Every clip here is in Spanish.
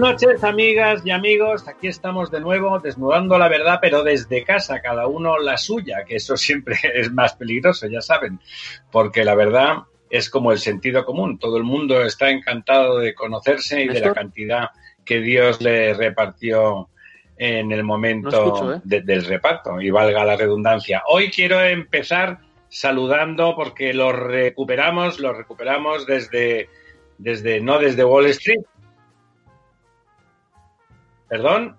Noches, amigas y amigos. Aquí estamos de nuevo desnudando la verdad, pero desde casa, cada uno la suya, que eso siempre es más peligroso, ya saben, porque la verdad es como el sentido común. Todo el mundo está encantado de conocerse y de la cantidad que Dios le repartió en el momento ¿eh? del reparto, y valga la redundancia. Hoy quiero empezar saludando porque lo recuperamos, lo recuperamos desde, desde no desde Wall Street, ¿Perdón?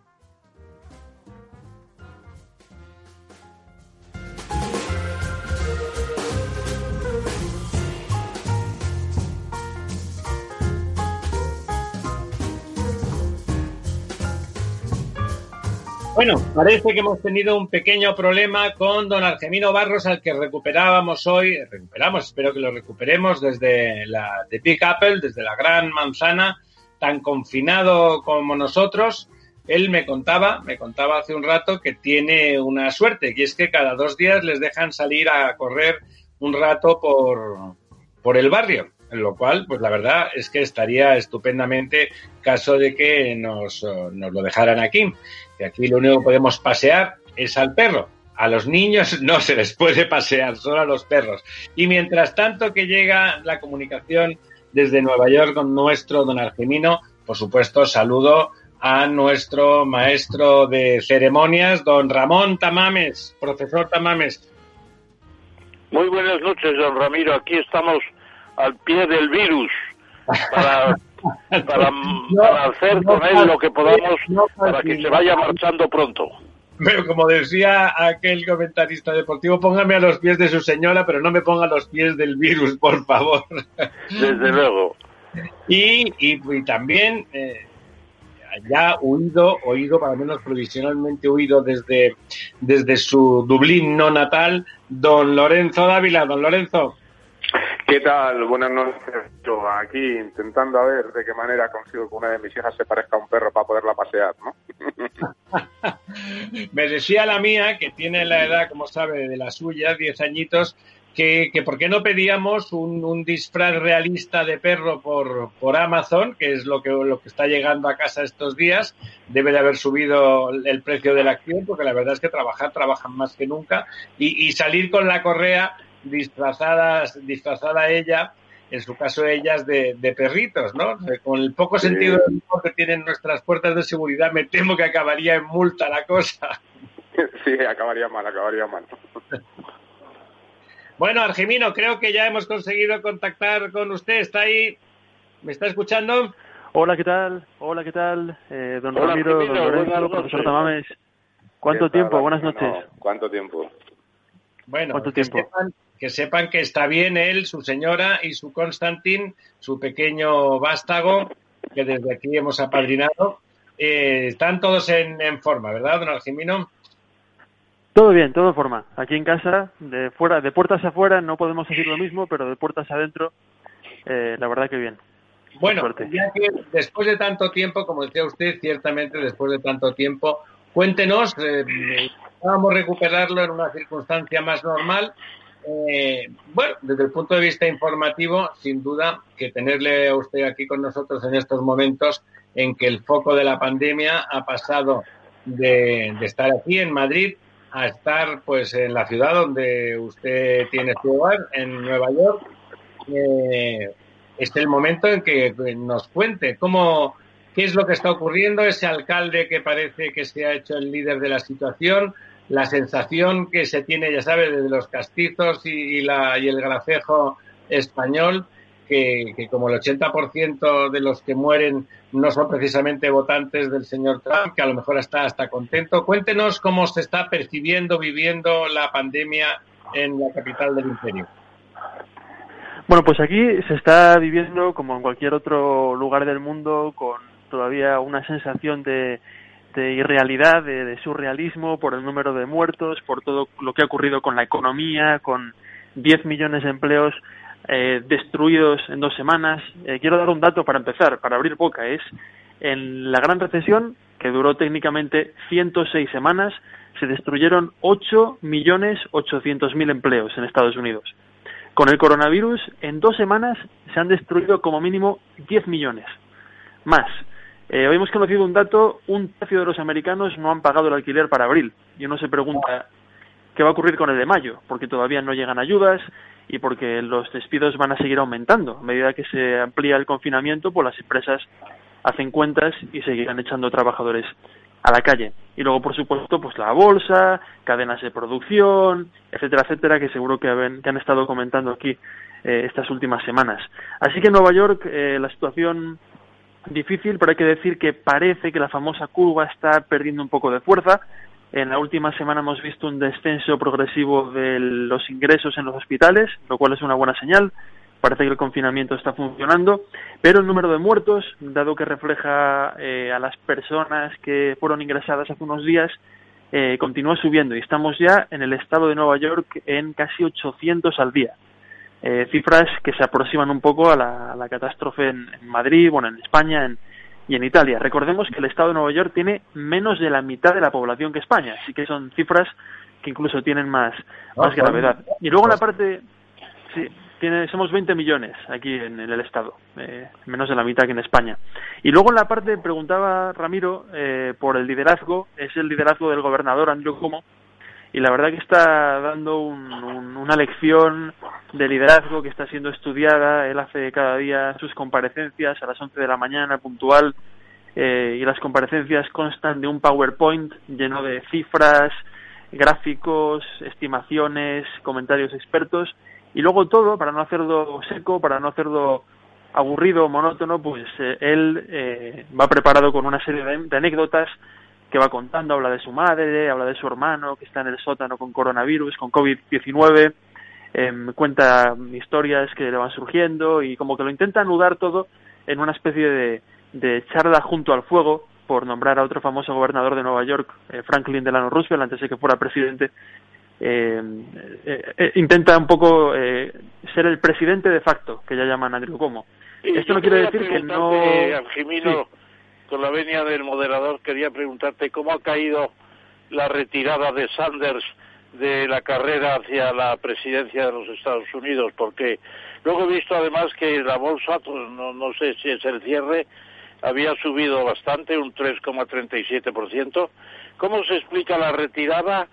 Bueno, parece que hemos tenido un pequeño problema con don Argemino Barros, al que recuperábamos hoy, recuperamos, espero que lo recuperemos desde la de Big Apple, desde la gran manzana, tan confinado como nosotros, él me contaba, me contaba hace un rato que tiene una suerte, y es que cada dos días les dejan salir a correr un rato por, por el barrio, en lo cual, pues la verdad es que estaría estupendamente caso de que nos, nos lo dejaran aquí. Que aquí lo único que podemos pasear es al perro. A los niños no se les puede pasear, solo a los perros. Y mientras tanto que llega la comunicación desde Nueva York con nuestro don Argemino, por supuesto, saludo a nuestro maestro de ceremonias, don Ramón Tamames, profesor Tamames. Muy buenas noches, don Ramiro. Aquí estamos al pie del virus para, para, hacer con él lo que podamos para que se vaya marchando pronto. Pero como decía aquel comentarista deportivo, póngame a los pies de su señora, pero no me ponga a los pies del virus, por favor. Desde luego. Y, y, también eh, ya huido, oído, para menos provisionalmente huido desde, desde su Dublín no natal, don Lorenzo Dávila. Don Lorenzo. ¿Qué tal? Buenas noches. Yo aquí intentando a ver de qué manera consigo que una de mis hijas se parezca a un perro para poderla pasear, ¿no? Me decía la mía, que tiene la edad, como sabe, de la suya, 10 añitos, que, que por qué no pedíamos un, un, disfraz realista de perro por, por Amazon, que es lo que, lo que está llegando a casa estos días. Debe de haber subido el precio de la acción, porque la verdad es que trabajar, trabajan más que nunca. Y, y salir con la correa disfrazadas, disfrazada ella, en su caso ellas, de, de perritos, ¿no? Con el poco sentido sí. que tienen nuestras puertas de seguridad, me temo que acabaría en multa la cosa. Sí, acabaría mal, acabaría mal. Bueno, Argemino, creo que ya hemos conseguido contactar con usted. ¿Está ahí? ¿Me está escuchando? Hola, ¿qué tal? Hola, ¿qué tal? Eh, don Hola, Ramiro, don Lorenzo, profesor Tamames. ¿Cuánto tiempo? Tal? Buenas noches. No, ¿Cuánto tiempo? Bueno, ¿Cuánto que, tiempo? Sepan, que sepan que está bien él, su señora y su Constantin, su pequeño vástago, que desde aquí hemos apadrinado. Eh, están todos en, en forma, ¿verdad, don Argemino? Todo bien, todo en forma. Aquí en casa, de fuera, de puertas afuera, no podemos decir lo mismo, pero de puertas adentro, eh, la verdad que bien. Bueno, ya que después de tanto tiempo, como decía usted, ciertamente después de tanto tiempo, cuéntenos, eh, vamos a recuperarlo en una circunstancia más normal. Eh, bueno, desde el punto de vista informativo, sin duda que tenerle a usted aquí con nosotros en estos momentos en que el foco de la pandemia ha pasado de, de estar aquí en Madrid a estar pues en la ciudad donde usted tiene su hogar, en Nueva York. Eh, es el momento en que nos cuente cómo, qué es lo que está ocurriendo, ese alcalde que parece que se ha hecho el líder de la situación, la sensación que se tiene, ya sabe, de los castizos y, y, la, y el gracejo español, que, como el 80% de los que mueren no son precisamente votantes del señor Trump, que a lo mejor está hasta contento. Cuéntenos cómo se está percibiendo, viviendo la pandemia en la capital del imperio. Bueno, pues aquí se está viviendo como en cualquier otro lugar del mundo con todavía una sensación de, de irrealidad, de, surrealismo, por el número de muertos, por todo lo que ha ocurrido con la economía, con 10 millones de empleos eh, destruidos en dos semanas. Eh, quiero dar un dato para empezar, para abrir boca. Es en la gran recesión, que duró técnicamente 106 semanas, se destruyeron 8.800.000 empleos en Estados Unidos. Con el coronavirus, en dos semanas se han destruido como mínimo 10 millones. Más. Eh, hoy hemos conocido un dato, un tercio de los americanos no han pagado el alquiler para abril. Y uno se pregunta, ¿qué va a ocurrir con el de mayo? Porque todavía no llegan ayudas y porque los despidos van a seguir aumentando. A medida que se amplía el confinamiento, pues las empresas hacen cuentas y seguirán echando trabajadores a la calle. Y luego, por supuesto, pues la bolsa, cadenas de producción, etcétera, etcétera, que seguro que, han, estado comentando aquí eh, estas últimas semanas. Así que en Nueva York eh, la situación difícil, pero hay que decir que parece que la famosa curva está perdiendo un poco de fuerza. En la última semana hemos visto un descenso progresivo de los ingresos en los hospitales, lo cual es una buena señal. Parece que el confinamiento está funcionando, pero el número de muertos, dado que refleja eh, a las personas que fueron ingresadas hace unos días, eh, continúa subiendo y estamos ya en el estado de Nueva York en casi 800 al día. Eh, cifras que se aproximan un poco a la, catástrofe en, Madrid, bueno, en España y en Italia. Recordemos que el estado de Nueva York tiene menos de la mitad de la población que España, así que son cifras que incluso tienen más, más ah, gravedad. Y luego la parte, sí, tiene, somos 20 millones aquí en, el Estado, eh, menos de la mitad que en España. Y luego en la parte, preguntaba Ramiro eh, por el liderazgo, es el liderazgo del gobernador Andrew Cuomo, y la verdad que está dando una lección de liderazgo que está siendo estudiada. Él hace cada día sus comparecencias a las 11 de la mañana, puntual, eh, y las comparecencias constan de un PowerPoint lleno de cifras, gráficos, estimaciones, comentarios expertos, y luego todo, para no hacerlo seco, para no hacerlo aburrido, monótono, pues eh, él eh, va preparado con una serie de anécdotas que va contando, habla de su madre, habla de su hermano que está en el sótano con coronavirus, con COVID-19, em, cuenta historias que le van surgiendo y como que lo intenta anudar todo en una especie de, de charla junto al fuego, por nombrar a otro famoso gobernador de Nueva York, eh, Franklin Delano Roosevelt, antes de que fuera presidente, em, eh, eh, intenta un poco ser el presidente de facto, que ya llaman Andrew Cuomo. Esto no quiere decir que no con la venia del moderador, quería preguntarte cómo ha caído la retirada de Sanders de la carrera hacia la presidencia de los Estados Unidos, porque luego he visto además que la bolsa, pues, no, no sé si es el cierre, había subido bastante, un 3,37%. ¿Cómo se explica la retirada?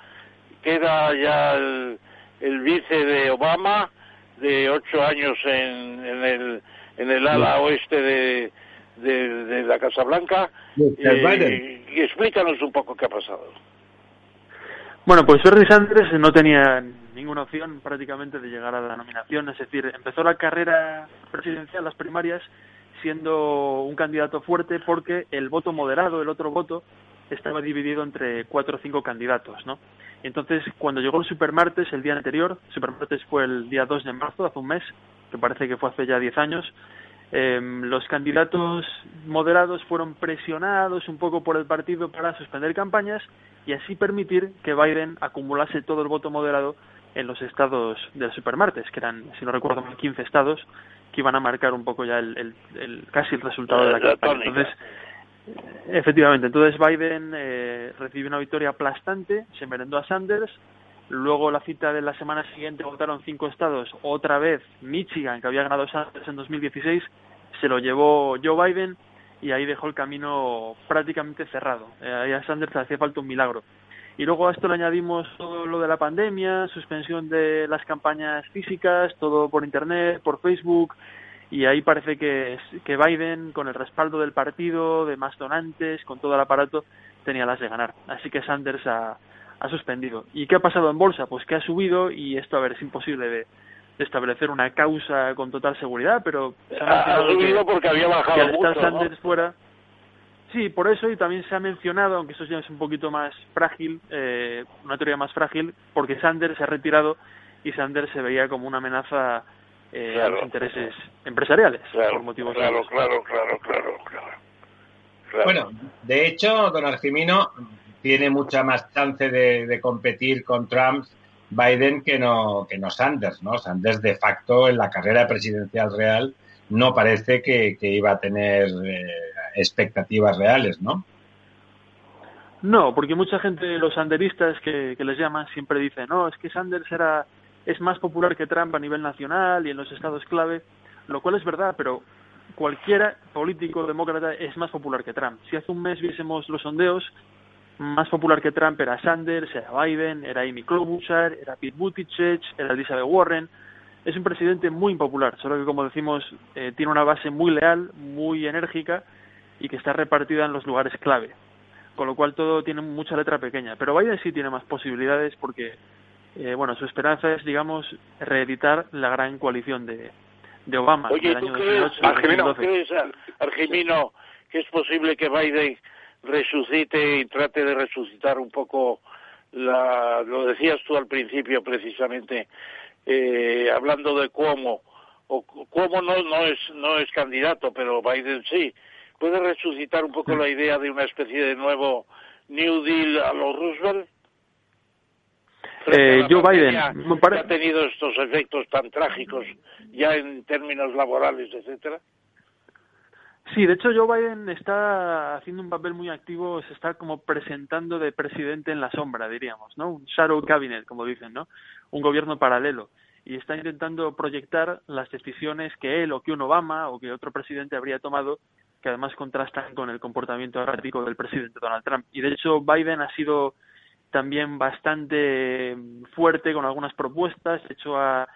Queda ya el, vice de Obama, de ocho años en, en, el, en el ala oeste de, de, la Casa Blanca. Eh, y explícanos un poco qué ha pasado. Bueno, pues Bernie Sanders no tenía ninguna opción prácticamente de llegar a la nominación, es decir, empezó la carrera presidencial, las primarias, siendo un candidato fuerte porque el voto moderado, el otro voto, estaba dividido entre cuatro o cinco candidatos, ¿no? Entonces, cuando llegó el supermartes el día anterior, supermartes fue el día 2 de marzo, hace un mes, que parece que fue hace ya 10 años, eh, los candidatos moderados fueron presionados un poco por el partido para suspender campañas y así permitir que Biden acumulase todo el voto moderado en los estados del supermartes, que eran, si no recuerdo mal, 15 estados que iban a marcar un poco ya el, el, casi el resultado de la campaña. Entonces, efectivamente, entonces Biden eh, recibió una victoria aplastante, se merendó a Sanders, Luego la cita de la semana siguiente votaron cinco estados, otra vez Michigan, que había ganado Sanders en 2016, se lo llevó Joe Biden y ahí dejó el camino prácticamente cerrado. Eh, ahí a Sanders le hacía falta un milagro. Y luego a esto le añadimos todo lo de la pandemia, suspensión de las campañas físicas, todo por Internet, por Facebook, y ahí parece que, que Biden, con el respaldo del partido, de más donantes, con todo el aparato, tenía las de ganar. Así que Sanders a ha suspendido. ¿Y qué ha pasado en bolsa? Pues que ha subido y esto, a ver, es imposible de, establecer una causa con total seguridad, pero... ha, subido porque había bajado mucho, Sanders fuera... Sí, por eso y también se ha mencionado, aunque eso ya es un poquito más frágil, eh, una teoría más frágil, porque Sanders se ha retirado y Sanders se veía como una amenaza eh, a los intereses empresariales por motivos claro, claro, claro, claro, claro. Bueno, de hecho, don Argimino tiene mucha más chance de, competir con Trump Biden que no, que no Sanders, ¿no? Sanders de facto en la carrera presidencial real no parece que, iba a tener eh, expectativas reales, ¿no? No, porque mucha gente, los sanderistas que, que les llaman, siempre dicen, no, es que Sanders era, es más popular que Trump a nivel nacional y en los estados clave, lo cual es verdad, pero cualquiera político demócrata es más popular que Trump. Si hace un mes viésemos los sondeos, más popular que Trump era Sanders, era Biden, era Amy Klobuchar, era Pete Buttigieg, era Elizabeth Warren. Es un presidente muy impopular, solo que como decimos eh, tiene una base muy leal, muy enérgica y que está repartida en los lugares clave. Con lo cual todo tiene mucha letra pequeña. Pero Biden sí tiene más posibilidades porque, eh, bueno, su esperanza es, digamos, reeditar la gran coalición de, de Obama. Oye, ¿tú crees, Argemino, que es posible que Biden resucite y trate de resucitar un poco la, lo decías tú al principio precisamente, eh, hablando de Cuomo, o Cuomo no, no es, no es candidato, pero Biden sí, puede resucitar un poco la idea de una especie de nuevo New Deal a los Roosevelt. Eh, Joe Biden ha tenido estos efectos tan trágicos ya en términos laborales, etcétera. Sí, de hecho Joe Biden está haciendo un papel muy activo, se está como presentando de presidente en la sombra, diríamos, ¿no? Un shadow cabinet, como dicen, ¿no? Un gobierno paralelo y está intentando proyectar las decisiones que él o que un Obama o que otro presidente habría tomado que además contrastan con el comportamiento errático del presidente Donald Trump. Y de hecho Biden ha sido también bastante fuerte con algunas propuestas, de hecho ha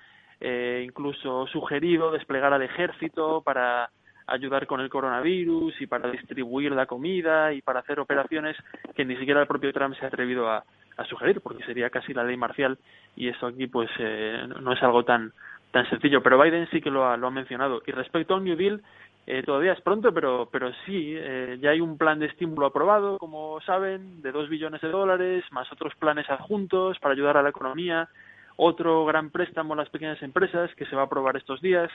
eh, incluso sugerido desplegar al ejército para ayudar con el coronavirus y para distribuir la comida y para hacer operaciones que ni siquiera el propio Trump se ha atrevido a, sugerir, porque sería casi la ley marcial y eso aquí pues eh, no es algo tan tan sencillo. Pero Biden sí que lo ha, lo ha mencionado. Y respecto al New Deal, eh, todavía es pronto, pero, pero sí, eh, ya hay un plan de estímulo aprobado, como saben, de dos billones de dólares, más otros planes adjuntos para ayudar a la economía, otro gran préstamo a las pequeñas empresas que se va a aprobar estos días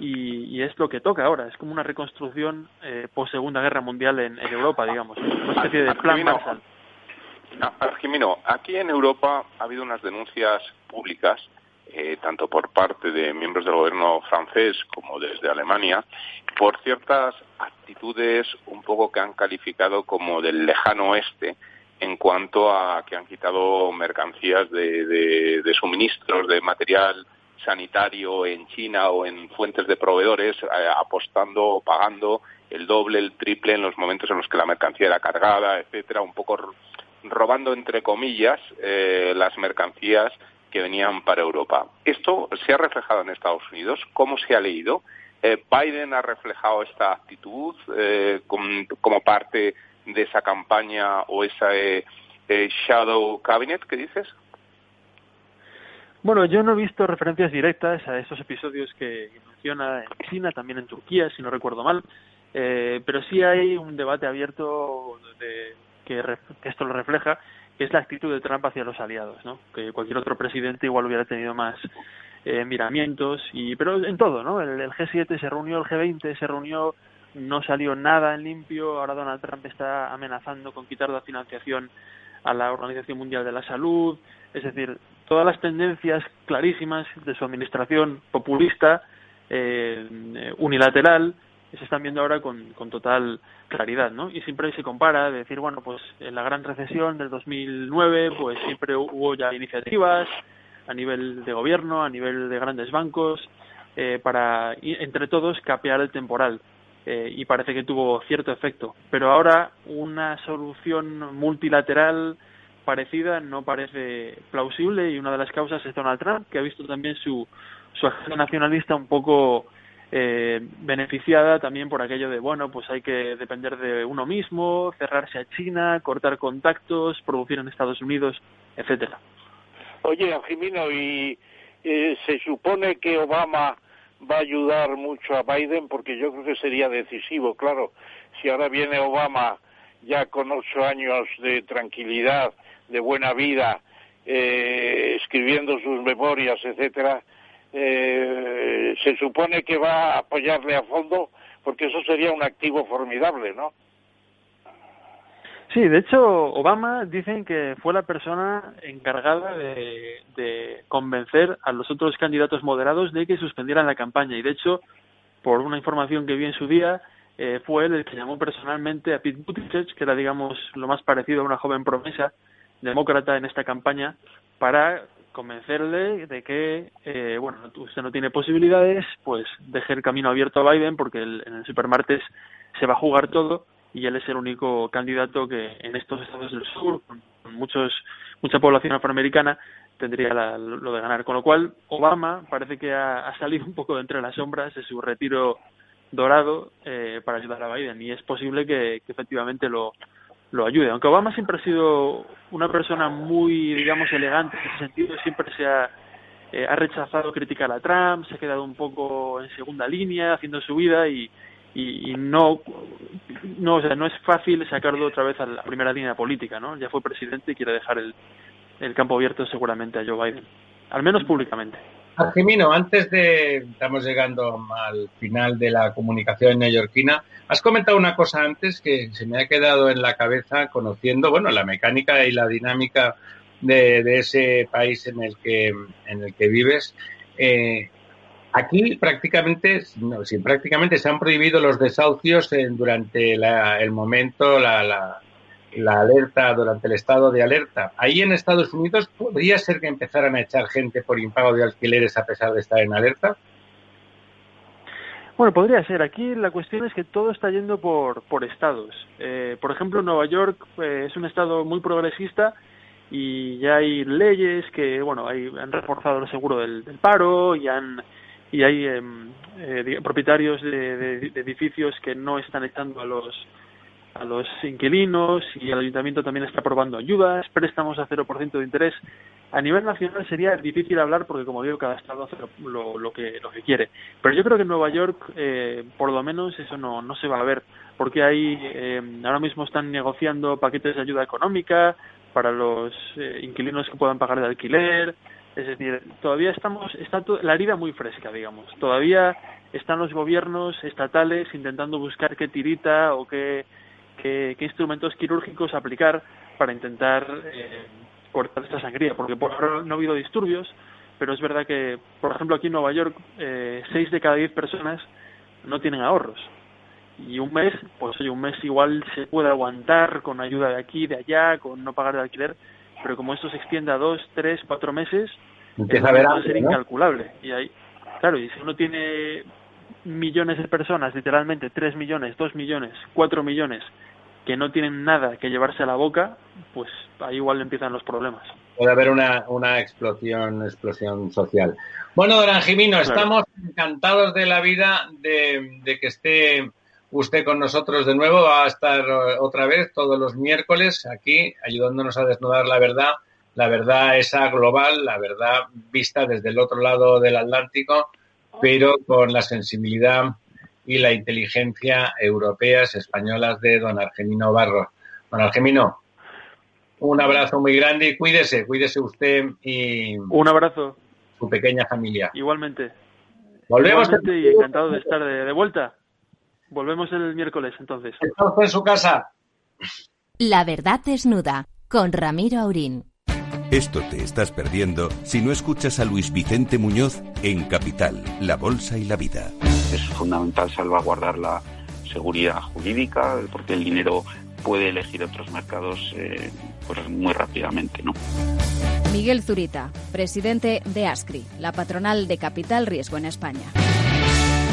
y, es lo que toca ahora. Es como una reconstrucción eh, post Segunda Guerra Mundial en, Europa, digamos, una especie de plan Marshall. Jimeno, aquí en Europa ha habido unas denuncias públicas, eh, tanto por parte de miembros del gobierno francés como desde Alemania, por ciertas actitudes un poco que han calificado como del lejano oeste en cuanto a que han quitado mercancías de, de suministros, de material sanitario en China o en fuentes de proveedores eh, apostando o pagando el doble, el triple en los momentos en los que la mercancía era cargada, etcétera, un poco robando entre comillas eh, las mercancías que venían para Europa. Esto se ha reflejado en Estados Unidos. ¿Cómo se ha leído? Eh, Biden ha reflejado esta actitud como parte de esa campaña o esa shadow cabinet que dices. Bueno, yo no he visto referencias directas a esos episodios que menciona en China, también en Turquía, si no recuerdo mal, eh, pero sí hay un debate abierto de, que, esto lo refleja, que es la actitud de Trump hacia los aliados, ¿no? Que cualquier otro presidente igual hubiera tenido más eh, miramientos, y pero en todo, ¿no? El, el G7 se reunió, el G20 se reunió, no salió nada en limpio, ahora Donald Trump está amenazando con quitar la financiación a la Organización Mundial de la Salud, es decir, todas las tendencias clarísimas de su administración populista, eh, unilateral, se están viendo ahora con, con total claridad, ¿no? Y siempre se compara, de decir, bueno, pues en la gran recesión del 2009, pues siempre hubo ya iniciativas a nivel de gobierno, a nivel de grandes bancos, eh, para, entre todos, capear el temporal. Eh, y parece que tuvo cierto efecto. Pero ahora una solución multilateral parecida no parece plausible y una de las causas es Donald Trump, que ha visto también su, su agenda nacionalista un poco eh, beneficiada también por aquello de, bueno, pues hay que depender de uno mismo, cerrarse a China, cortar contactos, producir en Estados Unidos, etcétera. Oye, Jimino, y eh, se supone que Obama va a ayudar mucho a Biden porque yo creo que sería decisivo, claro, si ahora viene Obama ya con ocho años de tranquilidad de buena vida, eh, escribiendo sus memorias, etcétera, eh, se supone que va a apoyarle a fondo, porque eso sería un activo formidable, ¿no? Sí, de hecho, Obama dicen que fue la persona encargada de, convencer a los otros candidatos moderados de que suspendieran la campaña. Y de hecho, por una información que vi en su día, eh, fue él el que llamó personalmente a Pete Buttigieg, que era, digamos, lo más parecido a una joven promesa demócrata en esta campaña, para convencerle de que, eh, bueno, usted no tiene posibilidades, pues deje el camino abierto a Biden porque en el supermartes se va a jugar todo y él es el único candidato que en estos estados del sur, con, muchos mucha población afroamericana, tendría lo de ganar. Con lo cual, Obama parece que ha, salido un poco de entre las sombras de su retiro dorado eh, para ayudar a Biden y es posible que, efectivamente lo, lo ayude. Aunque Obama siempre ha sido una persona muy, digamos, elegante en ese sentido, siempre se ha, eh, ha rechazado criticar a Trump, se ha quedado un poco en segunda línea haciendo su vida y, y, no no o sea no es fácil sacarlo otra vez a la primera línea política no ya fue presidente y quiere dejar el, el campo abierto seguramente a Joe Biden al menos públicamente Argemino, antes de estamos llegando al final de la comunicación neoyorquina, has comentado una cosa antes que se me ha quedado en la cabeza conociendo, bueno, la mecánica y la dinámica de, de ese país en el que en el que vives. Eh, Aquí prácticamente, no, sí, prácticamente se han prohibido los desahucios en, durante el momento, la, la, alerta, durante el estado de alerta. Ahí en Estados Unidos podría ser que empezaran a echar gente por impago de alquileres a pesar de estar en alerta. Bueno, podría ser. Aquí la cuestión es que todo está yendo por, por estados. Eh, por ejemplo, Nueva York eh, es un estado muy progresista y ya hay leyes que, bueno, hay, han reforzado el seguro del paro y han y hay em, eh, propietarios de, edificios que no están echando a los a los inquilinos y el ayuntamiento también está aprobando ayudas, préstamos a 0% de interés. A nivel nacional sería difícil hablar porque, como digo, cada estado hace lo, lo, que, lo que quiere. Pero yo creo que en Nueva York, eh, por lo menos, eso no, no se va a ver, porque hay, eh, ahora mismo están negociando paquetes de ayuda económica para los eh, inquilinos que puedan pagar de alquiler, es decir, todavía estamos, está la herida muy fresca, digamos. Todavía están los gobiernos estatales intentando buscar qué tirita o qué, qué, instrumentos quirúrgicos aplicar para intentar eh, cortar esta sangría, porque por ahora no ha habido disturbios, pero es verdad que, por ejemplo, aquí en Nueva York, eh, seis de cada diez personas no tienen ahorros. Y un mes, pues oye, un mes igual se puede aguantar con ayuda de aquí, de allá, con no pagar el alquiler, pero como esto se extienda a dos, tres, cuatro meses, Empieza a, a ser incalculable. Y ahí, claro, y si uno tiene millones de personas, literalmente tres millones, dos millones, cuatro millones, que no tienen nada que llevarse a la boca, pues ahí igual empiezan los problemas. Puede haber una, una explosión, explosión social. Bueno, don Anjimino, estamos encantados de la vida de, de que esté usted con nosotros de nuevo. Va a estar eh, otra vez todos los miércoles aquí ayudándonos a desnudar la verdad, la verdad esa global, la verdad vista desde el otro lado del Atlántico, pero con la sensibilidad y la inteligencia europeas, españolas de don Argemino Barro. Don Argemino, un abrazo muy grande y cuídese, cuídese usted y... Un abrazo. Su pequeña familia. Igualmente. Volvemos. y encantado de estar de vuelta. Volvemos el miércoles entonces. Estamos en su casa. La verdad desnuda con Ramiro Aurín. Esto te estás perdiendo si no escuchas a Luis Vicente Muñoz en Capital, La Bolsa y la Vida. Es fundamental salvaguardar la seguridad jurídica porque el dinero puede elegir otros mercados eh, pues muy rápidamente. ¿no? Miguel Zurita, presidente de ASCRI, la patronal de Capital Riesgo en España.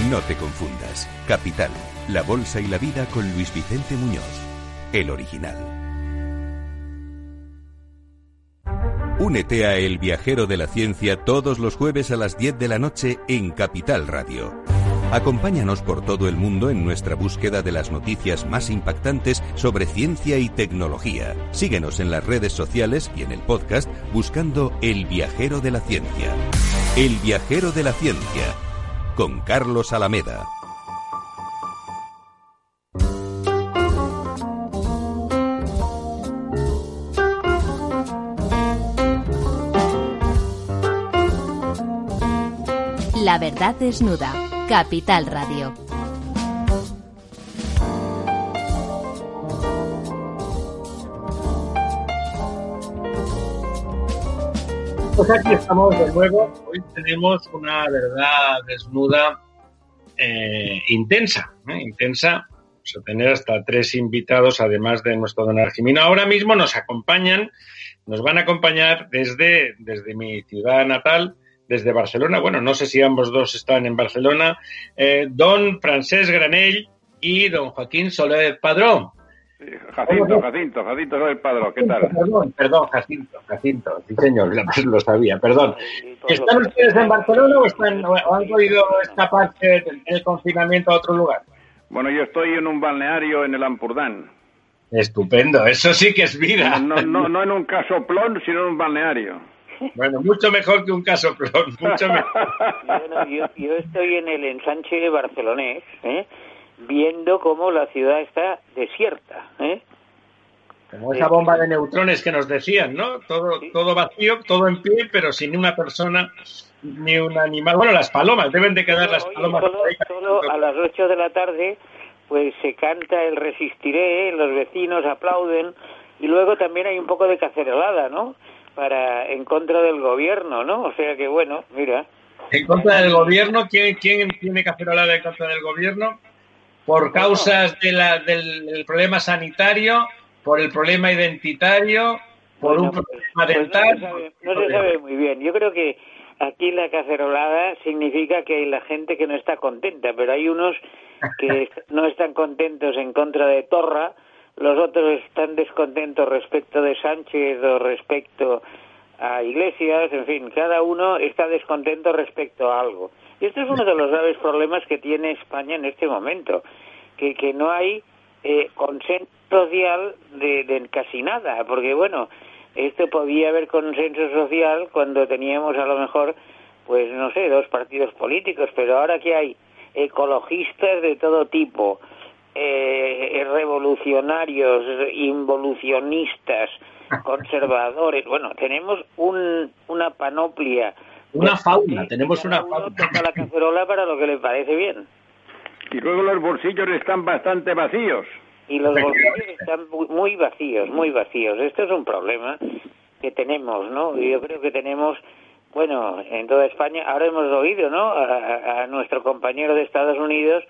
No te confundas. Capital, la bolsa y la vida con Luis Vicente Muñoz, el original. Únete a El Viajero de la Ciencia todos los jueves a las 10 de la noche en Capital Radio. Acompáñanos por todo el mundo en nuestra búsqueda de las noticias más impactantes sobre ciencia y tecnología. Síguenos en las redes sociales y en el podcast buscando El Viajero de la Ciencia. El Viajero de la Ciencia con Carlos Alameda. La verdad desnuda. Capital Radio. Pues aquí estamos de nuevo. Hoy tenemos una verdad desnuda eh, intensa, ¿eh? intensa. Vamos tener hasta tres invitados, además de nuestro don Argimino. Ahora mismo nos acompañan, nos van a acompañar desde, desde mi ciudad natal, desde Barcelona. Bueno, no sé si ambos dos están en Barcelona. Eh, don Francés Granell y don Joaquín Soler Padrón. Jacinto, Jacinto, Jacinto del Padrón, ¿qué tal? Perdón, perdón, Jacinto, Jacinto, sí señor, lo sabía, perdón. ¿Están ustedes en Barcelona o, están, o han podido escaparse del confinamiento a otro lugar? Bueno, yo estoy en un balneario en el Ampurdán. Estupendo, eso sí que es vida. No, no, no en un casoplón, sino en un balneario. Bueno, mucho mejor que un casoplón, mucho mejor. Bueno, yo, yo estoy en el ensanche barcelonés, ¿eh? Viendo cómo la ciudad está desierta. ¿eh? Como esa bomba de neutrones que nos decían, ¿no? Todo, todo vacío, todo en pie, pero sin una persona ni un animal. Bueno, las palomas, deben de quedar las palomas. Solo, a las 8 de la tarde, pues se canta el Resistiré, los vecinos aplauden, y luego también hay un poco de cacerolada, ¿no? Para, en contra del gobierno, ¿no? O sea que, bueno, mira. ¿En contra del gobierno? ¿Quién, quién tiene cacerolada en contra del gobierno? Por causas de la, del, problema sanitario, por el problema identitario, por un problema pues dental. no, se sabe, muy bien. Yo creo que aquí la cacerolada significa que hay la gente que no está contenta, pero hay unos que no están contentos en contra de Torra, los otros están descontentos respecto de Sánchez o respecto a Iglesias, en fin, cada uno está descontento respecto a algo. Y esto es uno de los graves problemas que tiene España en este momento, que, que no hay eh, consenso social de, de casi nada, porque bueno, esto podía haber consenso social cuando teníamos a lo mejor, pues no sé, dos partidos políticos, pero ahora que hay ecologistas de todo tipo, eh, revolucionarios, involucionistas, conservadores, bueno, tenemos un, una panoplia una fauna, tenemos una fauna. Toca la cacerola para lo que le parece bien. Y luego los bolsillos están bastante vacíos. Y los bolsillos están muy vacíos, muy vacíos. Esto es un problema que tenemos, ¿no? Y yo creo que tenemos, bueno, en toda España, ahora hemos oído, ¿no? A, nuestro compañero de Estados Unidos,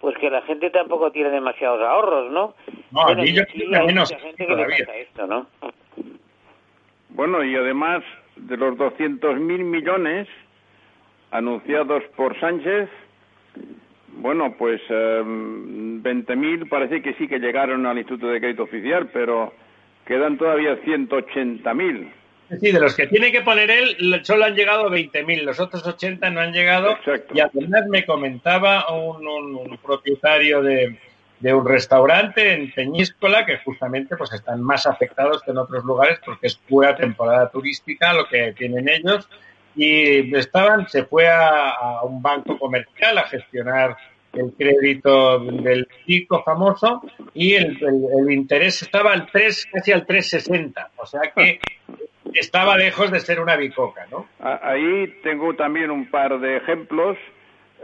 pues que la gente tampoco tiene demasiados ahorros, ¿no? No, bueno, yo hay menos gente que le pasa esto, ¿no? Bueno, y además de los 200.000 millones anunciados por Sánchez, bueno, pues eh, 20.000 parece que sí que llegaron al Instituto de Crédito Oficial, pero quedan todavía 180.000. Sí, de los que tiene que poner él, solo han llegado 20.000, los otros 80 no han llegado. Exacto. Y además me comentaba un, un, propietario de, de, un restaurante en Peñíscola que justamente pues están más afectados que en otros lugares porque es pura temporada turística lo que tienen ellos y estaban, se fue a, un banco comercial a gestionar el crédito del pico famoso y el, el, interés estaba al 3, casi al 3,60. O sea que estaba lejos de ser una bicoca, ¿no? Ahí tengo también un par de ejemplos.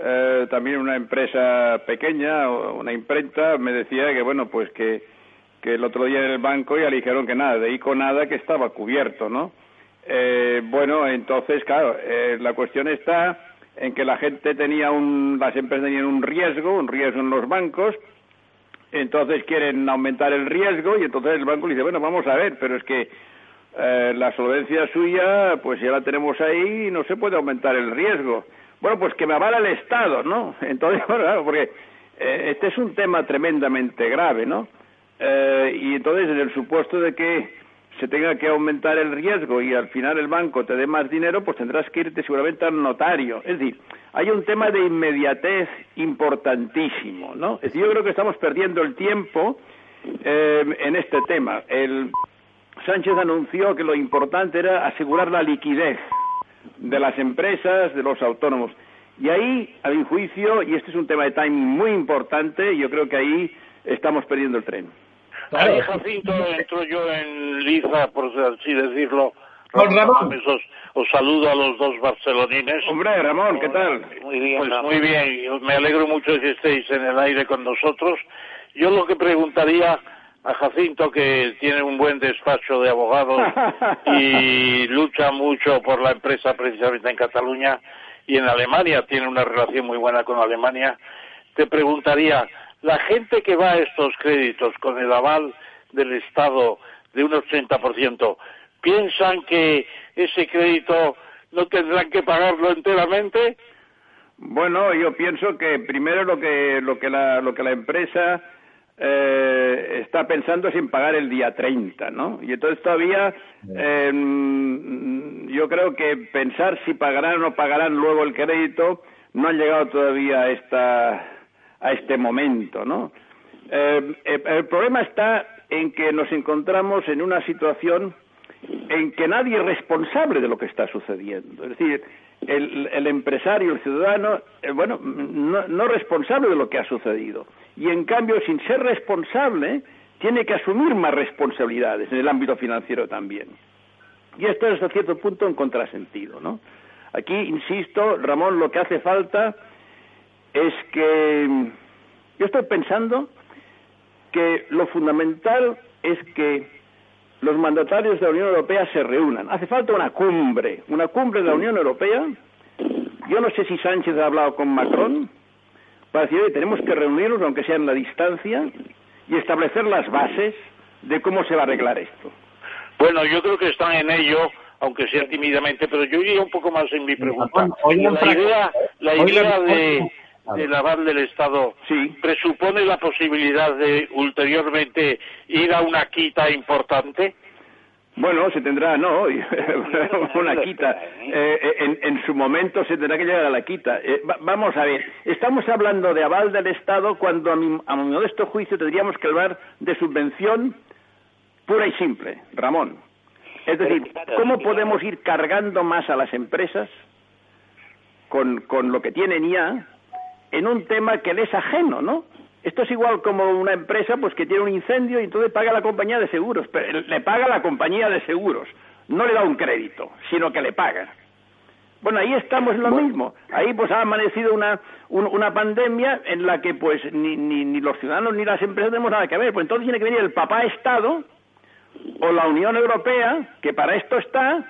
Eh, también una empresa pequeña, una imprenta, me decía que, bueno, pues que, que el otro día en el banco ya le dijeron que nada, de ICO nada, que estaba cubierto, ¿no? Eh, bueno, entonces, claro, eh, la cuestión está en que la gente tenía un, las empresas tenían un riesgo, un riesgo en los bancos, entonces quieren aumentar el riesgo y entonces el banco le dice, bueno, vamos a ver, pero es que eh, la solvencia suya, pues ya la tenemos ahí y no se puede aumentar el riesgo. Bueno, pues que me avala el Estado, ¿no? Entonces, bueno, porque eh, este es un tema tremendamente grave, ¿no? Eh, y entonces, en el supuesto de que se tenga que aumentar el riesgo y al final el banco te dé más dinero, pues tendrás que irte seguramente al notario. Es decir, hay un tema de inmediatez importantísimo, ¿no? Es decir, yo creo que estamos perdiendo el tiempo eh, en este tema. El Sánchez anunció que lo importante era asegurar la liquidez de las empresas, de los autónomos. Y ahí, a mi juicio, y este es un tema de timing muy importante, yo creo que ahí estamos perdiendo el tren. Ahí, Jacinto, entro yo en liza, por así decirlo. Con Ramón. Os, saludo a los dos barcelonines. Hombre, Ramón, ¿qué tal? Muy bien, Pues muy bien, me alegro mucho de que estéis en el aire con nosotros. Yo lo que preguntaría a Jacinto que tiene un buen despacho de abogados y lucha mucho por la empresa precisamente en Cataluña y en Alemania, tiene una relación muy buena con Alemania, te preguntaría, la gente que va a estos créditos con el aval del Estado de un 80%, ¿piensan que ese crédito no tendrán que pagarlo enteramente? Bueno, yo pienso que primero lo que lo que la lo que la empresa eh, está pensando es en pagar el día 30, ¿no? Y entonces todavía eh, yo creo que pensar si pagarán o no pagarán luego el crédito no han llegado todavía a esta a este momento, ¿no? Eh, el problema está en que nos encontramos en una situación en que nadie es responsable de lo que está sucediendo. Es decir, el, el empresario, el ciudadano, eh, bueno, no, no responsable de lo que ha sucedido. Y en cambio, sin ser responsable, tiene que asumir más responsabilidades en el ámbito financiero también. Y esto es hasta cierto punto un contrasentido, ¿no? Aquí, insisto, Ramón, lo que hace falta es que yo estoy pensando que lo fundamental es que los mandatarios de la Unión Europea se reúnan. Hace falta una cumbre, una cumbre de la Unión Europea. Yo no sé si Sánchez ha hablado con Macron para decir, oye, tenemos que reunirnos, aunque sea en la distancia, y establecer las bases de cómo se va a arreglar esto. Bueno, yo creo que están en ello, aunque sea tímidamente, pero yo iría un poco más en mi pregunta. La idea, la idea de, del aval del Estado presupone la posibilidad de ulteriormente ir a una quita importante? Bueno, se tendrá, no, una quita. Eh, en, en, su momento se tendrá que llegar a la quita. Eh, vamos a ver, estamos hablando de aval del Estado cuando a mi, a mi modesto juicio tendríamos que hablar de subvención pura y simple, Ramón. Es decir, ¿cómo podemos ir cargando más a las empresas con, con lo que tienen ya en un tema que le es ajeno, ¿no? Esto es igual como una empresa pues que tiene un incendio y entonces paga la compañía de seguros, pero le paga la compañía de seguros, no le da un crédito, sino que le paga. Bueno, ahí estamos en lo mismo. Ahí pues ha amanecido una, una pandemia en la que pues ni, ni, ni, los ciudadanos ni las empresas tenemos nada que ver. Pues entonces tiene que venir el papá Estado o la Unión Europea, que para esto está,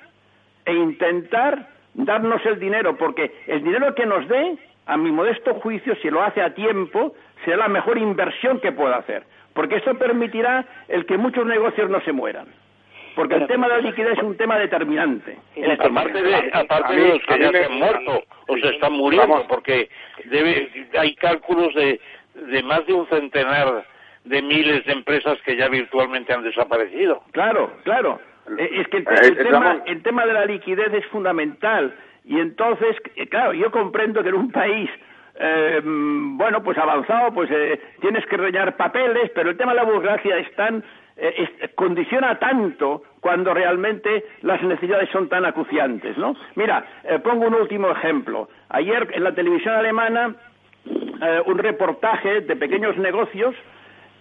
e intentar darnos el dinero, porque el dinero que nos dé a mi modesto juicio, si lo hace a tiempo, será la mejor inversión que pueda hacer, porque eso permitirá el que muchos negocios no se mueran. Porque el tema de la liquidez es un tema determinante. Este aparte de, aparte de los que ya se han muerto o se están muriendo, porque debe, hay cálculos de, de más de un centenar de miles de empresas que ya virtualmente han desaparecido. Claro, claro. Eh, es que el, el, tema, el tema de la liquidez es fundamental. Y entonces, eh, claro, yo comprendo que en un país eh, bueno, pues avanzado, pues eh, tienes que rellenar papeles, pero el tema de la burocracia es tan, eh, condiciona tanto cuando realmente las necesidades son tan acuciantes, ¿no? Mira, eh, pongo un último ejemplo. Ayer en la televisión alemana un reportaje de pequeños negocios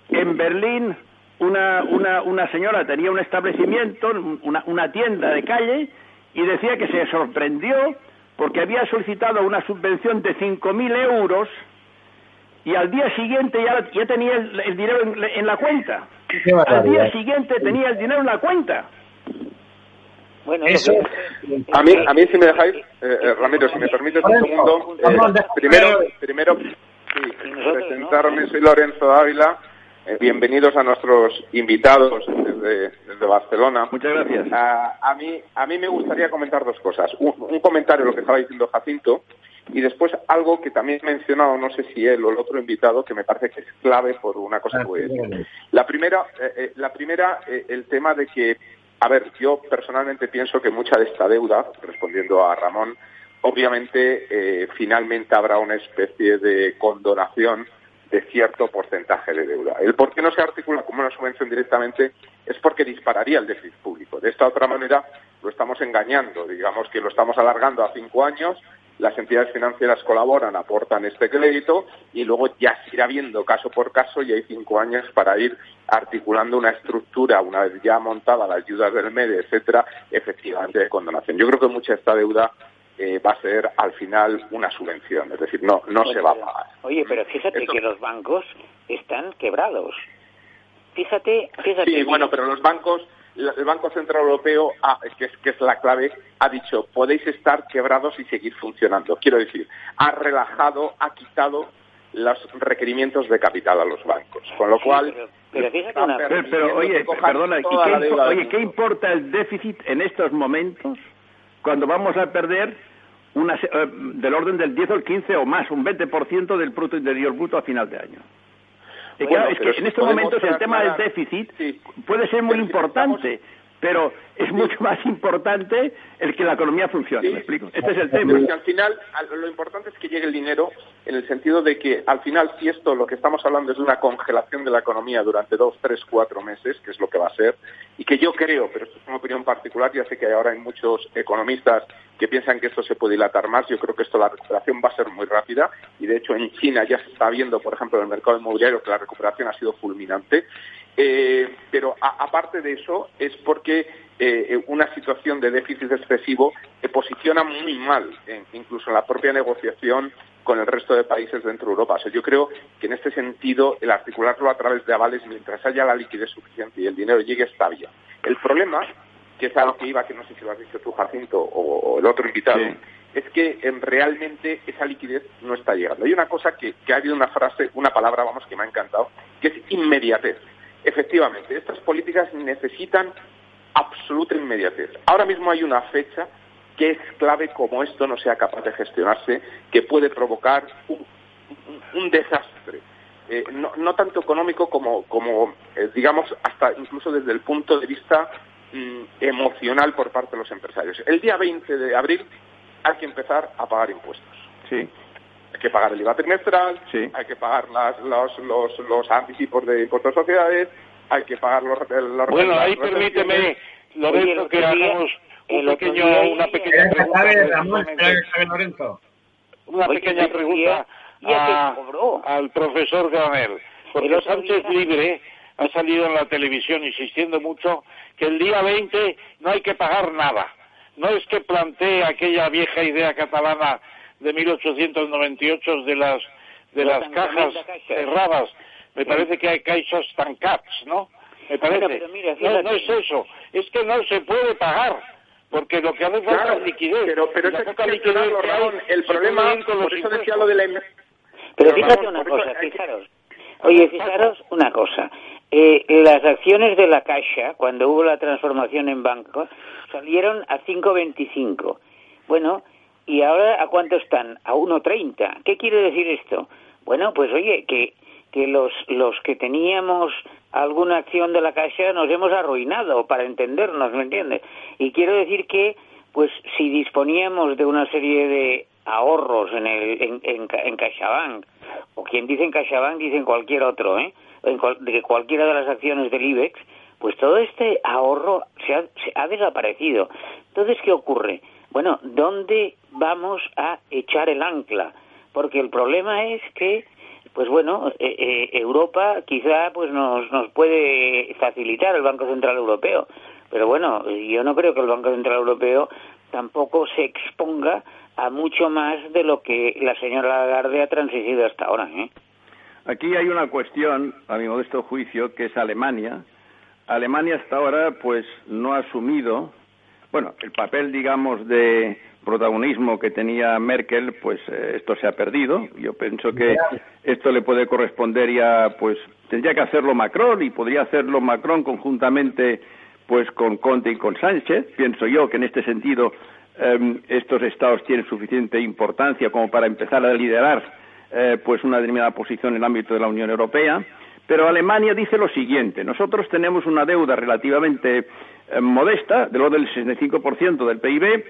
en Berlín. Una, una, una señora tenía un establecimiento, una, una tienda de calle, y decía que se sorprendió porque había solicitado una subvención de 5.000 euros y al día siguiente ya, ya tenía el, dinero en, la cuenta. Al día siguiente tenía el dinero en la cuenta. Bueno, eso. A mí, a mí si me dejáis, eh, eh, Ramiro, si me permites un segundo, eh, primero, primero sí, presentarme, soy Lorenzo Ávila, eh, bienvenidos a nuestros invitados desde, desde Barcelona. Muchas gracias. Uh, a, mí, a mí me gustaría comentar dos cosas. Un, un, comentario lo que estaba diciendo Jacinto y después algo que también he mencionado, no sé si él o el otro invitado, que me parece que es clave por una cosa que voy a decir. La primera, eh, eh, la primera eh, el tema de que, a ver, yo personalmente pienso que mucha de esta deuda, respondiendo a Ramón, obviamente finalmente habrá una especie de condonación de cierto porcentaje de deuda. El por qué no se articula como una subvención directamente es porque dispararía el déficit público. De esta otra manera lo estamos engañando, digamos que lo estamos alargando a cinco años, las entidades financieras colaboran, aportan este crédito y luego ya se irá viendo caso por caso y hay cinco años para ir articulando una estructura, una vez ya montada las ayudas del MEDE, etcétera, efectivamente de condonación. Yo creo que mucha esta deuda eh, va a ser al final una subvención, es decir, no, no se va a pagar. Oye, pero fíjate que los bancos están quebrados. fíjate, fíjate. Sí, bueno, pero los bancos, el Banco Central Europeo, ah, que, es, que es la clave, ha dicho, podéis estar quebrados y seguir funcionando. Quiero decir, ha relajado, ha quitado los requerimientos de capital a los bancos. Con lo cual... Pero, fíjate una... pero, oye, perdona, ¿y qué, oye, ¿qué importa el déficit en estos momentos cuando vamos a perder una, eh, del orden del 10 o el 15 o más, un 20% del Producto Interior Bruto a final de año? es que en estos momentos el tema del déficit puede ser muy importante, pero es mucho más importante el que la economía funcione, ¿me explico? Este es el tema. Pero al final lo importante es que llegue el dinero en el sentido de que al final si esto lo que estamos hablando es de una congelación de la economía durante dos, tres, cuatro meses, que es lo que va a ser, y que yo creo, pero esto es una opinión particular, ya sé que ahora hay muchos economistas que piensan que esto se puede dilatar más, yo creo que esto la recuperación va a ser muy rápida y de hecho en China ya se está viendo, por ejemplo, en el mercado inmobiliario que la recuperación ha sido fulminante. Eh, pero aparte de eso es porque eh, una situación de déficit excesivo se posiciona muy mal, incluso en la propia negociación con el resto de países dentro de Europa. yo creo que en este sentido el articularlo a través de avales mientras haya la liquidez suficiente y el dinero llegue está bien. El problema, que es algo que iba, que no sé si lo has dicho tú, Jacinto, o, el otro invitado, es que realmente esa liquidez no está llegando. Hay una cosa que, que ha habido una frase, una palabra, vamos, que me ha encantado, que es inmediatez. Efectivamente, estas políticas necesitan absoluta inmediatez. Ahora mismo hay una fecha que es clave como esto no sea capaz de gestionarse, que puede provocar un, desastre. Eh, no, tanto económico como, como eh, digamos, hasta incluso desde el punto de vista mm, emocional por parte de los empresarios. El día 20 de abril hay que empezar a pagar impuestos. Sí. Hay que pagar el IVA trimestral, hay que pagar los, los, los anticipos de impuestos de sociedades, hay que pagar los... los bueno, ahí permíteme, Lorenzo, que hagamos un pequeño, una pequeña pregunta. Una pequeña pregunta al profesor Granel. Porque Sánchez Libre ha salido en la televisión insistiendo mucho que el día 20 no hay que pagar nada. No es que plantee aquella vieja idea catalana de 1898 de las de las cajas cerradas. Me parece que hay caixas tancats, ¿no? Me parece. no, no es eso. Es que no se puede pagar. Porque lo que hace falta es liquidez. Pero, pero esa liquidez, el problema, por eso decía lo de la... Pero fíjate una cosa, fijaros. Oye, fijaros una cosa. Eh, las acciones de la Caixa, cuando hubo la transformación en banco, salieron a 5.25. Bueno, ¿y ahora a cuánto están? A 1.30. ¿Qué quiere decir esto? Bueno, pues oye, que, que los, los que teníamos alguna acción de la Caixa nos hemos arruinado, para entendernos, ¿me entiendes? Y quiero decir que, pues, si disponíamos de una serie de ahorros en, el, en, en, en CaixaBank, o quien dice en CaixaBank dice en cualquier otro, ¿eh? de cualquiera de las acciones del IBEX, pues todo este ahorro se ha, se ha desaparecido. Entonces, ¿qué ocurre? Bueno, ¿dónde vamos a echar el ancla? Porque el problema es que, pues bueno, eh, eh, Europa quizá pues nos, nos puede facilitar el Banco Central Europeo, pero bueno, yo no creo que el Banco Central Europeo tampoco se exponga a mucho más de lo que la señora Lagarde ha transigido hasta ahora. ¿eh? Aquí hay una cuestión, a mi modesto juicio, que es Alemania. Alemania hasta ahora, pues, no ha asumido, bueno, el papel, digamos, de protagonismo que tenía Merkel, pues eh, esto se ha perdido. Yo pienso que esto le puede corresponder ya, pues, tendría que hacerlo Macron y podría hacerlo Macron conjuntamente, pues, con Conte y con Sánchez. Pienso yo que en este sentido em, estos estados tienen suficiente importancia como para empezar a liderar eh, pues una determinada posición en el ámbito de la Unión Europea. Pero Alemania dice lo siguiente, nosotros tenemos una deuda relativamente eh, modesta, del orden del 65% del PIB,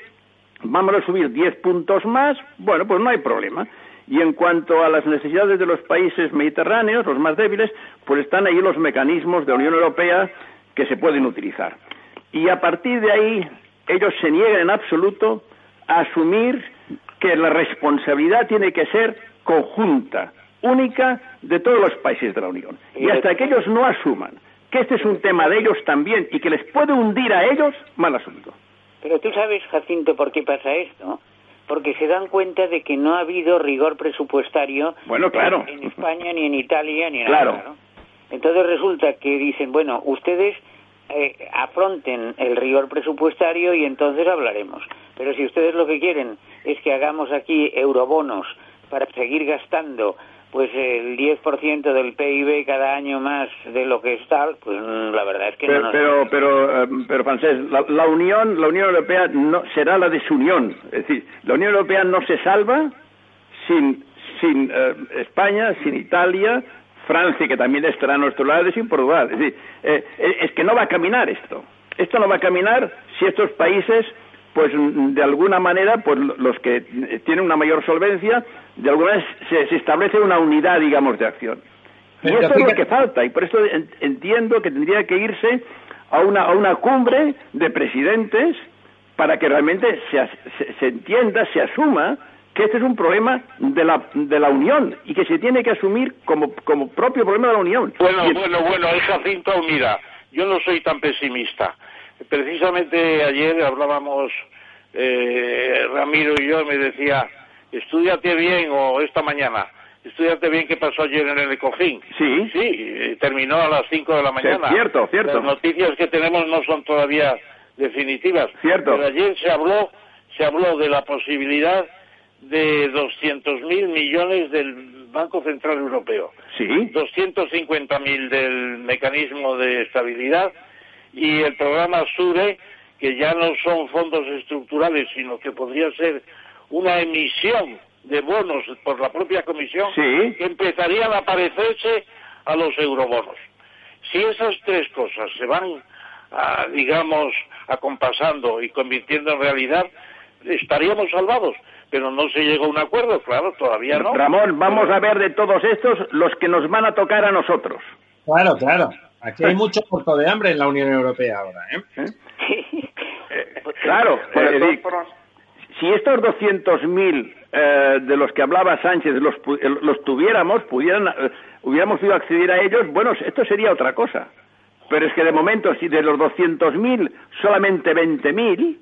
vamos a subir 10 puntos más, bueno, pues no hay problema. Y en cuanto a las necesidades de los países mediterráneos, los más débiles, pues están ahí los mecanismos de la Unión Europea que se pueden utilizar. Y a partir de ahí, ellos se niegan en absoluto a asumir que la responsabilidad tiene que ser conjunta, única de todos los países de la Unión. Y hasta que ellos no asuman que este es un tema de ellos también y que les puede hundir a ellos, mal asunto. Pero tú sabes, Jacinto, por qué pasa esto. Porque se dan cuenta de que no ha habido rigor presupuestario bueno, claro. en España, ni en Italia, ni en claro. Entonces resulta que dicen, bueno, ustedes eh, afronten el rigor presupuestario y entonces hablaremos. Pero si ustedes lo que quieren es que hagamos aquí eurobonos para seguir gastando pues el 10% del PIB cada año más de lo que es tal, pues mm, la verdad es que pero, no nos... Pero, pero, eh, pero francés, la, la, Unión, la Unión Europea no será la desunión. Es decir, la Unión Europea no se salva sin, sin eh, España, sin Italia, Francia, que también estará a nuestro lado, y sin Portugal. Es decir, eh, es que no va a caminar esto. Esto no va a caminar si estos países pues de alguna manera, pues los que tienen una mayor solvencia, de alguna vez se, se establece una unidad, digamos, de acción. Y esto es lo que falta, y por eso entiendo que tendría que irse a una, a una cumbre de presidentes para que realmente se, se, se entienda, se asuma que este es un problema de la, de la Unión y que se tiene que asumir como, como propio problema de la Unión. Bueno, y... bueno, bueno, es Jacinto, mira, yo no soy tan pesimista. Precisamente ayer hablábamos, eh, Ramiro y yo, me decía, estudiate bien, o esta mañana, estudiate bien qué pasó ayer en el Ecofin. Sí. Sí, terminó a las 5 de la mañana. Sí, cierto, cierto. Las noticias que tenemos no son todavía definitivas. Cierto. Pero ayer se habló, se habló de la posibilidad de 200 mil millones del Banco Central Europeo. Sí. 250 mil del mecanismo de estabilidad y el programa SURE, que ya no son fondos estructurales, sino que podría ser una emisión de bonos por la propia Comisión, sí. que empezarían a parecerse a los eurobonos. Si esas tres cosas se van, a, digamos, acompasando y convirtiendo en realidad, estaríamos salvados. Pero no se llegó a un acuerdo, claro, todavía no. Ramón, vamos a ver de todos estos los que nos van a tocar a nosotros. Claro, claro. Aquí hay mucho corto de hambre en la Unión Europea ahora, ¿eh? ¿Eh? claro, eh, si estos 200.000 eh, de los que hablaba Sánchez los, los tuviéramos, pudieran, eh, hubiéramos podido acceder a ellos, bueno, esto sería otra cosa. Pero es que de momento, si de los 200.000 solamente 20.000,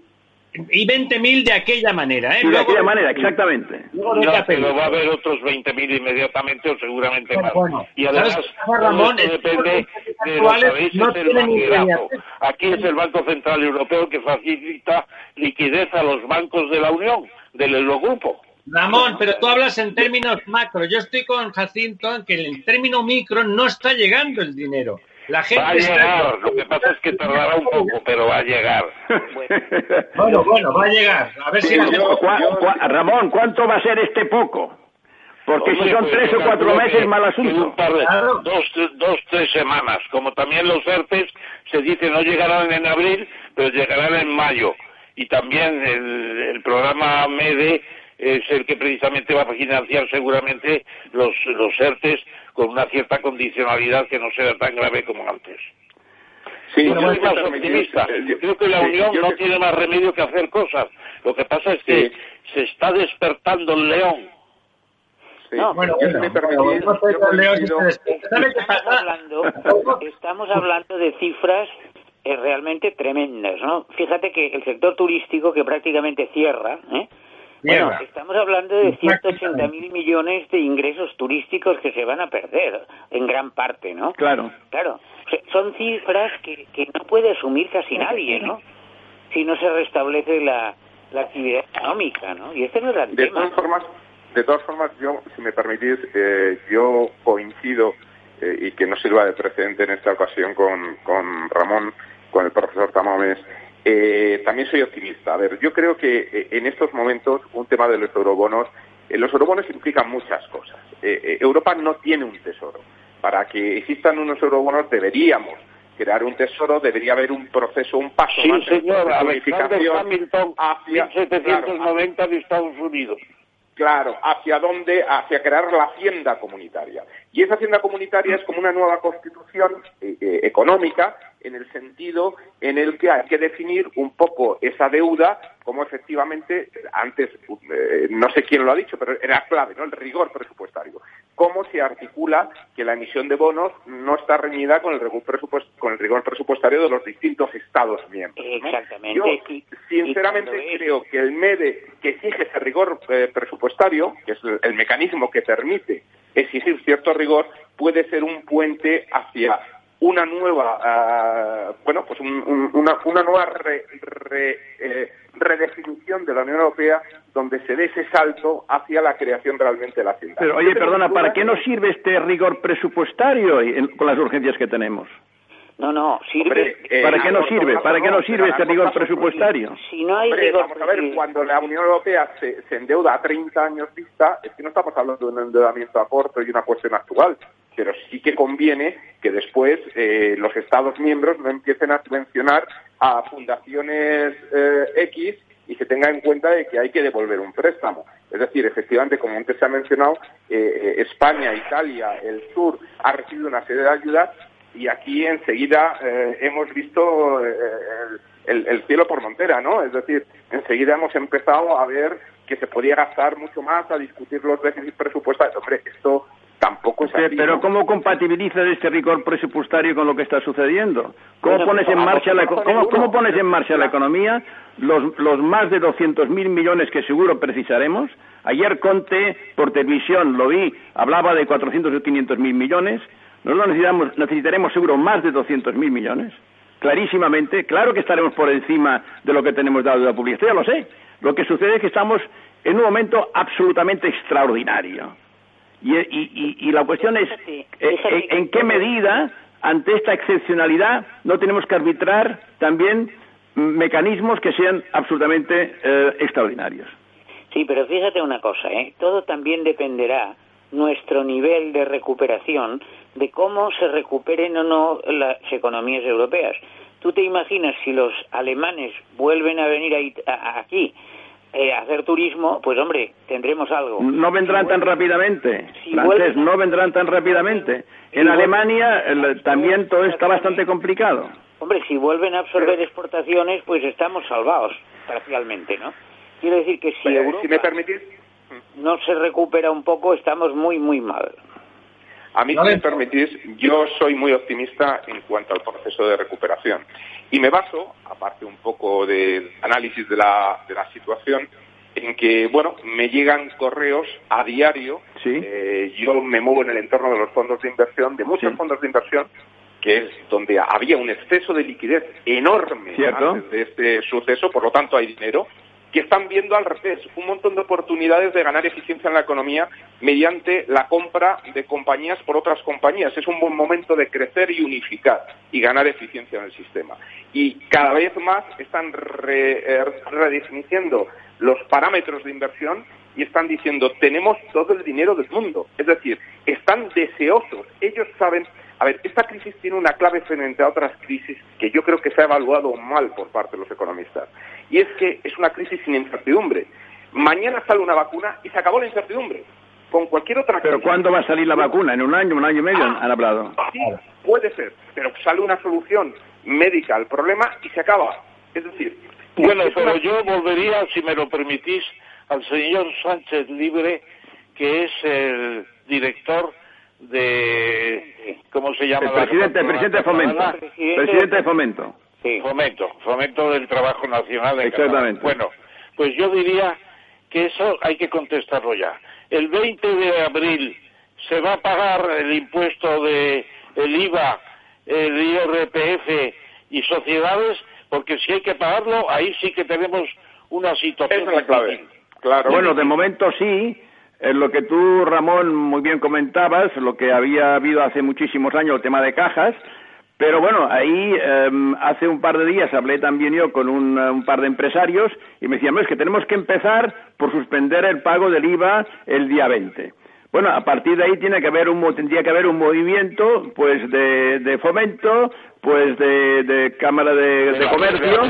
y 20.000 de aquella manera, ¿eh? Sí, de luego, aquella manera, exactamente. No, pero va a haber otros 20.000 inmediatamente o seguramente más. Bueno, y además, Ramón, esto depende de los del banquerazo. Aquí es el Banco Central Europeo que facilita liquidez a los bancos de la Unión, del Eurogrupo. Ramón, pero tú hablas en términos macro. Yo estoy con Jacinto en que en término micro no está llegando el dinero. La gente va a llegar, está... lo que pasa es que tardará un poco, pero va a llegar. Bueno, bueno, va a llegar. A ver si yo, Ramón, ¿cuánto va a ser este poco? Porque Hombre, si son pues tres o cuatro meses, mal asunto. Un par de, claro. dos, dos, tres semanas. Como también los ERTES se dice no llegarán en abril, pero llegarán en mayo. Y también el, el programa MEDE es el que precisamente va a financiar seguramente los, los ERTES con una cierta condicionalidad que no sea tan grave como antes. Sí, yo soy más optimista. Yo creo que la Unión no tiene más remedio que hacer cosas. Lo que pasa es que se está despertando el león. Sí. No, bueno, bueno, me permitís, no, estamos, hablando, estamos hablando de cifras eh, realmente tremendas, ¿no? Fíjate que el sector turístico que prácticamente cierra, ¿eh? Bueno, estamos hablando de 180 mil millones de ingresos turísticos que se van a perder, en gran parte, ¿no? Claro. Claro. Son cifras que, que no puede asumir casi nadie, ¿no? Si no se restablece la, la actividad económica, ¿no? Y este no es el de tema. Todas formas, de todas formas, yo, si me permitís, eh, yo coincido eh, y que no sirva de precedente en esta ocasión con, con Ramón, con el profesor Tamames, eh, también soy optimista. A ver, yo creo que eh, en estos momentos un tema de los eurobonos, eh, los eurobonos implican muchas cosas. Eh, Europa no tiene un tesoro. Para que existan unos eurobonos deberíamos crear un tesoro, debería haber un proceso, un paso sí, más señor, de Hamilton, hacia, 1790 claro, de Estados Unidos. Claro, hacia dónde, hacia crear la hacienda comunitaria. Y esa hacienda comunitaria es como una nueva constitución eh, eh, económica en el sentido en el que hay que definir un poco esa deuda como efectivamente, antes, eh, no sé quién lo ha dicho, pero era clave, ¿no? El rigor presupuestario. Cómo se articula que la emisión de bonos no está reñida con el rigor, presupuest con el rigor presupuestario de los distintos Estados miembros. ¿no? Exactamente. Yo, sinceramente, es... creo que el MEDE, que exige ese rigor eh, presupuestario, que es el, el mecanismo que permite exigir cierto rigor, puede ser un puente hacia una nueva, ah, bueno, pues una, una, nueva eh, redefinición de la Unión Europea donde se dé ese salto hacia la creación realmente de la ciudad. Pero, oye, perdona, ¿para qué nos sirve este rigor presupuestario con las urgencias que tenemos? No, no, sirve. Eh, ¿Para qué nos sirve? ¿Para qué nos sirve este rigor presupuestario? Si no hay rigor Vamos a ver, cuando la Unión Europea se, se, endeuda a 30 años vista, es que no estamos hablando de un endeudamiento a corto y una cuestión actual, pero sí que conviene que después eh, los Estados miembros no empiecen a subvencionar a fundaciones eh, X y se tenga en cuenta de que hay que devolver un préstamo. Es decir, efectivamente, como antes se ha mencionado, eh, España, Italia, el sur ha recibido una serie de ayudas y aquí enseguida eh, hemos visto eh, el, cielo por montera, ¿no? Es decir, enseguida hemos empezado a ver que se podía gastar mucho más, a discutir los déficits presupuestarios. Hombre, esto tampoco es así. Pero ¿cómo compatibiliza este rigor presupuestario con lo que está sucediendo? ¿Cómo pones en marcha la ¿cómo, pones en marcha la economía los, los más de 200.000 millones que seguro precisaremos? Ayer Conte por televisión lo vi, hablaba de 400 o 500 mil millones. Nosotros necesitamos, necesitaremos seguro más de 200.000 millones, clarísimamente. Claro que estaremos por encima de lo que tenemos dado de la pública, ya lo sé. Lo que sucede es que estamos en un momento absolutamente extraordinario. Y, la cuestión es, eh, eh, ¿en qué medida, ante esta excepcionalidad, no tenemos que arbitrar también mecanismos que sean absolutamente eh, extraordinarios? Sí, pero fíjate una cosa, ¿eh? todo también dependerá nuestro nivel de recuperación de cómo se recuperen o no las economías europeas. ¿Tú te imaginas si los alemanes vuelven a venir aquí eh, a hacer turismo? Pues hombre, tendremos algo. No vendrán tan rápidamente, francés, no vendrán tan rápidamente. En Alemania también todo está bastante complicado. Hombre, si vuelven a absorber exportaciones, pues estamos salvados, parcialmente, ¿no? Quiero decir que si Europa... Si me permitís, no se recupera un poco, estamos muy, muy mal. A mí, si me permitís, yo soy muy optimista en cuanto al proceso de recuperación. Y me baso, aparte un poco del análisis de la, de la situación, en que, bueno, me llegan correos a diario. Eh, yo me muevo en el entorno de los fondos de inversión, de muchos fondos de inversión, que es donde había un exceso de liquidez enorme antes de este suceso, por lo tanto hay dinero que están viendo al revés un montón de oportunidades de ganar eficiencia en la economía mediante la compra de compañías por otras compañías. Es un buen momento de crecer y unificar y ganar eficiencia en el sistema. Y cada vez más están eh, redefiniendo los parámetros de inversión y están diciendo tenemos todo el dinero del mundo. Es decir, están deseosos. Ellos saben a ver, esta crisis tiene una clave frente a otras crisis que yo creo que se ha evaluado mal por parte de los economistas. Y es que es una crisis sin incertidumbre. Mañana sale una vacuna y se acabó la incertidumbre. Con cualquier otra ¿Pero cuándo va a salir la vacuna? ¿En un año, un año y medio? Ah, han hablado. Sí, puede ser. Pero sale una solución médica al problema y se acaba. Es decir... Bueno, pero yo volvería, si me lo permitís, al señor Sánchez Libre, que es el director de ¿cómo se llama? El presidente, el presidente de Fomento. Presidente de Fomento. Fomento, Fomento del Trabajo Nacional. Exactamente. Bueno, pues yo diría que eso hay que contestarlo ya. El 20 de abril se va a pagar el impuesto de el IVA, el IRPF y sociedades, porque si hay que pagarlo, ahí sí que tenemos una situación. Esa es la clave. Claro. Bueno, de momento sí, en lo que tú, Ramón, muy bien comentabas, lo que había habido hace muchísimos años, el tema de cajas, pero bueno, ahí em, hace un par de días hablé también yo con un, par de empresarios y me decían, es que tenemos que empezar por suspender el pago del IVA el día 20. Bueno, a partir de ahí tiene que haber un, tendría que haber un movimiento pues de, fomento, pues de, Cámara de, Comercio.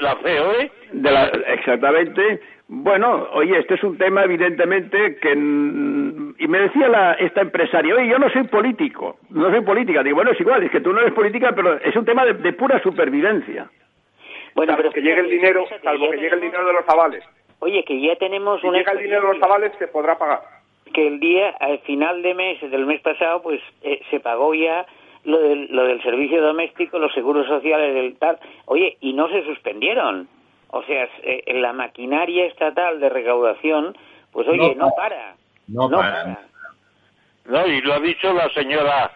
La COE. De la, exactamente bueno, oye, este es un tema evidentemente que... Y me decía la, esta empresaria, oye, yo no soy político, no soy política. Digo, bueno, es igual, es que tú no eres política, pero es un tema de, pura supervivencia. Bueno, pero que llegue el dinero, salvo que llegue el dinero de los avales. Oye, que ya tenemos si llega el dinero de los avales, se podrá pagar. Que el día, al final de mes, del mes pasado, pues eh, se pagó ya lo del, lo del servicio doméstico, los seguros sociales, del tal. Oye, y no se suspendieron. O sea, eh, la maquinaria estatal de recaudación, pues oye, no, para. No, para. No, y lo ha dicho la señora,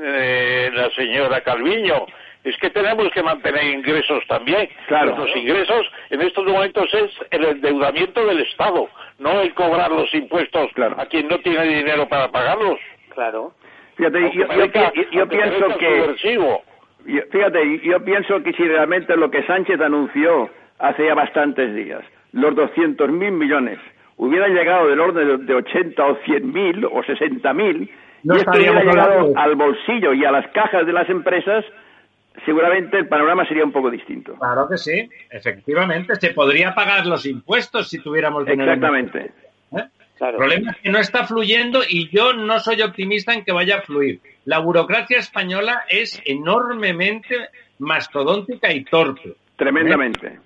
eh, la señora Calviño. Es que tenemos que mantener ingresos también. Claro. Los ingresos en estos momentos es el endeudamiento del Estado, no el cobrar los impuestos a quien no tiene dinero para pagarlos. Claro. Fíjate, yo, Aunque yo parezca- pi- yo aunque pienso que... subversivo. yo- fíjate, yo pienso que si realmente lo que Sánchez anunció hace ya bastantes días, los 200.000 millones, hubieran llegado del orden de- de 80 o 100.000 o 60.000, No y esto hubiera llegado al bolsillo y a las cajas de las empresas, seguramente el panorama sería un poco distinto. Claro que sí, efectivamente. Se podría pagar los impuestos si tuviéramos dinero. Exactamente. ¿Eh? El problema es que no está fluyendo y yo no soy optimista en que vaya a fluir. La burocracia española es enormemente mastodóntica y torpe. Tremendamente. Eh,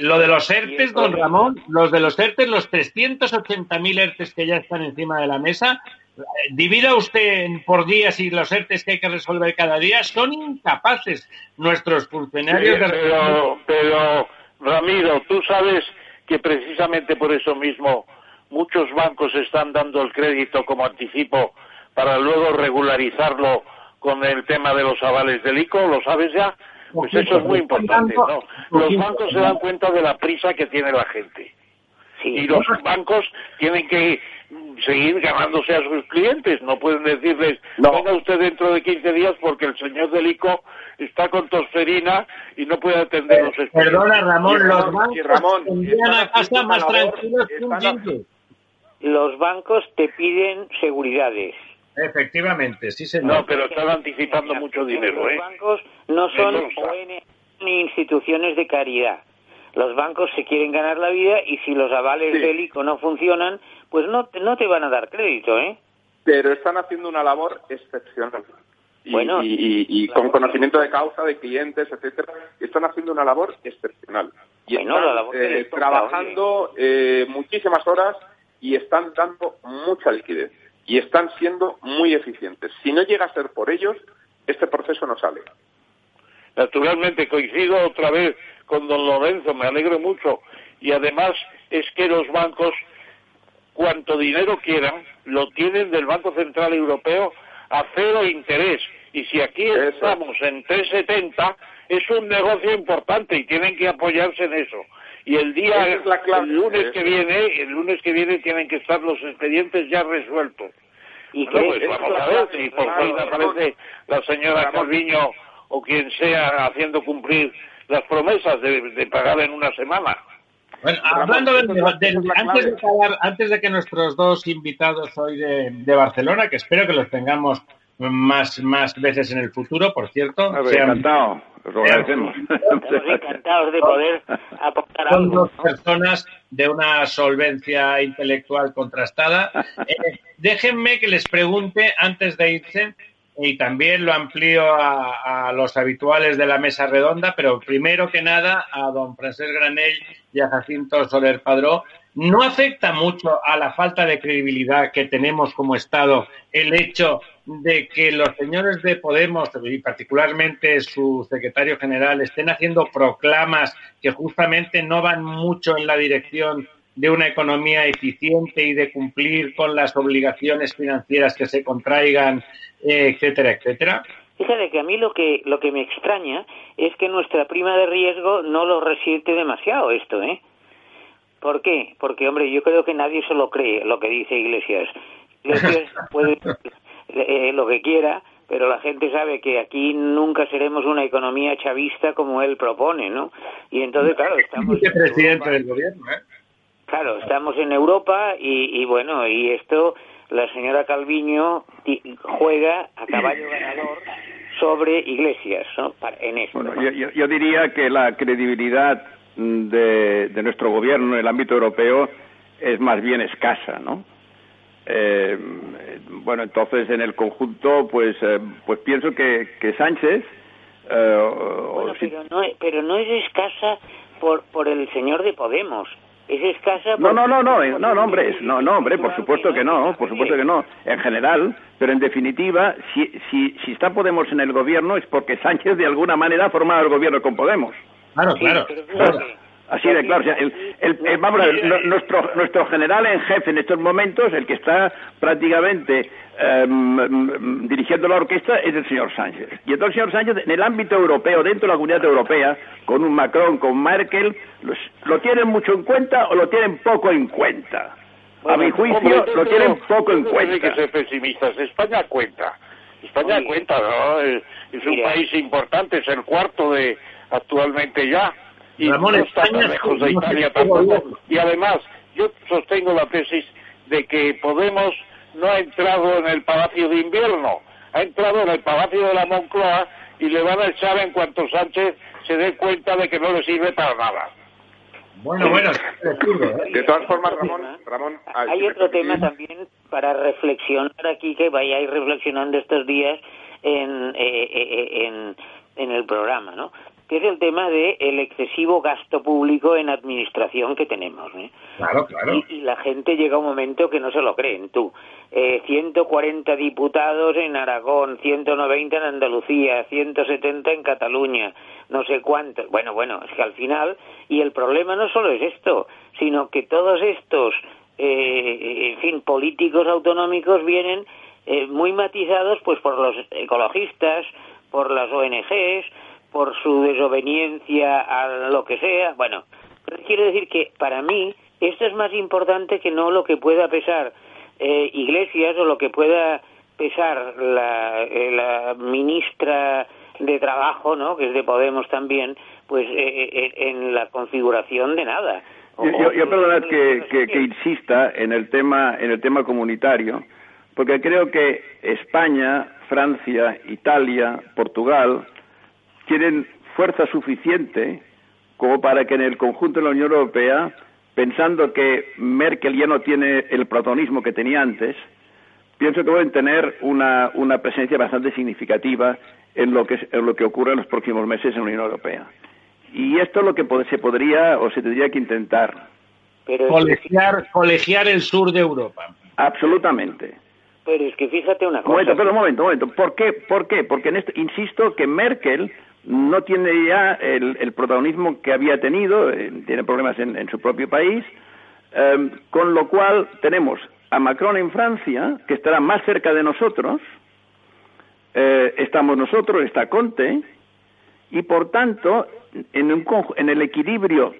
lo de los ERTES, don Ramón, los de los ERTES, los 380.000 ERTES que ya están encima de la mesa, eh, divida usted por días y los ERTES que hay que resolver cada día, son incapaces nuestros funcionarios Sí, de pero, pero, Ramiro, tú sabes que precisamente por eso mismo muchos bancos están dando el crédito como anticipo para luego regularizarlo con el tema de los avales del ICO, ¿lo sabes ya? Pues eso es muy importante, ¿no? Los bancos se dan cuenta de la prisa que tiene la gente. Y los bancos tienen que seguir ganándose a sus clientes. No pueden decirles, venga usted dentro de 15 días porque el señor del ICO está con tosferina y no puede atender los expedientes. Perdona, Ramón, los bancos Ramón, tendrían a casa más tranquilos que un están jingle. Los bancos te piden seguridades. Efectivamente, sí, señor. No, pero están anticipando mucho dinero, Los ¿eh? bancos no son. ONG ni instituciones de caridad. Los bancos se quieren ganar la vida y si los avales Sí. del ICO no funcionan, pues no, te- no te van a dar crédito, ¿eh? pero están haciendo una labor excepcional. Y, Bueno, y- y- y con conocimiento de causa, de clientes, etcétera, están haciendo una labor excepcional. Y Bueno, están la labor eh, trabajando eh, muchísimas horas y están dando mucha liquidez. Y están siendo muy eficientes. Si no llega a ser por ellos, este proceso no sale. Naturalmente coincido otra vez con don Lorenzo, me alegro mucho. Y además es que los bancos, cuanto dinero quieran, lo tienen del Banco Central Europeo a cero interés. Y si aquí estamos en 3,70, es un negocio importante y tienen que apoyarse en eso. Y el día, Esa es la clave. el lunes que viene, el lunes que viene tienen que estar los expedientes ya resueltos. ¿Y Bueno, pues vamos a ver clave, si por claro, fin Ramón. aparece la señora Ramón. Calviño o quien sea haciendo cumplir las promesas de, de pagar en una semana. Bueno, hablando del- antes, de acabar- antes de que nuestros dos invitados hoy de, de Barcelona, que espero que los tengamos más, más veces en el futuro, por cierto. A ver, encantado, os lo agradecemos. Estamos encantados de poder aportar Son algo. dos personas de una solvencia intelectual contrastada. Eh, déjenme que les pregunte antes de irse, y también lo amplío a, a los habituales de la mesa redonda, pero primero que nada a don Francesc Granell y a Jacinto Soler Padró. ¿No afecta mucho a la falta de credibilidad que tenemos como Estado el hecho de que los señores de Podemos y particularmente su secretario general estén haciendo proclamas que justamente no van mucho en la dirección de una economía eficiente y de cumplir con las obligaciones financieras que se contraigan, eh, etcétera, etcétera? Fíjate que a mí lo que lo que me extraña es que nuestra prima de riesgo no lo resiente demasiado esto, ¿eh? ¿Por qué? Porque, hombre, yo creo que nadie se lo cree lo que dice Iglesias. Iglesias puede eh, lo que quiera, pero la gente sabe que aquí nunca seremos una economía chavista como él propone, ¿no? Y entonces, claro, estamos... Vicepresidente del gobierno, ¿eh? Claro, estamos en Europa y, y bueno, y esto la señora Calviño ti- juega a caballo ganador sobre Iglesias, ¿no? En esto. Bueno, yo, yo- yo diría que la credibilidad de, de nuestro gobierno en el ámbito europeo es más bien escasa, ¿no? Eh, bueno, entonces en el conjunto, pues, eh, pues pienso que, que Sánchez, eh, o- Bueno, si- pero no, pero no es escasa por, por el señor de Podemos. Es escasa no, por- no, no, no, eh, no, no, hombre, es- no, no, hombre, por supuesto que no, por supuesto que no, en general, pero en definitiva, si, si, si está Podemos en el gobierno es porque Sánchez de alguna manera ha formado el gobierno con Podemos. Claro, Sí, pero fíjate, Así de claro. el, vamos a ver, nuestro, nuestro general en jefe en estos momentos, el que está prácticamente em, dirigiendo la orquesta, es el señor Sánchez. Y entonces el señor Sánchez, en el ámbito europeo, dentro de la comunidad europea, con un Macron, con Merkel, ¿lo tienen mucho en cuenta o lo tienen poco en cuenta? a mi juicio, lo tienen poco en cuenta. Hay que ser pesimistas. España cuenta. España cuenta, ¿no? Es, un país importante, es el cuarto de actualmente ya y no está tan lejos de Italia tampoco. Y además, yo sostengo la tesis de que Podemos no ha entrado en el Palacio de Invierno, ha entrado en el Palacio de la Moncloa y le van a echar en cuanto Sánchez se dé cuenta de que no le sirve para nada. Bueno, bueno, ¿eh? de todas formas, Ramón, Ramón hay otro tema también para reflexionar aquí que vayáis reflexionando estos días en, eh, eh, en, en el programa, ¿no? Que es el tema del el excesivo gasto público en administración que tenemos. ¿eh? Claro, claro. Y, la gente llega a un momento que no se lo creen, tú. Eh, 140 diputados en Aragón, 190 en Andalucía, 170 en Cataluña, no sé cuántos. Bueno, bueno, es que al final, y el problema no solo es esto, sino que todos estos, eh, en fin, políticos autonómicos vienen eh, muy matizados pues por los ecologistas, por las ONGs, por su desobediencia a lo que sea. Bueno, quiero decir que para mí esto es más importante que no lo que pueda pesar eh, Iglesias o lo que pueda pesar la, eh, la ministra de Trabajo, ¿no? que es de Podemos también, pues eh, en la configuración de nada. Yo, yo, que, que, que, insista en el tema en el tema comunitario, porque creo que España, Francia, Italia, Portugal tienen fuerza suficiente como para que en el conjunto de la Unión Europea, pensando que Merkel ya no tiene el protagonismo que tenía antes, pienso que pueden tener una, una presencia bastante significativa en lo, que, en lo que ocurre en los próximos meses en la Unión Europea. Y esto es lo que se podría o se tendría que intentar. colegiar, colegiar el sur de Europa. Absolutamente. Pero es que fíjate una cosa. Un momento, pero un momento, un momento. ¿Por qué? ¿Por qué? Porque en esto, insisto que Merkel no tiene ya el, protagonismo que había tenido, eh, tiene problemas en, su propio país, em, con lo cual tenemos a Macron en Francia, que estará más cerca de nosotros, eh, estamos nosotros, está Conte, y por tanto, en, en el equilibrio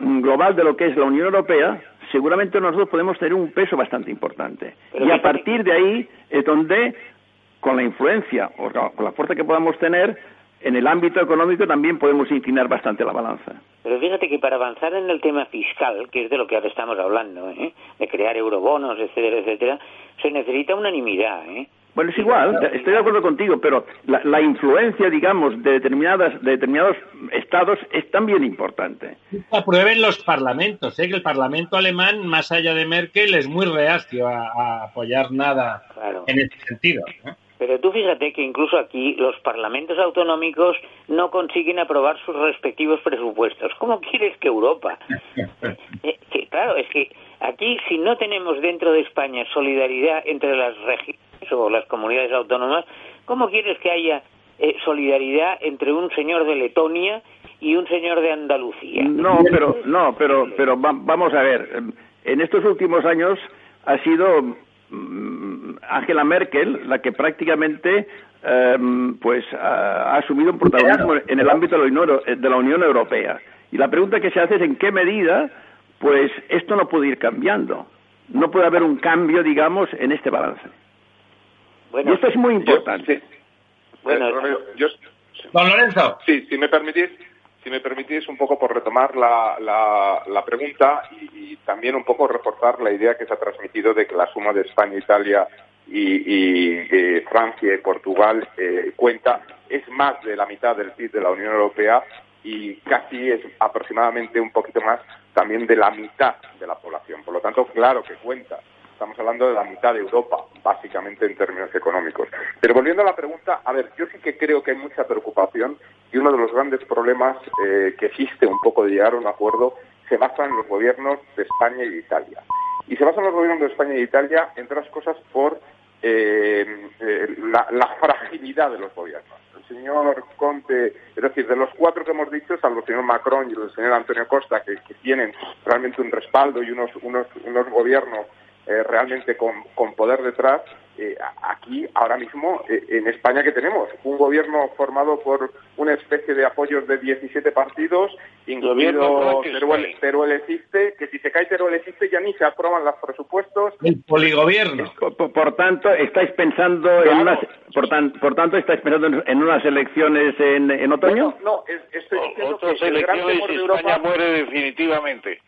global de lo que es la Unión Europea, seguramente nosotros podemos tener un peso bastante importante. y a partir de ahí es donde, con la influencia o con la fuerza que podamos tener, en el ámbito económico también podemos inclinar bastante la balanza. Pero fíjate que para avanzar en el tema fiscal, que es de lo que ahora estamos hablando, ¿eh? de crear eurobonos, etcétera, etcétera, se necesita unanimidad. ¿eh? Bueno, es igual, estoy de acuerdo contigo, pero la, influencia, digamos, de, determinadas, de determinados estados es también importante. Aprueben los parlamentos, ¿eh? que el parlamento alemán, más allá de Merkel, es muy reacio a, apoyar nada en ese sentido. ¿eh? Pero tú fíjate que incluso aquí los parlamentos autonómicos no consiguen aprobar sus respectivos presupuestos. ¿Cómo quieres que Europa? Eh, claro, es que aquí si no tenemos dentro de España solidaridad entre las regiones o las comunidades autónomas, ¿cómo quieres que haya eh, solidaridad entre un señor de Letonia y un señor de Andalucía? No, pero no, pero pero vamos a ver. En estos últimos años ha sido Mm, Angela Merkel la que prácticamente em, pues ha, asumido un protagonismo en el ámbito de la, Unión, Europea. Y la pregunta que se hace es en qué medida pues esto no puede ir cambiando. No puede haber un cambio, digamos, en este balance. y esto es muy importante. bueno, yo, Don Lorenzo. Sí, si me permitís, si me permitís, un poco por retomar la, la, pregunta y, también un poco reforzar la idea que se ha transmitido de que la suma de España, Italia y, eh, Francia y Portugal eh, cuenta es más de la mitad del PIB de la Unión Europea y casi es aproximadamente un poquito más también de la mitad de la población. Por lo tanto, claro que cuenta estamos hablando de la mitad de Europa, básicamente en términos económicos. Pero volviendo a la pregunta, a ver, yo sí que creo que hay mucha preocupación y uno de los grandes problemas eh, que existe un poco de llegar a un acuerdo se basa en los gobiernos de España y de Italia. Y se basa en los gobiernos de España y Italia, entre otras cosas, por eh, eh, la, fragilidad de los gobiernos. el señor Conte, es decir, de los cuatro que hemos dicho, salvo el señor Macron y el señor Antonio Costa, que, tienen realmente un respaldo y unos, unos, unos gobiernos eh, realmente con, con, poder detrás, eh, aquí ahora mismo eh, en España que tenemos un gobierno formado por una especie de apoyos de 17 partidos, incluido Teruel, Teruel existe, que si se cae Teruel existe ya ni se aprueban los presupuestos. El poligobierno. Por, tanto, estáis pensando en unas, por, por, tanto estáis pensando en unas elecciones en, en otoño. No, estoy diciendo que el gran temor de Europa muere definitivamente.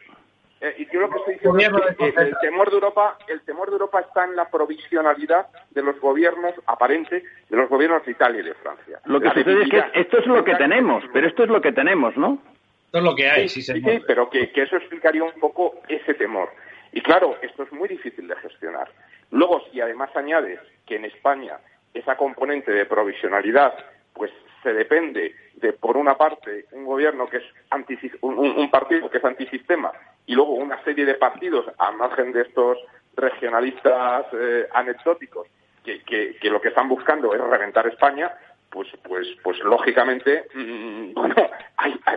Eh, y yo lo que estoy diciendo es que el temor de Europa, el temor de Europa está en la provisionalidad de los gobiernos aparentes de los gobiernos de Italia y de Francia. Lo que sucede es que esto es lo que tenemos, pero esto es lo que tenemos, ¿no? Esto es lo que hay, sí, señor. Sí, pero que, que eso explicaría un poco ese temor. Y claro, esto es muy difícil de gestionar. Luego, si además añades que en España esa componente de provisionalidad pues se depende de, por una parte, un gobierno que es anti, un, partido que es antisistema y luego una serie de partidos, a margen de estos regionalistas eh, anecdóticos, que, que, lo que están buscando es reventar España, pues, pues, pues lógicamente, mm, bueno,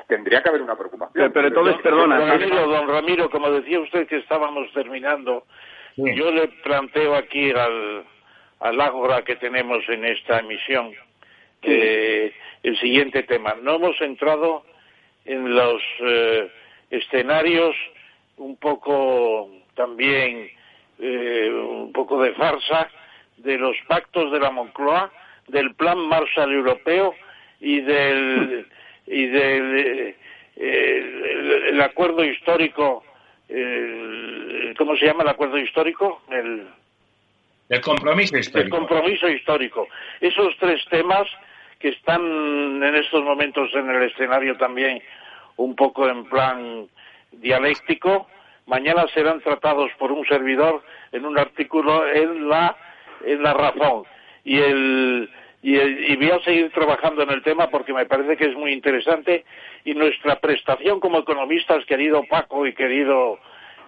tendría que haber una preocupación. Pero, entonces, perdona. Don Ramiro, don Ramiro, como decía usted que estábamos terminando, yo le planteo aquí al, al ágora que tenemos en esta emisión eh, el siguiente tema. No hemos entrado en los eh, escenarios un poco también eh, un poco de farsa de los pactos de la Moncloa, del Plan Marshall Europeo y del y del el, acuerdo histórico ¿cómo se llama el acuerdo histórico? El, el compromiso histórico. El compromiso histórico. Esos tres temas que están en estos momentos en el escenario también un poco en plan dialéctico, mañana serán tratados por un servidor en un artículo en la en la razón y el y, y, voy a seguir trabajando en el tema porque me parece que es muy interesante y nuestra prestación como economistas, querido Paco y querido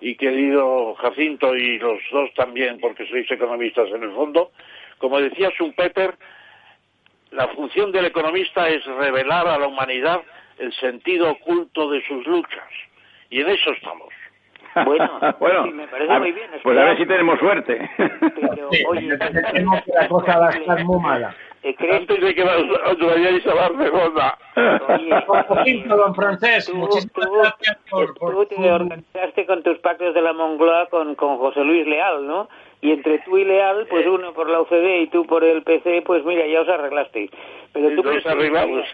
y querido Jacinto y los dos también porque sois economistas en el fondo, como decía Schumpeter, la función del economista es revelar a la humanidad el sentido oculto de sus luchas. Y en eso estamos. Bueno, bueno me parece muy bien. Pues a ver si tenemos suerte. Pero, oye, tenemos que la cosa va a estar muy mala. Eh, Antes de que os vayáis a Barcelona. Oye, don Francés, muchísimas gracias por, Tú te organizaste con tus pactos de la Mongloa con, con José Luis Leal, ¿no? y entre tú y Leal, pues eh. uno por la UCD y tú por el PC, pues mira, ya os arreglasteis. Pero tú nos arreglamos,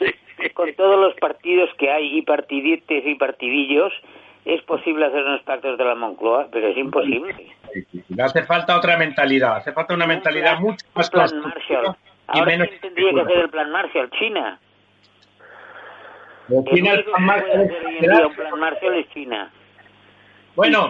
con todos los partidos que hay y partidites y partidillos, es posible hacer unos pactos de la Moncloa, pero es imposible. Hace falta otra mentalidad, hace falta una mentalidad mucho más plan Ahora menos tendría que hacer el plan Marshall, China. China el, plan Marshall, el plan Marshall es China. Bueno,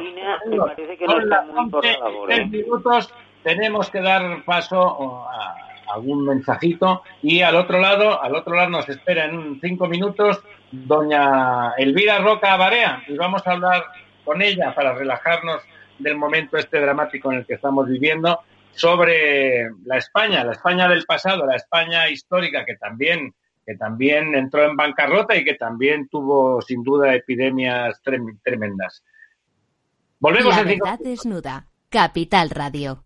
tres minutos tenemos que dar paso a algún mensajito. Y al otro lado, al otro lado nos espera en cinco minutos doña Elvira Roca Barea. Y vamos a hablar con ella para relajarnos del momento este dramático en el que estamos viviendo sobre la España, la España del pasado, la España histórica que también que también entró en bancarrota y que también tuvo sin duda epidemias tremendas. Volvemos la verdad desnuda. Capital Radio.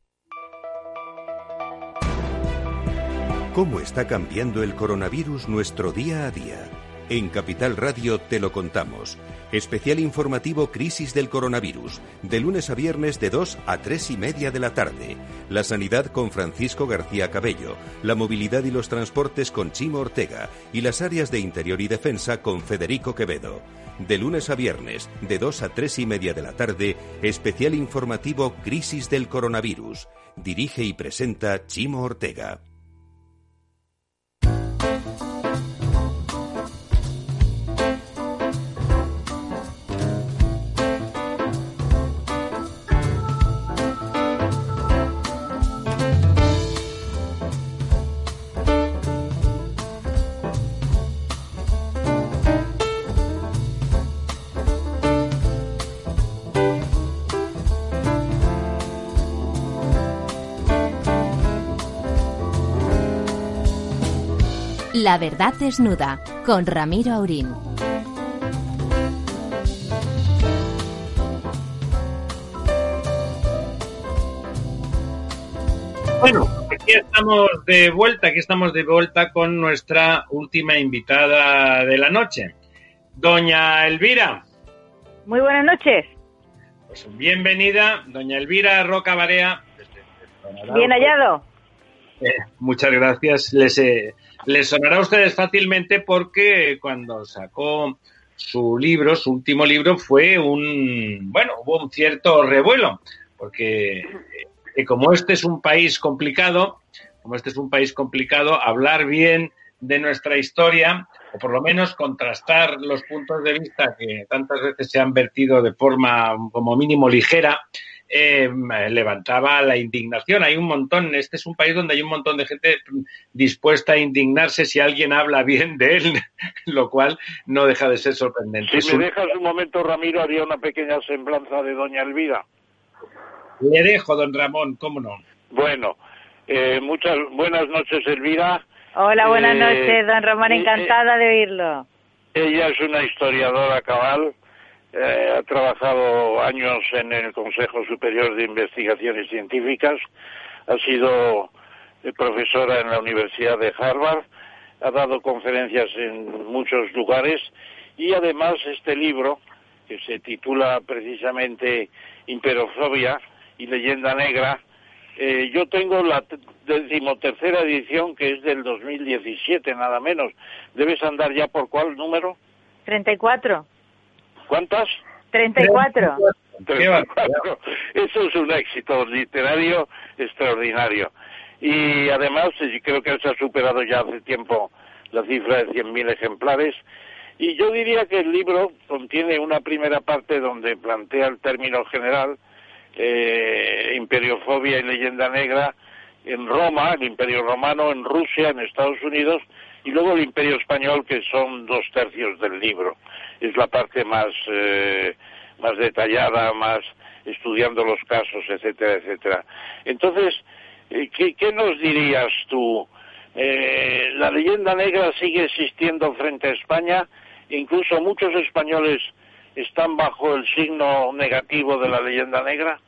¿Cómo está cambiando el coronavirus nuestro día a día? En Capital Radio te lo contamos. Especial informativo Crisis del Coronavirus, de lunes a viernes de 2 a 3 y media de la tarde. La sanidad con Francisco García Cabello, la movilidad y los transportes con Chimo Ortega y las áreas de interior y defensa con Federico Quevedo. De lunes a viernes, de 2 a 3 y media de la tarde, especial informativo Crisis del Coronavirus. Dirige y presenta Chimo Ortega. La verdad desnuda con Ramiro Aurín. Bueno, aquí estamos de vuelta, aquí estamos de vuelta con nuestra última invitada de la noche, doña Elvira. Muy buenas noches. Pues bienvenida, doña Elvira Roca Barea. Bien hallado. Eh, muchas gracias. Les, eh, les sonará a ustedes fácilmente porque cuando sacó su libro, su último libro, fue un, bueno, hubo un cierto revuelo, porque eh, como este es un país complicado, como este es un país complicado, hablar bien de nuestra historia, o por lo menos contrastar los puntos de vista que tantas veces se han vertido de forma como mínimo ligera, eh, levantaba la indignación. Hay un montón, este es un país donde hay un montón de gente dispuesta a indignarse si alguien habla bien de él, lo cual no deja de ser sorprendente. Si me dejas un momento, Ramiro, haría una pequeña semblanza de doña Elvira. Le dejo, don Ramón, cómo no. Bueno, eh, muchas buenas noches, Elvira. Hola, buenas Eh, noches, don Román, eh, encantada de oírlo. Ella es una historiadora cabal, eh, ha trabajado años en el Consejo Superior de Investigaciones Científicas, ha sido eh, profesora en la Universidad de Harvard, ha dado conferencias en muchos lugares y además este libro, que se titula precisamente Imperofobia y Leyenda Negra, eh, yo tengo la decimotercera edición que es del 2017, nada menos. ¿Debes andar ya por cuál número? 34. ¿Cuántas? 34. 34. Eso es un éxito literario extraordinario. Y además eh, creo que se ha superado ya hace tiempo la cifra de 100.000 ejemplares. Y yo diría que el libro contiene una primera parte donde plantea el término general, eh, imperiofobia y leyenda negra, en Roma, el imperio romano, en Rusia, en Estados Unidos, y luego el imperio español, que son dos tercios del libro. Es la parte más, eh, más detallada, más estudiando los casos, etcétera, etcétera. Entonces, eh, ¿qué, qué nos dirías tú? Eh, la leyenda negra sigue existiendo frente a España, incluso muchos españoles están bajo el signo negativo de la leyenda negra.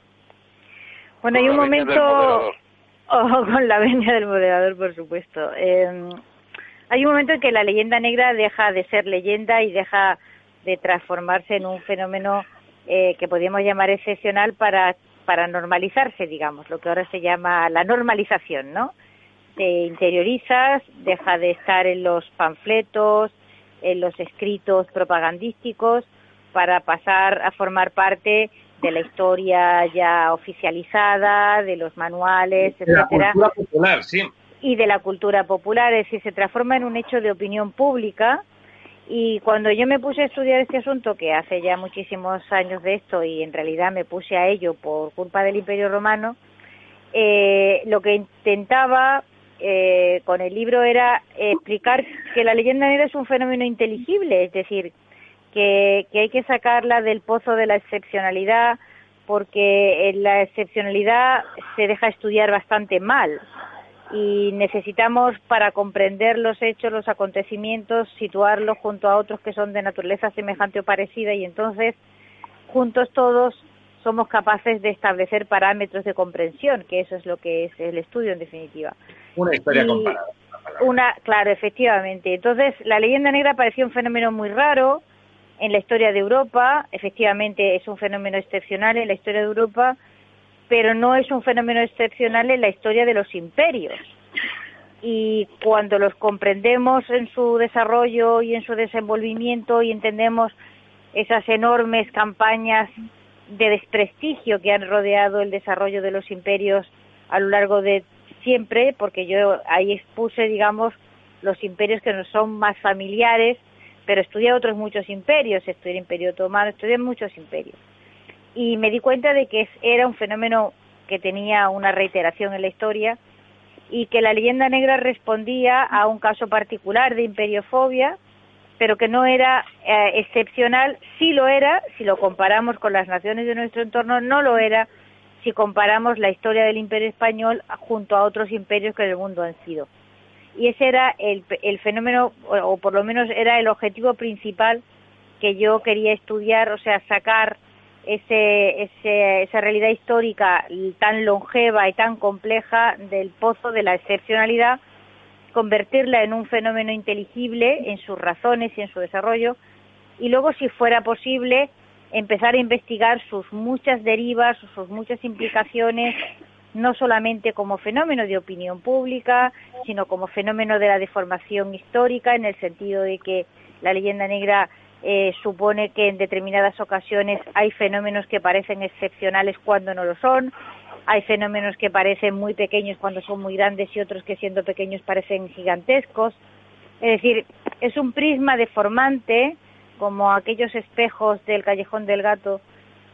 Bueno, hay un momento... Oh, con la venia del moderador, por supuesto. Eh, hay un momento en que la leyenda negra deja de ser leyenda y deja de transformarse en un fenómeno eh, que podríamos llamar excepcional para, para normalizarse, digamos, lo que ahora se llama la normalización, ¿no? Te interiorizas, deja de estar en los panfletos, en los escritos propagandísticos, para pasar a formar parte de la historia ya oficializada, de los manuales, De la etcétera cultura popular, sí. y de la cultura popular, es decir, se transforma en un hecho de opinión pública. Y cuando yo me puse a estudiar este asunto, que hace ya muchísimos años de esto, y en realidad me puse a ello por culpa del Imperio Romano, eh, lo que intentaba eh, con el libro era explicar que la leyenda negra es un fenómeno inteligible, es decir, que, que hay que sacarla del pozo de la excepcionalidad, porque la excepcionalidad se deja estudiar bastante mal y necesitamos para comprender los hechos, los acontecimientos, situarlos junto a otros que son de naturaleza semejante o parecida y entonces juntos todos somos capaces de establecer parámetros de comprensión, que eso es lo que es el estudio en definitiva. Una historia Y comparada. Una, claro, efectivamente. Entonces, la leyenda negra parecía un fenómeno muy raro en la historia de Europa. Efectivamente, es un fenómeno excepcional en la historia de Europa, pero no es un fenómeno excepcional en la historia de los imperios. Y cuando los comprendemos en su desarrollo y en su desenvolvimiento y entendemos esas enormes campañas de desprestigio que han rodeado el desarrollo de los imperios a lo largo de siempre, porque yo ahí expuse, digamos, los imperios que nos son más familiares, pero estudié otros muchos imperios, estudié el Imperio Otomano, estudié muchos imperios. Y me di cuenta de que era un fenómeno que tenía una reiteración en la historia y que la leyenda negra respondía a un caso particular de imperiofobia, pero que no era eh, excepcional, sí lo era, si lo comparamos con las naciones de nuestro entorno, no lo era si comparamos la historia del imperio español junto a otros imperios que en el mundo han sido. y ese era el, el fenómeno, o por lo menos era el objetivo principal que yo quería estudiar, o sea, sacar ese, ese, esa realidad histórica tan longeva y tan compleja del pozo de la excepcionalidad, convertirla en un fenómeno inteligible en sus razones y en su desarrollo, y luego, si fuera posible, empezar a investigar sus muchas derivas, sus muchas implicaciones, no solamente como fenómeno de opinión pública, sino como fenómeno de la deformación histórica, en el sentido de que la leyenda negra eh, supone que en determinadas ocasiones hay fenómenos que parecen excepcionales cuando no lo son, hay fenómenos que parecen muy pequeños cuando son muy grandes y otros que siendo pequeños parecen gigantescos. Es decir, es un prisma deformante como aquellos espejos del callejón del gato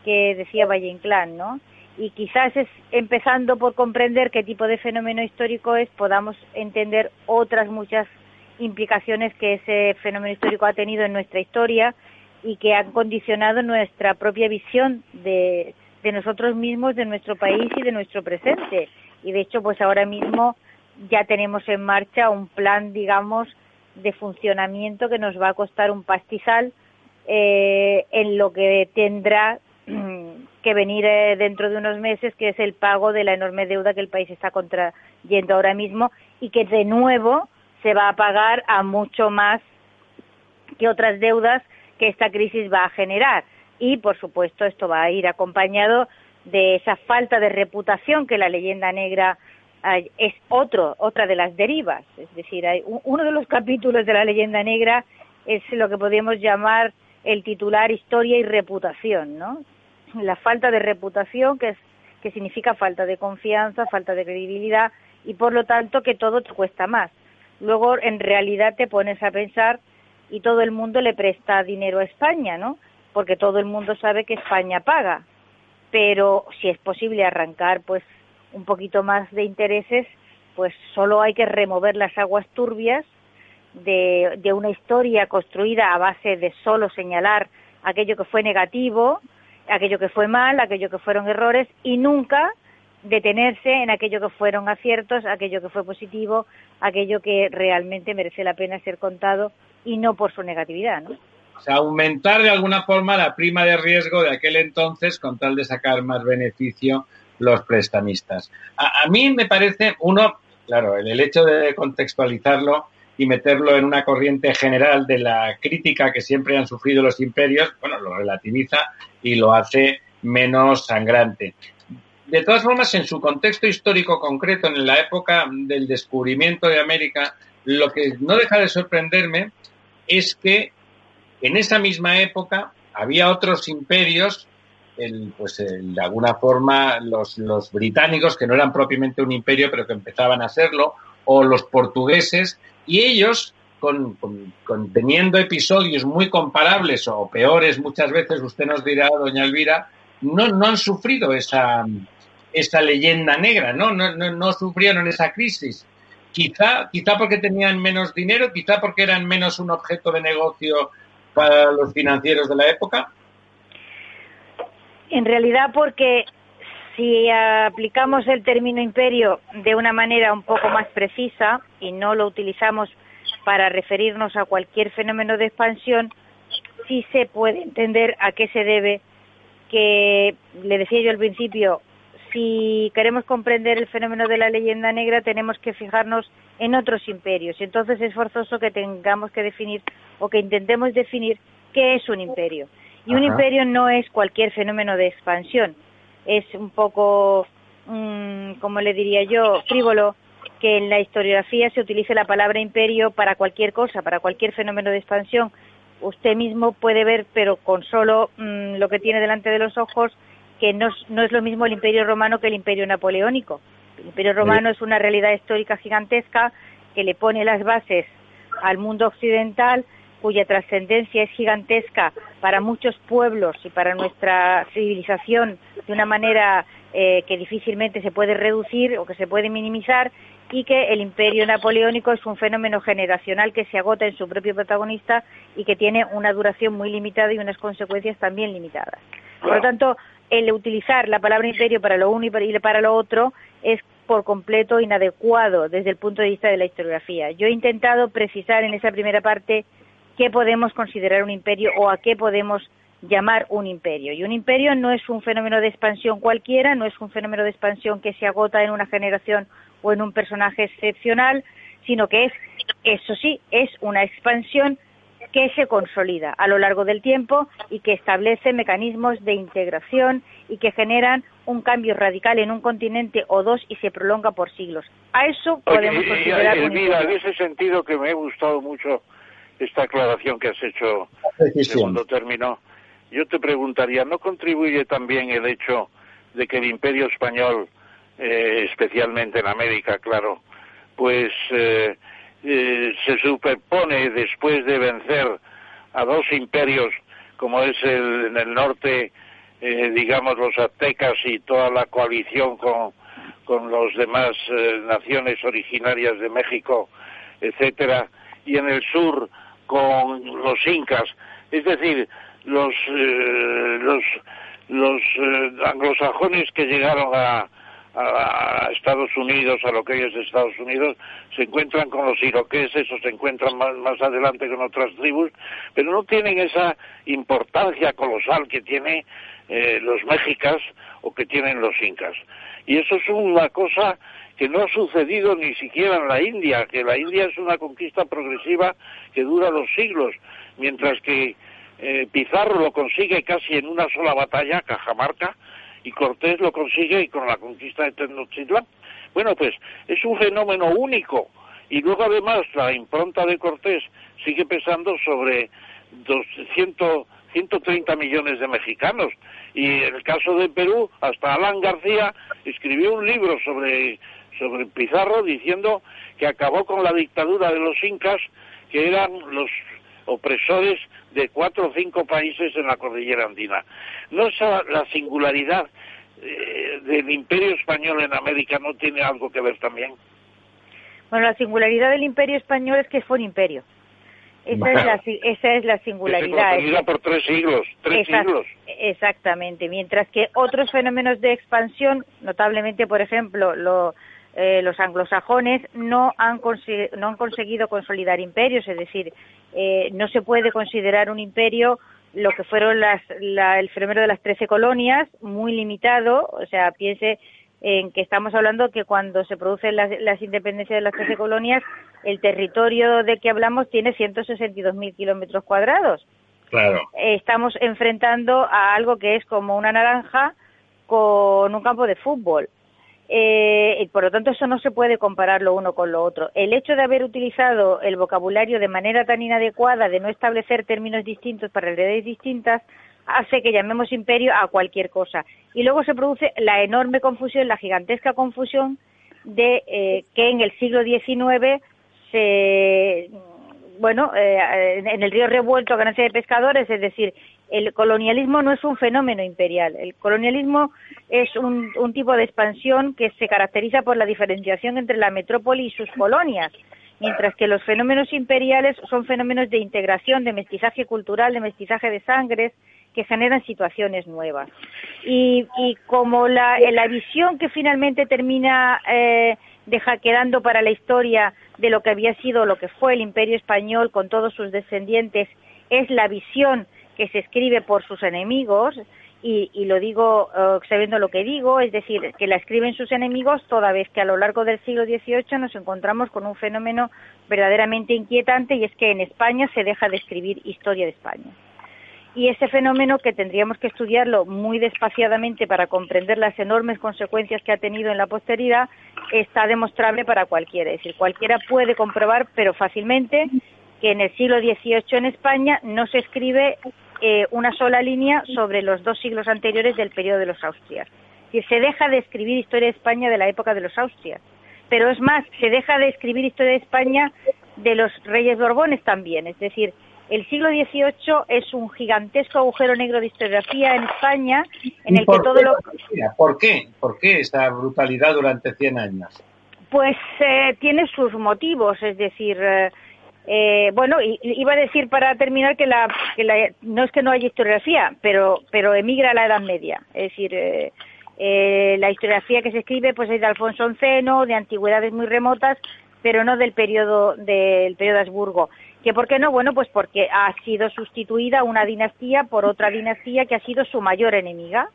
que decía Valle Inclán, ¿no? Y quizás es empezando por comprender qué tipo de fenómeno histórico es, podamos entender otras muchas implicaciones que ese fenómeno histórico ha tenido en nuestra historia y que han condicionado nuestra propia visión de, de nosotros mismos, de nuestro país y de nuestro presente. Y de hecho, pues ahora mismo ya tenemos en marcha un plan, digamos, de funcionamiento que nos va a costar un pastizal eh, en lo que tendrá que venir eh, dentro de unos meses, que es el pago de la enorme deuda que el país está contrayendo ahora mismo y que de nuevo se va a pagar a mucho más que otras deudas que esta crisis va a generar. Y, por supuesto, esto va a ir acompañado de esa falta de reputación que la leyenda negra es otro, otra de las derivas. Es decir, hay uno de los capítulos de la leyenda negra es lo que podríamos llamar el titular historia y reputación, ¿no? La falta de reputación, que, es, que significa falta de confianza, falta de credibilidad y, por lo tanto, que todo te cuesta más luego en realidad te pones a pensar y todo el mundo le presta dinero a España, ¿no? Porque todo el mundo sabe que España paga. Pero si es posible arrancar pues un poquito más de intereses, pues solo hay que remover las aguas turbias de, de una historia construida a base de solo señalar aquello que fue negativo, aquello que fue mal, aquello que fueron errores y nunca detenerse en aquello que fueron aciertos, aquello que fue positivo, aquello que realmente merece la pena ser contado y no por su negatividad, ¿no? O sea, aumentar de alguna forma la prima de riesgo de aquel entonces con tal de sacar más beneficio los prestamistas. A, mí me parece, uno, claro, el hecho de contextualizarlo y meterlo en una corriente general de la crítica que siempre han sufrido los imperios, bueno, lo relativiza y lo hace menos sangrante de todas formas, en su contexto histórico concreto, en la época del descubrimiento de América, lo que no deja de sorprenderme es que en esa misma época había otros imperios, pues de alguna forma los, británicos, que no eran propiamente un imperio, pero que empezaban a serlo, o los portugueses, y ellos, con, teniendo episodios muy comparables o peores muchas veces, usted nos dirá, doña Elvira, no, no han sufrido esa, esa leyenda negra, ¿no? No, no, no sufrieron esa crisis. Quizá, quizá porque tenían menos dinero, quizá porque eran menos un objeto de negocio para los financieros de la época. En realidad porque si aplicamos el término imperio de una manera un poco más precisa y no lo utilizamos para referirnos a cualquier fenómeno de expansión, sí se puede entender a qué se debe que, le decía yo al principio, si queremos comprender el fenómeno de la leyenda negra, tenemos que fijarnos en otros imperios. Entonces es forzoso que tengamos que definir o que intentemos definir qué es un imperio. Y un imperio no es cualquier fenómeno de expansión. Es un poco, mm, como le diría yo, frívolo que en la historiografía se utilice la palabra imperio para cualquier cosa, para cualquier fenómeno de expansión. Usted mismo puede ver, pero con solo mm, lo que tiene delante de los ojos, que no, no, es lo mismo el Imperio Romano que el Imperio Napoleónico. El Imperio Romano es una realidad histórica gigantesca que le pone las bases al mundo occidental, cuya trascendencia es gigantesca para muchos pueblos y para nuestra civilización de una manera eh, que difícilmente se puede reducir o que se puede minimizar y que el imperio napoleónico es un fenómeno generacional que se agota en su propio protagonista y que tiene una duración muy limitada y unas consecuencias también limitadas. Por lo tanto, el utilizar la palabra imperio para lo uno y para lo otro es por completo inadecuado desde el punto de vista de la historiografía. Yo he intentado precisar en esa primera parte qué podemos considerar un imperio o a qué podemos llamar un imperio. Y un imperio no es un fenómeno de expansión cualquiera, no es un fenómeno de expansión que se agota en una generación o en un personaje excepcional, sino que es, eso sí, es una expansión que se consolida a lo largo del tiempo y que establece mecanismos de integración y que generan un cambio radical en un continente o dos y se prolonga por siglos. A eso podemos considerar. Elvira, en ese sentido que me ha gustado mucho esta aclaración que has hecho en segundo término, yo te preguntaría, ¿no contribuye también el hecho de que el imperio español, eh, especialmente en América, claro, pues eh, eh, se superpone después de vencer a dos imperios como es el, en el norte, digamos, los aztecas y toda la coalición con, con los demás naciones originarias de México, etcétera, y en el sur con los incas. Es decir, los eh, los los eh, anglosajones que llegaron a, a, Estados Unidos, a lo que es Estados Unidos, se encuentran con los iroqueses o se encuentran más, más adelante con otras tribus, pero no tienen esa importancia colosal que tiene eh, los mexicas o que tienen los incas. Y eso es una cosa que no ha sucedido ni siquiera en la India, que la India es una conquista progresiva que dura los siglos, mientras que eh, Pizarro lo consigue casi en una sola batalla, Cajamarca, y Cortés lo consigue con la conquista de Tenochtitlán. Bueno, pues es un fenómeno único. Y luego además la impronta de Cortés sigue pesando sobre 200, 130 millones de mexicanos. Y en el caso de Perú, hasta Alan García escribió un libro sobre Pizarro diciendo que acabó con la dictadura de los incas, que eran los opresores de cuatro o cinco países en la cordillera andina. ¿No es la singularidad eh, del imperio español en América no tiene algo que ver también? Bueno, la singularidad del imperio español es que fue un imperio. Esa, es, la, esa es la singularidad. por tres siglos, tres siglos. Exactamente. Mientras que otros fenómenos de expansión, notablemente, por ejemplo, lo, eh, los anglosajones no han, no han conseguido consolidar imperios, es decir, eh, no se puede considerar un imperio lo que fueron las, el fenómeno de las trece colonias, muy limitado, o sea, piense en que estamos hablando que cuando se producen las, las independencias de las trece colonias, el territorio de que hablamos tiene 162.000 kilómetros cuadrados. Claro. estamos enfrentando a algo que es como una naranja con un campo de fútbol. Eh, y por lo tanto, eso no se puede comparar lo uno con lo otro. El hecho de haber utilizado el vocabulario de manera tan inadecuada, de no establecer términos distintos para realidades distintas, hace que llamemos imperio a cualquier cosa. Y luego se produce la enorme confusión, la gigantesca confusión de eh, que en el siglo XIX se bueno, eh, en el río revuelto ganancia de pescadores, es decir, el colonialismo no es un fenómeno imperial. El colonialismo es un, tipo de expansión que se caracteriza por la diferenciación entre la metrópoli y sus colonias, mientras que los fenómenos imperiales son fenómenos de integración, de mestizaje cultural, de mestizaje de sangres, que generan situaciones nuevas. Y, como la, la, visión que finalmente termina eh, deja, quedando para la historia de lo que había sido, lo que fue el imperio español con todos sus descendientes, es la visión que se escribe por sus enemigos, y, lo digo eh, sabiendo lo que digo, es decir, que la escriben sus enemigos toda vez que a lo largo del siglo XVIII nos encontramos con un fenómeno verdaderamente inquietante y es que en España se deja de escribir historia de España. Y ese fenómeno que tendríamos que estudiarlo muy despaciadamente para comprender las enormes consecuencias que ha tenido en la posteridad está demostrable para cualquiera. Es decir, cualquiera puede comprobar, pero fácilmente, que en el siglo XVIII en España no se escribe eh, una sola línea sobre los dos siglos anteriores del periodo de los Austrias. Y se deja de escribir historia de España de la época de los Austrias. Pero es más, se deja de escribir historia de España de los reyes Borbones también. Es decir, el siglo XVIII es un gigantesco agujero negro de historiografía en España en el que todo lo... ¿Por qué? ¿Por qué esa brutalidad durante 100 años? Pues eh, tiene sus motivos, es decir, eh, eh, bueno, iba a decir para terminar que, la, que la, no es que no haya historiografía, pero, pero emigra a la Edad Media. Es decir, eh, Eh, la historiografía que se escribe pues es de Alfonso XI, de antigüedades muy remotas, pero no del periodo del periodo Habsburgo. ¿Que por qué no? Bueno, pues porque ha sido sustituida una dinastía por otra dinastía que ha sido su mayor enemiga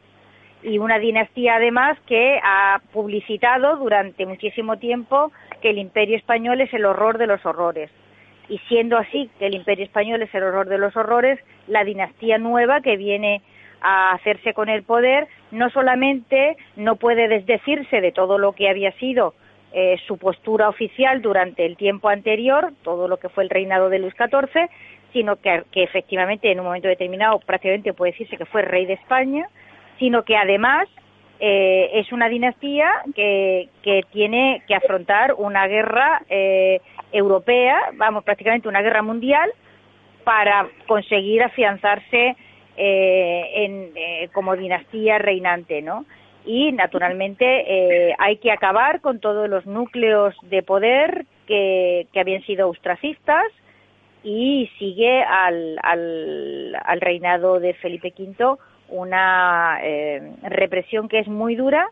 y una dinastía además que ha publicitado durante muchísimo tiempo que el imperio español es el horror de los horrores. Y siendo así que el imperio español es el horror de los horrores, la dinastía nueva que viene a hacerse con el poder no solamente no puede desdecirse de todo lo que había sido eh, su postura oficial durante el tiempo anterior, todo lo que fue el reinado de Luis XIV, sino que, que efectivamente en un momento determinado prácticamente puede decirse que fue rey de España, sino que además eh, es una dinastía que, que, tiene que afrontar una guerra eh, europea, vamos, prácticamente una guerra mundial, para conseguir afianzarse eh, en, como dinastía reinante, ¿no? Y naturalmente hay que acabar con todos los núcleos de poder que, habían sido ostracistas y sigue al, al, al reinado de Felipe V una eh, represión que es muy dura,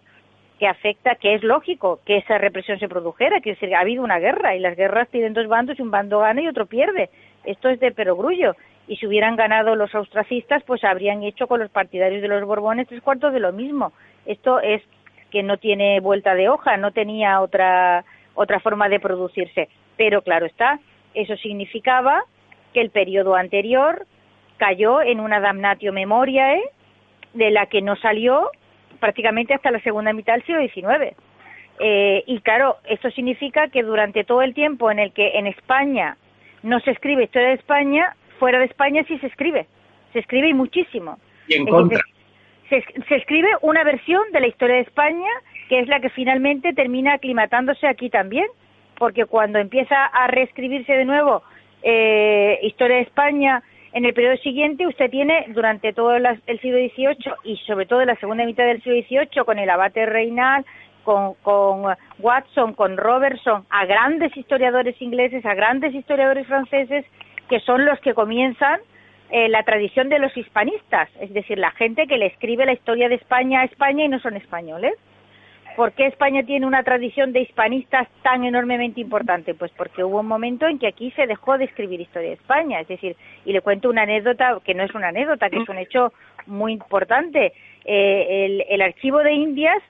que afecta, que es lógico que esa represión se produjera, que ha habido una guerra y las guerras tienen dos bandos y un bando gana y otro pierde. Esto es de perogrullo. Y si hubieran ganado los austracistas, pues habrían hecho con los partidarios de los Borbones tres cuartos de lo mismo. Esto es que no tiene vuelta de hoja, no tenía otra, otra forma de producirse. Pero claro está, eso significaba que el periodo anterior cayó en una damnatio memoriae, de la que no salió prácticamente hasta la segunda mitad del siglo XIX. Eh, y claro, esto significa que durante todo el tiempo en el que en España no se escribe historia de España, fuera de España sí se escribe. Se escribe y muchísimo. Y en contra. Se, se, escribe una versión de la historia de España que es la que finalmente termina aclimatándose aquí también, porque cuando empieza a reescribirse de nuevo eh, historia de España en el periodo siguiente usted tiene durante todo el siglo XVIII y sobre todo en la segunda mitad del siglo XVIII con el abate reinal, con, Watson, con Robertson, a grandes historiadores ingleses, a grandes historiadores franceses, que son los que comienzan eh, la tradición de los hispanistas, es decir, la gente que le escribe la historia de España a España y no son españoles. ¿Por qué España tiene una tradición de hispanistas tan enormemente importante? Pues porque hubo un momento en que aquí se dejó de escribir historia de España. Es decir, y le cuento una anécdota que no es una anécdota, que es un hecho muy importante. Eh, el, archivo de Indias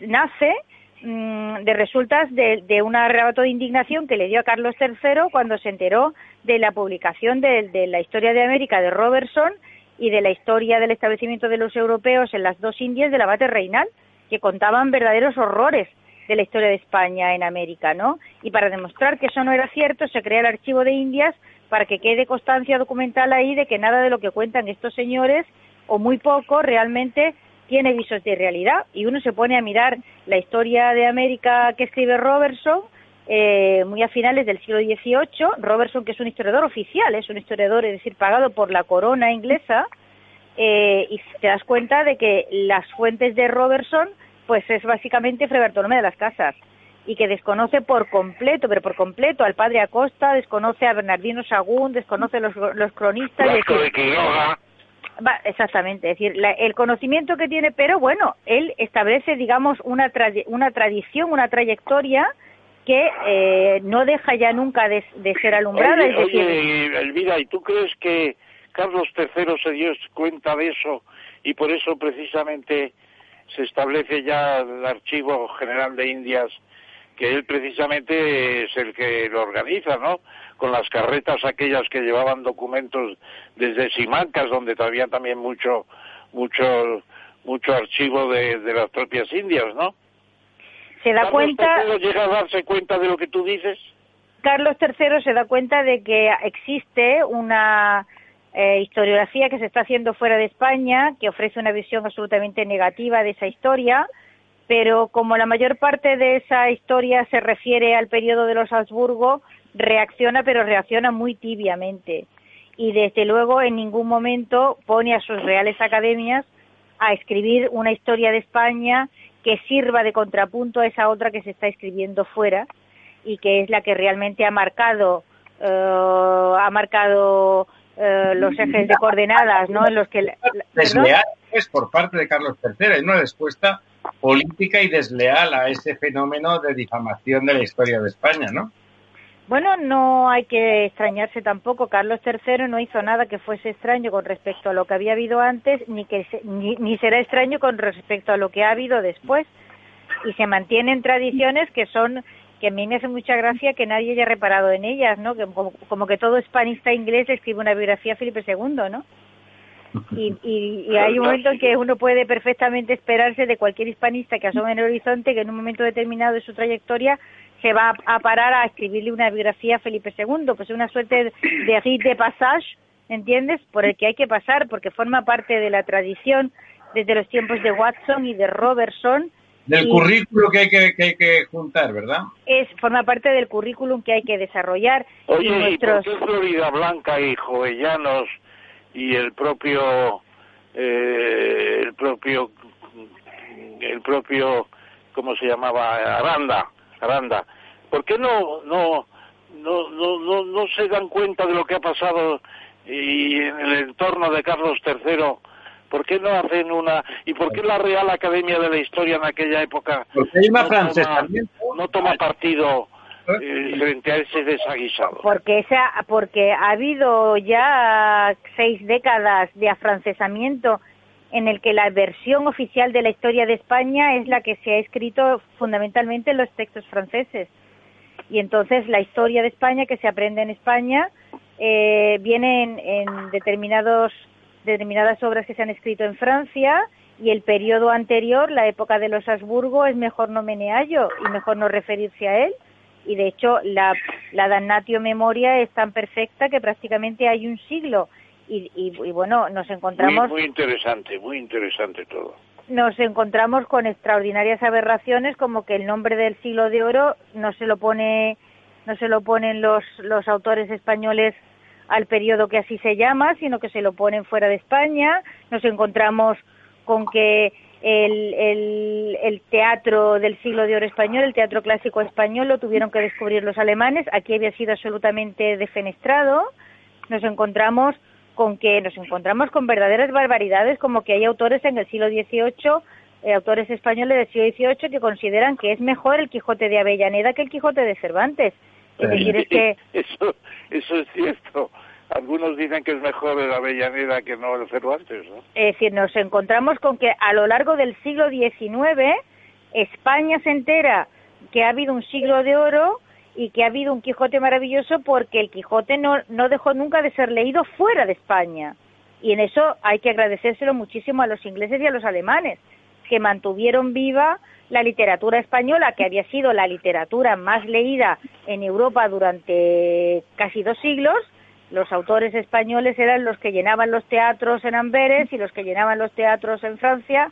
nace mm, de resultas de, un arrebato de indignación que le dio a Carlos III cuando se enteró de la publicación de, de la historia de América de Robertson y de la historia del establecimiento de los europeos en las dos Indias del abate reinal que contaban verdaderos horrores de la historia de España en América, ¿no? Y para demostrar que eso no era cierto, se crea el Archivo de Indias para que quede constancia documental ahí de que nada de lo que cuentan estos señores, o muy poco, realmente tiene visos de realidad. Y uno se pone a mirar la historia de América que escribe Robertson, eh, muy a finales del siglo XVIII, Robertson, que es un historiador oficial, es un historiador, es decir, pagado por la corona inglesa, eh, y te das cuenta de que las fuentes de Robertson pues es básicamente Fray Bartolomé de las Casas y que desconoce por completo, pero por completo al padre Acosta, desconoce a Bernardino Sagún, desconoce los, los cronistas. exactamente, es decir, el conocimiento que tiene, pero bueno, él establece, digamos, una, una tradición, una trayectoria que eh, no deja ya nunca de, ser alumbrada. Oye, Elvira, ¿y tú crees que Carlos III se dio cuenta de eso y por eso precisamente se establece ya el Archivo General de Indias, que él precisamente es el que lo organiza, ¿no? Con las carretas aquellas que llevaban documentos desde Simancas, donde había también mucho, mucho, mucho archivo de, las propias Indias, ¿no? Se da cuenta. llega a darse cuenta de lo que tú dices? Carlos III se da cuenta de que existe una eh, historiografía que se está haciendo fuera de España, que ofrece una visión absolutamente negativa de esa historia, pero como la mayor parte de esa historia se refiere al periodo de los Habsburgo, reacciona, pero reacciona muy tibiamente. Y desde luego en ningún momento pone a sus reales academias a escribir una historia de España que sirva de contrapunto a esa otra que se está escribiendo fuera y que es la que realmente ha marcado eh, ha marcado eh, los ejes de coordenadas, ¿no? En los que es por parte de Carlos III, hay una respuesta política y desleal a ese fenómeno de difamación de la historia de España, ¿no? Bueno, no hay que extrañarse tampoco. Carlos III no hizo nada que fuese extraño con respecto a lo que había habido antes, ni que ni, ni será extraño con respecto a lo que ha habido después. Y se mantienen tradiciones que son que a mí me hace mucha gracia que nadie haya reparado en ellas, ¿no? Que como, que todo hispanista inglés escribe una biografía a Felipe II, ¿no? Y, y, hay un momento en que uno puede perfectamente esperarse de cualquier hispanista que asome en el horizonte que en un momento determinado de su trayectoria se va a, parar a escribirle una biografía a Felipe II, pues una suerte de rite de passage, ¿entiendes? Por el que hay que pasar, porque forma parte de la tradición desde los tiempos de Watson y de Robertson. Del currículo que hay que, que hay que, juntar, ¿verdad? Es, forma parte del currículum que hay que desarrollar. Oye, y, nuestros... ¿y Florida Blanca y Jovellanos y el propio, eh, el propio, el propio, ¿cómo se llamaba? Aranda, Aranda, ¿por qué no, no, no, no, no, se dan cuenta de lo que ha pasado y en el entorno de Carlos III? ¿Por qué no hacen una... ¿Y por qué la Real Academia de la Historia en aquella época no, toma, partido eh, frente a ese desaguisado? Porque, esa, porque ha habido ya seis décadas de afrancesamiento en el que la versión oficial de la historia de España es la que se ha escrito fundamentalmente en los textos franceses. Y entonces la historia de España que se aprende en España eh, viene en, determinados, determinadas obras que se han escrito en Francia y el periodo anterior, la época de los Habsburgo, es mejor no meneallo y mejor no referirse a él. Y de hecho la, la Damnatio Memoria es tan perfecta que prácticamente hay un siglo y, bueno, nos encontramos... Muy, interesante, muy interesante todo. Nos encontramos con extraordinarias aberraciones como que el nombre del siglo de oro no se lo pone no se lo ponen los, los autores españoles al periodo que así se llama, sino que se lo ponen fuera de España. Nos encontramos con que el, el, teatro del siglo de oro español, el teatro clásico español, lo tuvieron que descubrir los alemanes. Aquí había sido absolutamente defenestrado. Nos encontramos con que nos encontramos con verdaderas barbaridades como que hay autores en el siglo XVIII, eh, autores españoles del siglo XVIII que consideran que es mejor el Quijote de Avellaneda que el Quijote de Cervantes. Es decir, es que... Eso, eso es cierto. Algunos dicen que es mejor el Avellaneda que no el Cervantes, ¿no? Es decir, nos encontramos con que a lo largo del siglo XIX España se entera que ha habido un siglo de oro y que ha habido un Quijote maravilloso porque el Quijote no, no dejó nunca de ser leído fuera de España. Y en eso hay que agradecérselo muchísimo a los ingleses y a los alemanes, que mantuvieron viva la literatura española, que había sido la literatura más leída en Europa durante casi dos siglos. Los autores españoles eran los que llenaban los teatros en Amberes y los que llenaban los teatros en Francia.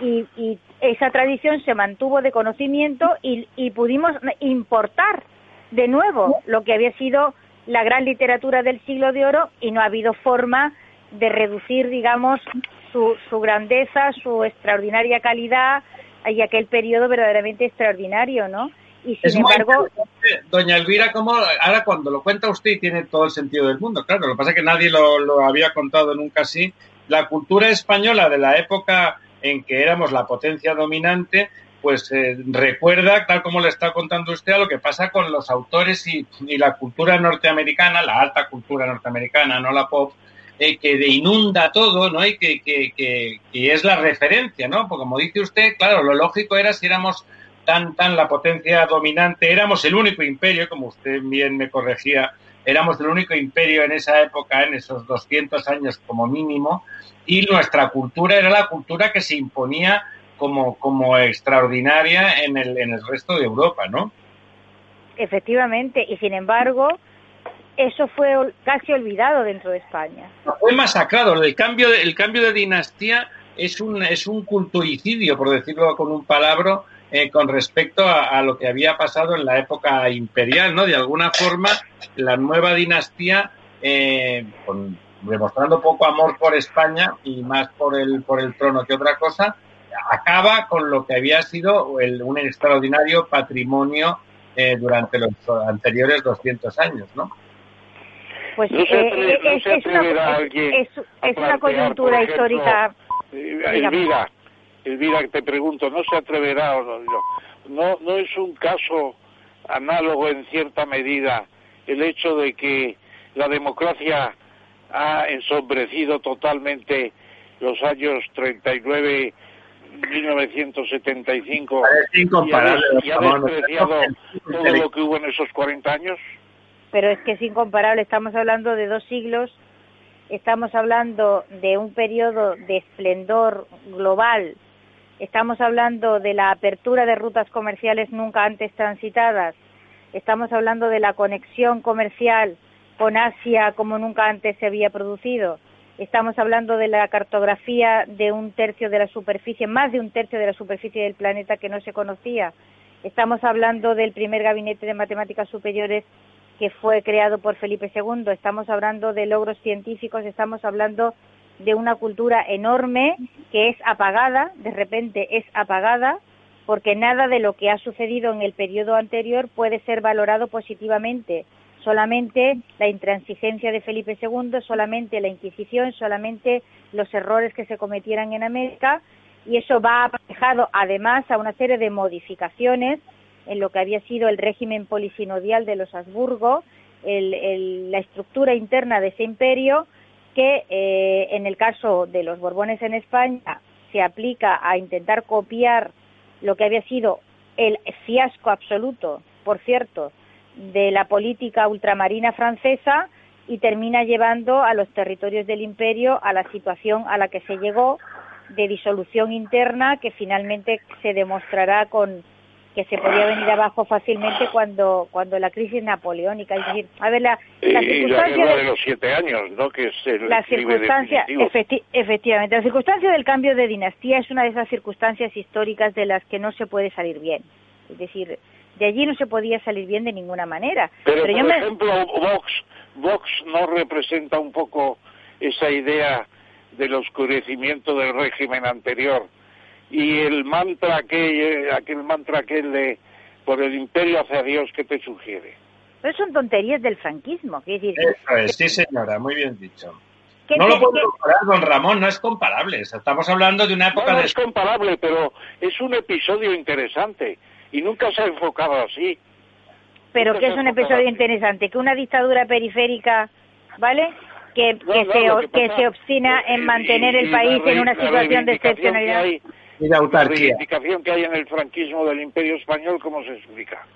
Y, esa tradición se mantuvo de conocimiento y, y pudimos importar de nuevo lo que había sido la gran literatura del siglo de oro y no ha habido forma de reducir, digamos, su, su grandeza, su extraordinaria calidad y aquel periodo verdaderamente extraordinario, ¿no? Y sin embargo, doña Elvira, como ahora cuando lo cuenta usted tiene todo el sentido del mundo, claro, lo que pasa es que nadie lo, lo había contado nunca así. La cultura española de la época en que éramos la potencia dominante pues eh, recuerda, tal como le está contando usted, a lo que pasa con los autores y, la cultura norteamericana, la alta cultura norteamericana, no la pop, eh, que inunda todo, ¿no? Y que, que, que, es la referencia, ¿no? Porque como dice usted, claro, lo lógico era si éramos tan, tan la potencia dominante, éramos el único imperio, como usted bien me corregía, éramos el único imperio en esa época, en esos 200 años como mínimo, y nuestra cultura era la cultura que se imponía como, como extraordinaria en el, en el resto de Europa, ¿no? Efectivamente, y sin embargo, eso fue casi olvidado dentro de España. Fue masacrado. El cambio de, el cambio de dinastía es un, es un culturicidio, por decirlo con un palabra, eh, con respecto a, lo que había pasado en la época imperial, ¿no? De alguna forma, la nueva dinastía, eh, demostrando poco amor por España y más por el, por el trono que otra cosa, acaba con lo que había sido el, un extraordinario patrimonio eh, durante los anteriores 200 años, ¿no? Pues es, una, coyuntura histórica. Elvira, Elvira, te pregunto, ¿no se atreverá o no? ¿No, no es un caso análogo en cierta medida el hecho de que la democracia ha ensombrecido totalmente los años 39 1975 y ha, y ha despreciado todo lo que hubo en esos 40 años? Pero es que es incomparable, estamos hablando de dos siglos, estamos hablando de un periodo de esplendor global, estamos hablando de la apertura de rutas comerciales nunca antes transitadas, estamos hablando de la conexión comercial con Asia como nunca antes se había producido, Estamos hablando de la cartografía de un tercio de la superficie, más de un tercio de la superficie del planeta que no se conocía. Estamos hablando del primer gabinete de matemáticas superiores que fue creado por Felipe II. Estamos hablando de logros científicos, estamos hablando de una cultura enorme que es apagada, de repente es apagada, porque nada de lo que ha sucedido en el periodo anterior puede ser valorado positivamente solamente la intransigencia de Felipe II, solamente la Inquisición, solamente los errores que se cometieran en América y eso va aparejado además a una serie de modificaciones en lo que había sido el régimen polisinodial de los Habsburgo, la estructura interna de ese imperio que eh, en el caso de los Borbones en España se aplica a intentar copiar lo que había sido el fiasco absoluto, por cierto, de la política ultramarina francesa y termina llevando a los territorios del imperio a la situación a la que se llegó de disolución interna que finalmente se demostrará con que se podía venir abajo fácilmente cuando cuando la crisis napoleónica es decir a ver la, la circunstancia de, los siete años no que es el la circunstancia efectivamente la circunstancia del cambio de dinastía es una de esas circunstancias históricas de las que no se puede salir bien. Es decir de allí no se podía salir bien de ninguna manera. Pero, por ejemplo, Vox, Vox no representa un poco esa idea del oscurecimiento del régimen anterior y el mantra aquel, aquel mantra aquel de por el imperio hacia Dios que te sugiere. Pero son tonterías del franquismo, decir. sí señora, muy bien dicho. No lo puedo comparar, don Ramón, no es comparable. Estamos hablando de una época no, no es comparable, pero es un episodio interesante y nunca se ha enfocado así. Pero que es un episodio interesante, que una dictadura periférica, ¿vale? Que, que, se, que, se obstina en mantener el país en una situación de excepcionalidad. Y de autarquía. La reivindicación que hay en el franquismo del Imperio Español, ¿cómo se explica?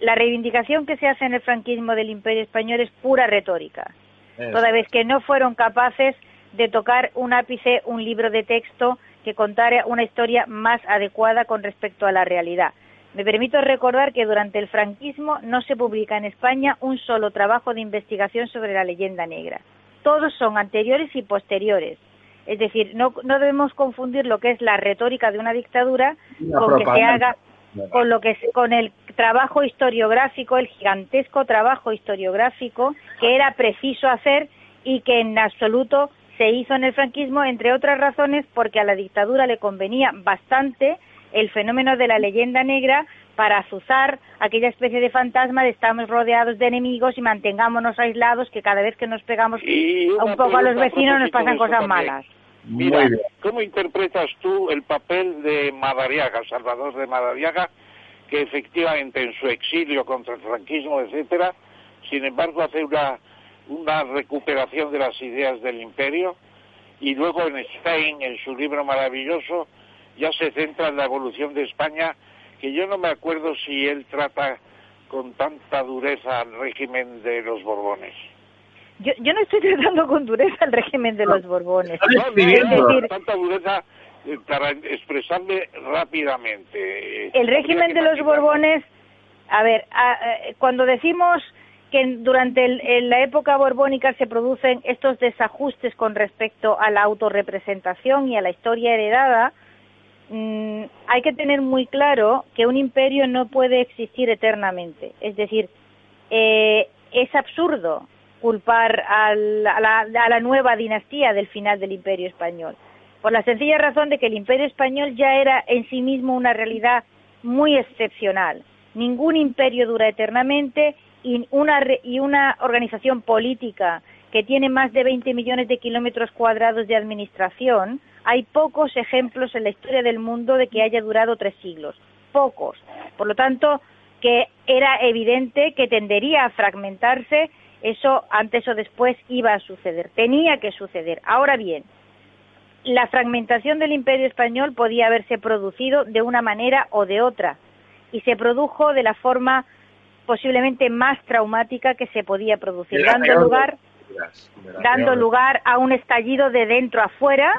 La reivindicación que se hace en el franquismo del Imperio Español es pura retórica. Toda vez que no fueron capaces de tocar un ápice, un libro de texto que contara una historia más adecuada con respecto a la realidad. Me permito recordar que durante el franquismo no se publica en España un solo trabajo de investigación sobre la leyenda negra. Todos son anteriores y posteriores. Es decir, no, no debemos confundir lo que es la retórica de una dictadura con que se haga con lo que con el trabajo historiográfico, el gigantesco trabajo historiográfico que era preciso hacer y que en absoluto se hizo en el franquismo, entre otras razones porque a la dictadura le convenía bastante el fenómeno de la leyenda negra para azuzar aquella especie de fantasma de estamos rodeados de enemigos y mantengámonos aislados que cada vez que nos pegamos un poco a los vecinos nos pasan cosas malas. Mira, ¿cómo interpretas tú el papel de Madariaga, Salvador de Madariaga, que efectivamente en su exilio contra el franquismo, etcétera, sin embargo hace una, una recuperación de las ideas del imperio y luego en Spain, en su libro maravilloso, ya se centra en la evolución de España, que yo no me acuerdo si él trata con tanta dureza al régimen de los Borbones. Yo, yo no estoy tratando con dureza al régimen de los Borbones. No, decir, tanta dureza eh, para expresarme rápidamente. El régimen de los Borbones, a ver, cuando decimos que durante la época borbónica se producen estos desajustes con respecto a la autorrepresentación y a la historia heredada, Mm, hay que tener muy claro que un imperio no puede existir eternamente. Es decir, eh, es absurdo culpar a la, nueva dinastía del final del imperio español, por la sencilla razón de que el imperio español ya era en sí mismo una realidad muy excepcional. Ningún imperio dura eternamente y una, y una organización política que tiene más de 20 millones de kilómetros cuadrados de administración, hay pocos ejemplos en la historia del mundo de que haya durado tres siglos, pocos. Por lo tanto, que era evidente que tendería a fragmentarse, eso antes o después iba a suceder, tenía que suceder. Ahora bien, la fragmentación del imperio español podía haberse producido de una manera o de otra, y se produjo de la forma posiblemente más traumática que se podía producir, dando lugar, dando lugar a un estallido de dentro a fuera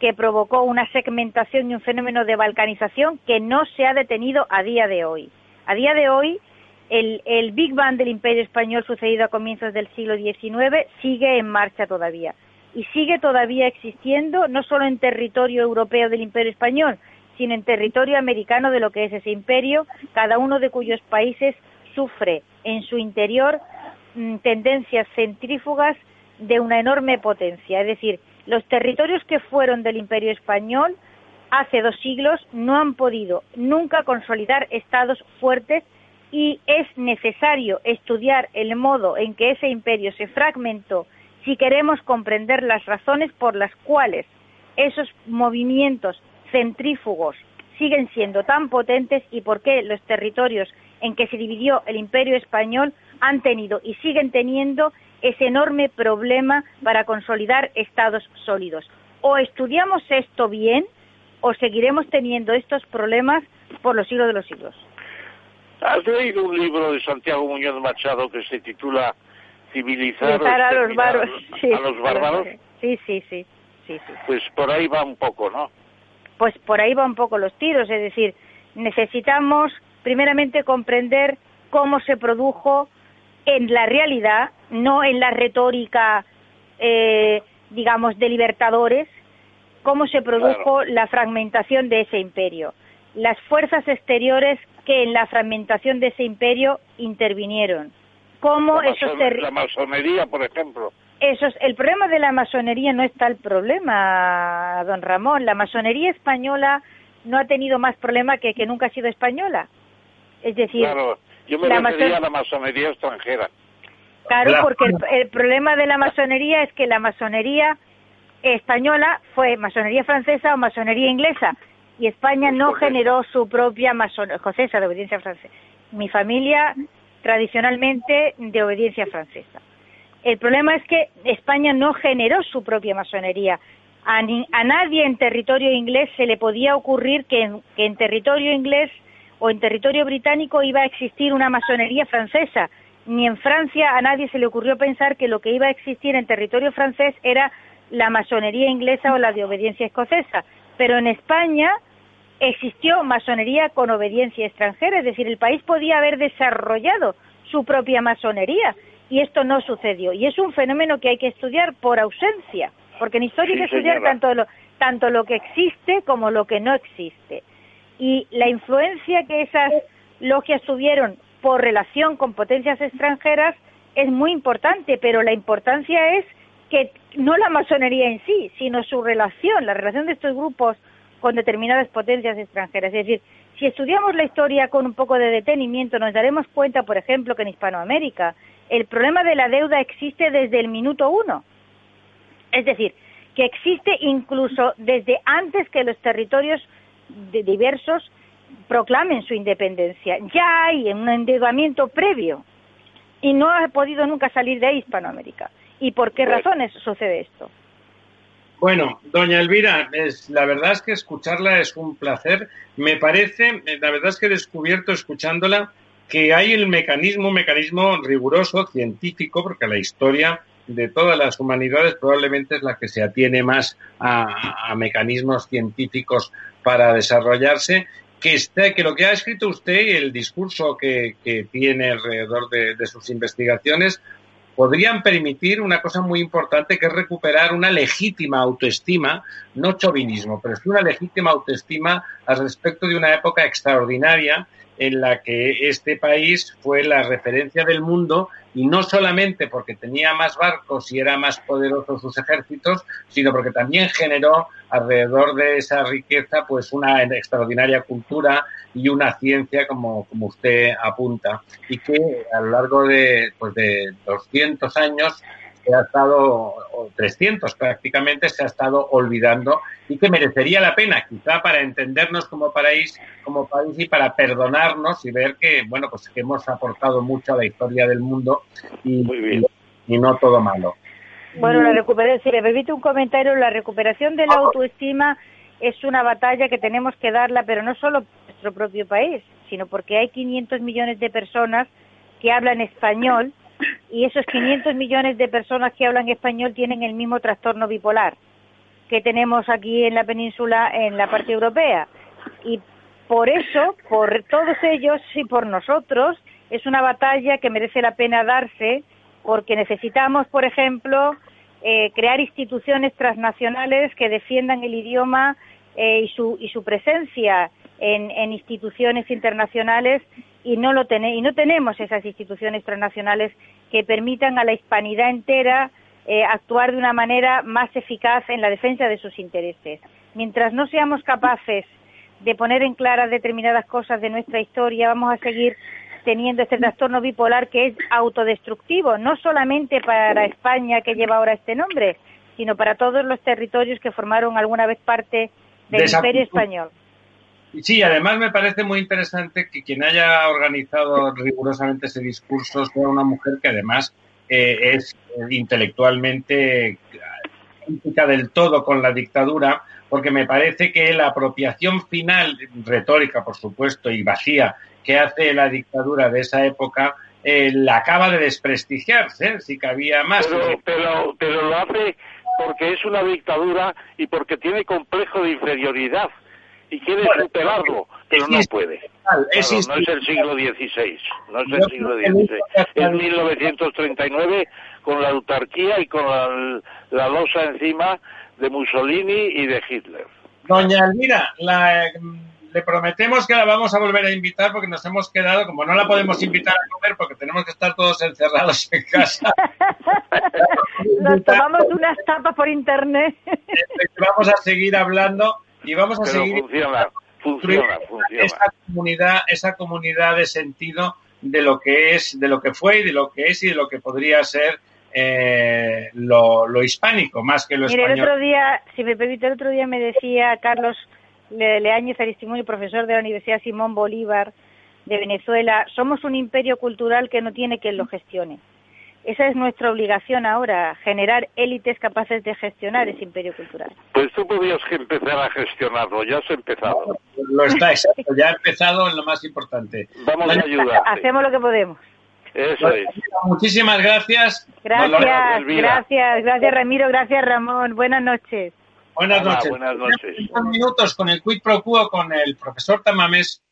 que provocó una segmentación y un fenómeno de balcanización que no se ha detenido a día de hoy. A día de hoy, el, el Big Bang del Imperio Español sucedido a comienzos del siglo XIX sigue en marcha todavía y sigue todavía existiendo no solo en territorio europeo del Imperio Español, sino en territorio americano de lo que es ese imperio, cada uno de cuyos países sufre en su interior mm, tendencias centrífugas de una enorme potencia. Es decir, los territorios que fueron del Imperio Español hace dos siglos no han podido nunca consolidar estados fuertes y es necesario estudiar el modo en que ese imperio se fragmentó si queremos comprender las razones por las cuales esos movimientos centrífugos siguen siendo tan potentes y por qué los territorios en que se dividió el imperio español han tenido y siguen teniendo ese enorme problema para consolidar estados sólidos. O estudiamos esto bien o seguiremos teniendo estos problemas por los siglos de los siglos. ¿Has leído un libro de Santiago Muñoz Machado que se titula Civilizar a los, bárbaros? a los bárbaros? Sí, sí, sí, sí, sí. Pues por ahí va un poco, ¿no? Pues por ahí va un poco los tiros, es decir, necesitamos primeramente comprender cómo se produjo en la realidad, no en la retórica, eh, digamos, de libertadores, cómo se produjo la fragmentación de ese imperio. Las fuerzas exteriores que en la fragmentación de ese imperio intervinieron. Cómo la, esos la masonería, por ejemplo. Esos, el problema de la masonería no está el problema, don Ramón. La masonería española no ha tenido más problema que que nunca ha sido española. Es decir, claro, yo me refería a la masonería extranjera. Claro, porque el, problema de la masonería es que la masonería española fue masonería francesa o masonería inglesa y España no generó su propia masonería escocesa de obediencia francesa. Mi familia tradicionalmente de obediencia francesa. El problema es que España no generó su propia masonería. A, a nadie en territorio inglés se le podía ocurrir que en territorio inglés o en territorio británico iba a existir una masonería francesa. Ni en Francia a nadie se le ocurrió pensar que lo que iba a existir en territorio francés era la masonería inglesa o la de obediencia escocesa. Pero en España existió masonería con obediencia extranjera, es decir, el país podía haber desarrollado su propia masonería y esto no sucedió. Y es un fenómeno que hay que estudiar por ausencia, porque en historia hay que estudiar tanto lo, tanto lo que existe como lo que no existe y la influencia que esas logias tuvieron por relación con potencias extranjeras es muy importante, pero la importancia es que no la masonería en sí, sino su relación, la relación de estos grupos con determinadas potencias extranjeras. Es decir, si estudiamos la historia con un poco de detenimiento, nos daremos cuenta, por ejemplo, que en Hispanoamérica el problema de la deuda existe desde el minuto uno. Es decir, que existe incluso desde antes que los territorios de diversos proclamen su independencia. Ya hay un endeudamiento previo y no ha podido nunca salir de ahí Hispanoamérica. ¿Y por qué razones sucede esto? Bueno, doña Elvira, es, la verdad es que escucharla es un placer. Me parece, la verdad es que he descubierto escuchándola que hay el mecanismo, un mecanismo riguroso, científico, porque la historia de todas las humanidades probablemente es la que se atiene más a, mecanismos científicos para desarrollarse que, esté, que lo que ha escrito usted y el discurso que, tiene alrededor de, de, sus investigaciones podrían permitir una cosa muy importante que es recuperar una legítima autoestima, no chauvinismo, pero es una legítima autoestima al respecto de una época extraordinaria en la que este país fue la referencia del mundo y no solamente porque tenía más barcos y era más poderoso sus ejércitos, sino porque también generó alrededor de esa riqueza pues una extraordinaria cultura y una ciencia como, como usted apunta y que a lo largo de, pues de 200 años se ha estado, o 300 prácticamente, se ha estado olvidando y que merecería la pena, quizá para entendernos como país, como país y para perdonarnos y ver que, bueno, pues que hemos aportado mucho a la historia del mundo y, y, no todo malo. Bueno, la recuperación, si me permite un comentario, la recuperación de la autoestima es una batalla que tenemos que darla, pero no solo por nuestro propio país, sino porque hay 500 millones de personas que hablan español y esos 500 millones de personas que hablan español tienen el mismo trastorno bipolar que tenemos aquí en la península, en la parte europea. Y por eso, por todos ellos y por nosotros, es una batalla que merece la pena darse porque necesitamos, por ejemplo, eh, crear instituciones transnacionales que defiendan el idioma eh, y, su, y su presencia en, en instituciones internacionales y no lo y no tenemos esas instituciones transnacionales que permitan a la hispanidad entera eh, actuar de una manera más eficaz en la defensa de sus intereses. Mientras no seamos capaces de poner en claras determinadas cosas de nuestra historia, vamos a seguir teniendo este trastorno bipolar que es autodestructivo, no solamente para España que lleva ahora este nombre, sino para todos los territorios que formaron alguna vez parte del Imperio Español. Sí, además me parece muy interesante que quien haya organizado rigurosamente ese discurso sea una mujer que además eh, es intelectualmente crítica del todo con la dictadura, porque me parece que la apropiación final, retórica por supuesto, y vacía, que hace la dictadura de esa época, eh, la acaba de desprestigiarse, si cabía más. Pero, pero, pero lo hace porque es una dictadura y porque tiene complejo de inferioridad y quiere superarlo, pero no puede. no es el siglo XVI, no es el siglo XVI. Es 1939 con la autarquía y con la, losa encima de Mussolini y de Hitler. Doña Elvira, le prometemos que la vamos a volver a invitar porque nos hemos quedado, como no la podemos invitar a comer porque tenemos que estar todos encerrados en casa. nos tomamos unas tapas por internet. vamos a seguir hablando y vamos a seguir funciona, funciona, funciona. esa comunidad, esa comunidad de sentido de lo que es, de lo que fue y de lo que es y de lo que podría ser eh, lo, hispánico más que lo Mire, español. El otro día, si me permite, el otro día me decía Carlos Leáñez Aristimuño, profesor de la Universidad Simón Bolívar de Venezuela, somos un imperio cultural que no tiene quien lo gestione. Esa es nuestra obligación ahora, generar élites capaces de gestionar ese imperio cultural. Pues tú podrías empezar a gestionarlo, ya has empezado. Lo está, exacto, ya ha empezado en lo más importante. Vamos a ayudar. Hacemos lo que podemos. Eso es. Muchísimas gracias. Gracias, gracias, gracias Ramiro, gracias Ramón. Buenas noches. Buenas noches. Buenas noches. minutos con el quid pro quo con el profesor Tamames.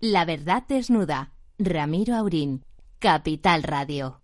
La verdad desnuda. Ramiro Aurín. Capital Radio.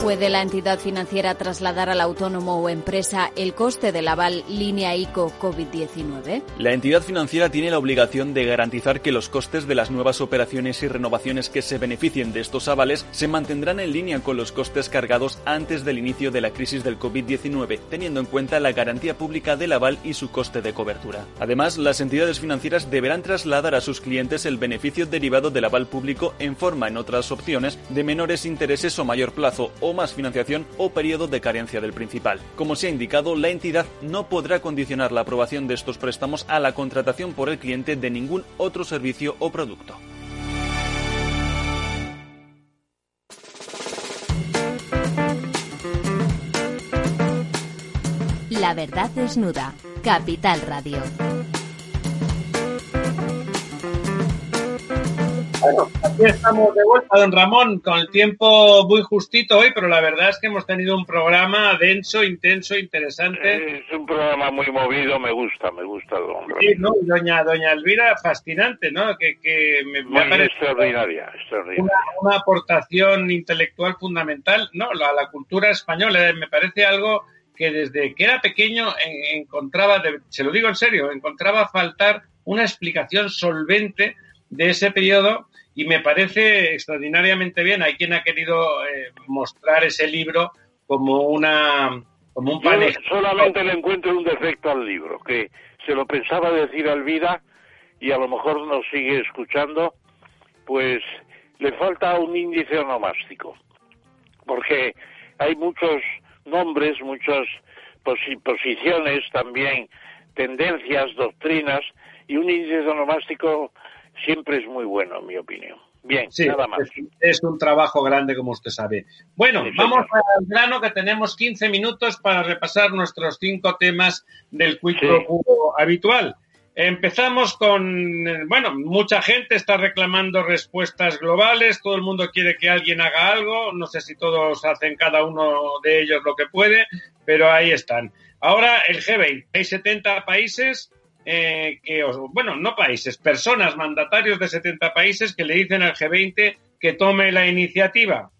¿Puede la entidad financiera trasladar al autónomo o empresa el coste del aval línea ICO COVID-19? La entidad financiera tiene la obligación de garantizar que los costes de las nuevas operaciones y renovaciones que se beneficien de estos avales se mantendrán en línea con los costes cargados antes del inicio de la crisis del COVID-19, teniendo en cuenta la garantía pública del aval y su coste de cobertura. Además, las entidades financieras deberán trasladar a sus clientes el beneficio derivado del aval público en forma en otras opciones de menores intereses o mayor plazo o más financiación o periodo de carencia del principal. Como se ha indicado, la entidad no podrá condicionar la aprobación de estos préstamos a la contratación por el cliente de ningún otro servicio o producto. La verdad desnuda. Capital Radio. Bueno, aquí estamos de vuelta, don Ramón, con el tiempo muy justito hoy, pero la verdad es que hemos tenido un programa denso, intenso, interesante. Es un programa muy movido, me gusta, me gusta, don Ramón. Sí, ¿no? doña, doña Elvira, fascinante, ¿no? Que, que me, muy extraordinaria, extraordinaria. Una, aportación intelectual fundamental, ¿no? A la, cultura española, me parece algo que desde que era pequeño encontraba, se lo digo en serio, encontraba faltar una explicación solvente de ese periodo y me parece extraordinariamente bien. Hay quien ha querido eh, mostrar ese libro como una como un panel. solamente le encuentro un defecto al libro, que se lo pensaba decir Alvida y a lo mejor nos sigue escuchando, pues le falta un índice onomástico, porque hay muchos nombres, muchas posiciones también, tendencias, doctrinas, y un índice onomástico siempre es muy bueno, en mi opinión. Bien, nada más. Es, un trabajo grande, como usted sabe. Bueno, vamos al grano que tenemos 15 minutos para repasar nuestros cinco temas del quick habitual. Empezamos con, bueno, mucha gente está reclamando respuestas globales, todo el mundo quiere que alguien haga algo, no sé si todos hacen cada uno de ellos lo que puede, pero ahí están. Ahora el G20, hay 70 países eh, que, bueno, no países, personas, mandatarios de 70 países que le dicen al G20 que tome la iniciativa.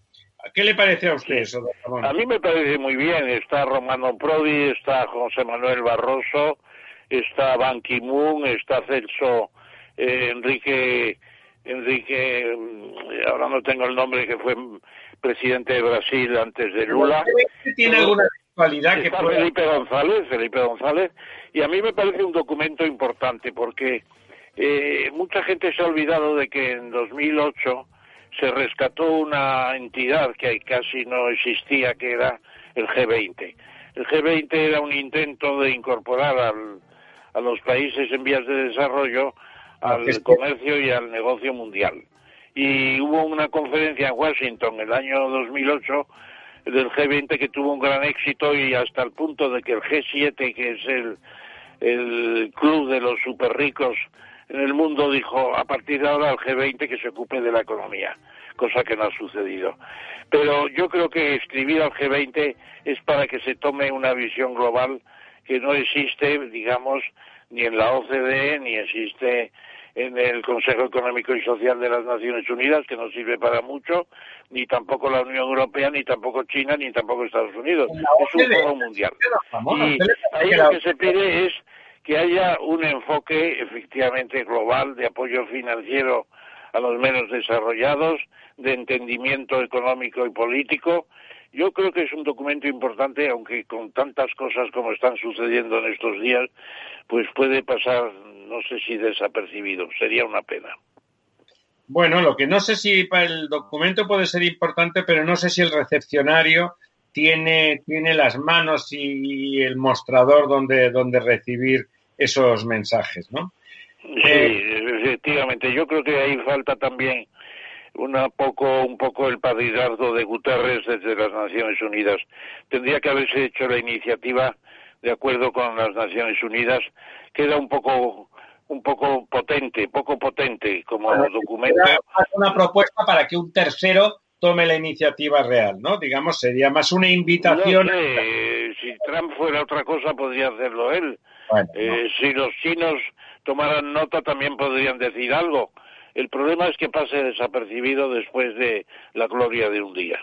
¿Qué le parece a usted eso, A mí me parece muy bien. Está Romano Prodi, está José Manuel Barroso, está Ban Ki-moon, está Celso eh, Enrique, Enrique, mm, ahora no tengo el nombre, que fue presidente de Brasil antes de Lula. ¿Tiene alguna cualidad que Felipe González, Felipe González, y a mí me parece un documento importante porque eh, mucha gente se ha olvidado de que en 2008 se rescató una entidad que casi no existía, que era el G20. El G20 era un intento de incorporar a los países en vías de desarrollo al comercio y al negocio mundial. Y hubo una conferencia en Washington el año 2008 del G20 que tuvo un gran éxito y hasta el punto de que el G7, que es el el club de los super ricos en el mundo dijo a partir de ahora el G20 que se ocupe de la economía, cosa que no ha sucedido. Pero yo creo que escribir al G20 es para que se tome una visión global que no existe, digamos, ni en la OCDE, ni existe en el Consejo Económico y Social de las Naciones Unidas, que no sirve para mucho, ni tampoco la Unión Europea, ni tampoco China, ni tampoco Estados Unidos. Es un foro mundial. Y ahí lo que se pide es que haya un enfoque efectivamente global de apoyo financiero a los menos desarrollados, de entendimiento económico y político. Yo creo que es un documento importante, aunque con tantas cosas como están sucediendo en estos días, pues puede pasar no sé si desapercibido, sería una pena. Bueno, lo que no sé si para el documento puede ser importante, pero no sé si el recepcionario tiene, tiene las manos y el mostrador donde, donde recibir esos mensajes, ¿no? Sí, efectivamente. Yo creo que ahí falta también una poco, un poco el padrinazgo de Guterres desde las Naciones Unidas. Tendría que haberse hecho la iniciativa de acuerdo con las Naciones Unidas. Queda un poco un poco potente, poco potente como documento. Una propuesta para que un tercero tome la iniciativa real, ¿no? Digamos, sería más una invitación. si Trump fuera otra cosa, podría hacerlo él. Eh, si los chinos tomaran nota, también podrían decir algo. El problema es que pase desapercibido después de la gloria de un día.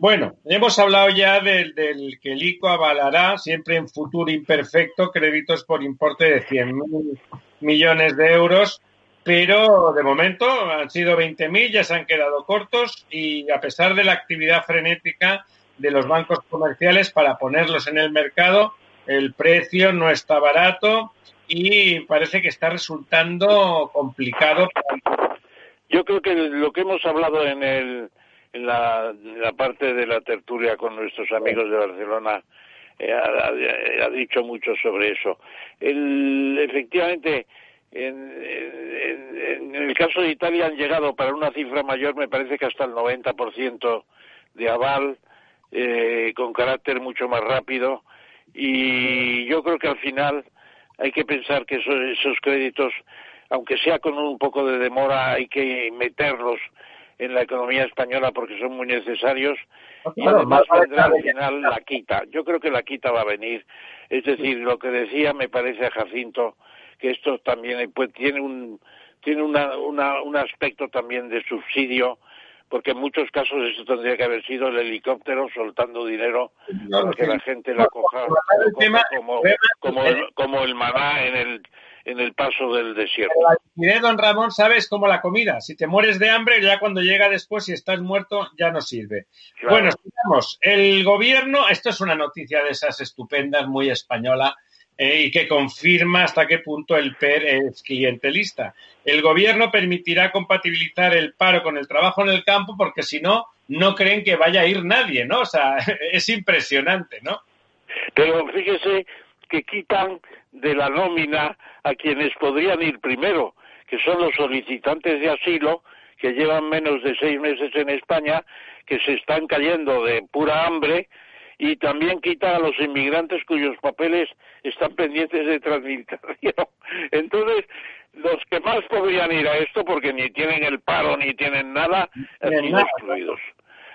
Bueno, hemos hablado ya del, que el ICO avalará, siempre en futuro imperfecto, créditos por importe de 100.000 millones de euros, pero de momento han sido 20.000, ya se han quedado cortos y a pesar de la actividad frenética de los bancos comerciales para ponerlos en el mercado, el precio no está barato y parece que está resultando complicado. Yo creo que lo que hemos hablado en el en la, parte de la tertulia con nuestros amigos de Barcelona eh, ha, dicho mucho sobre eso. El, efectivamente, en, el caso de Italia han llegado para una cifra mayor, me parece que hasta el 90% de aval, eh, con carácter mucho más rápido, y yo creo que al final hay que pensar que esos créditos, aunque sea con un poco de demora, hay que meterlos en la economía española porque son muy necesarios y además vendrá al final la quita. Yo creo que la quita va a venir. Es decir, lo que decía me parece a Jacinto que esto también pues, tiene un tiene una, un aspecto también de subsidio porque en muchos casos eso tendría que haber sido el helicóptero soltando dinero para que la gente la coja, como, como, como el maná en el en el paso del desierto. La don Ramón, sabes como la comida. Si te mueres de hambre, ya cuando llega después, si estás muerto, ya no sirve. Bueno, El gobierno, esto es una noticia de esas estupendas, muy española. eh, y que confirma hasta qué punto el PER es clientelista. El gobierno permitirá compatibilizar el paro con el trabajo en el campo porque si no, no creen que vaya a ir nadie, ¿no? O sea, es impresionante, ¿no? Pero fíjese que quitan de la nómina a quienes podrían ir primero, que son los solicitantes de asilo que llevan menos de seis meses en España, que se están cayendo de pura hambre y también quita a los inmigrantes cuyos papeles están pendientes de tramitación. Entonces, los que más podrían ir a esto, porque ni tienen el paro ni tienen nada, han sido excluidos.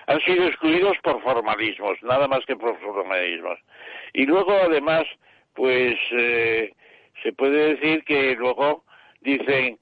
Han sido excluidos por formalismos, nada más que por formalismos. Y luego, además, pues eh, se puede decir que luego dicen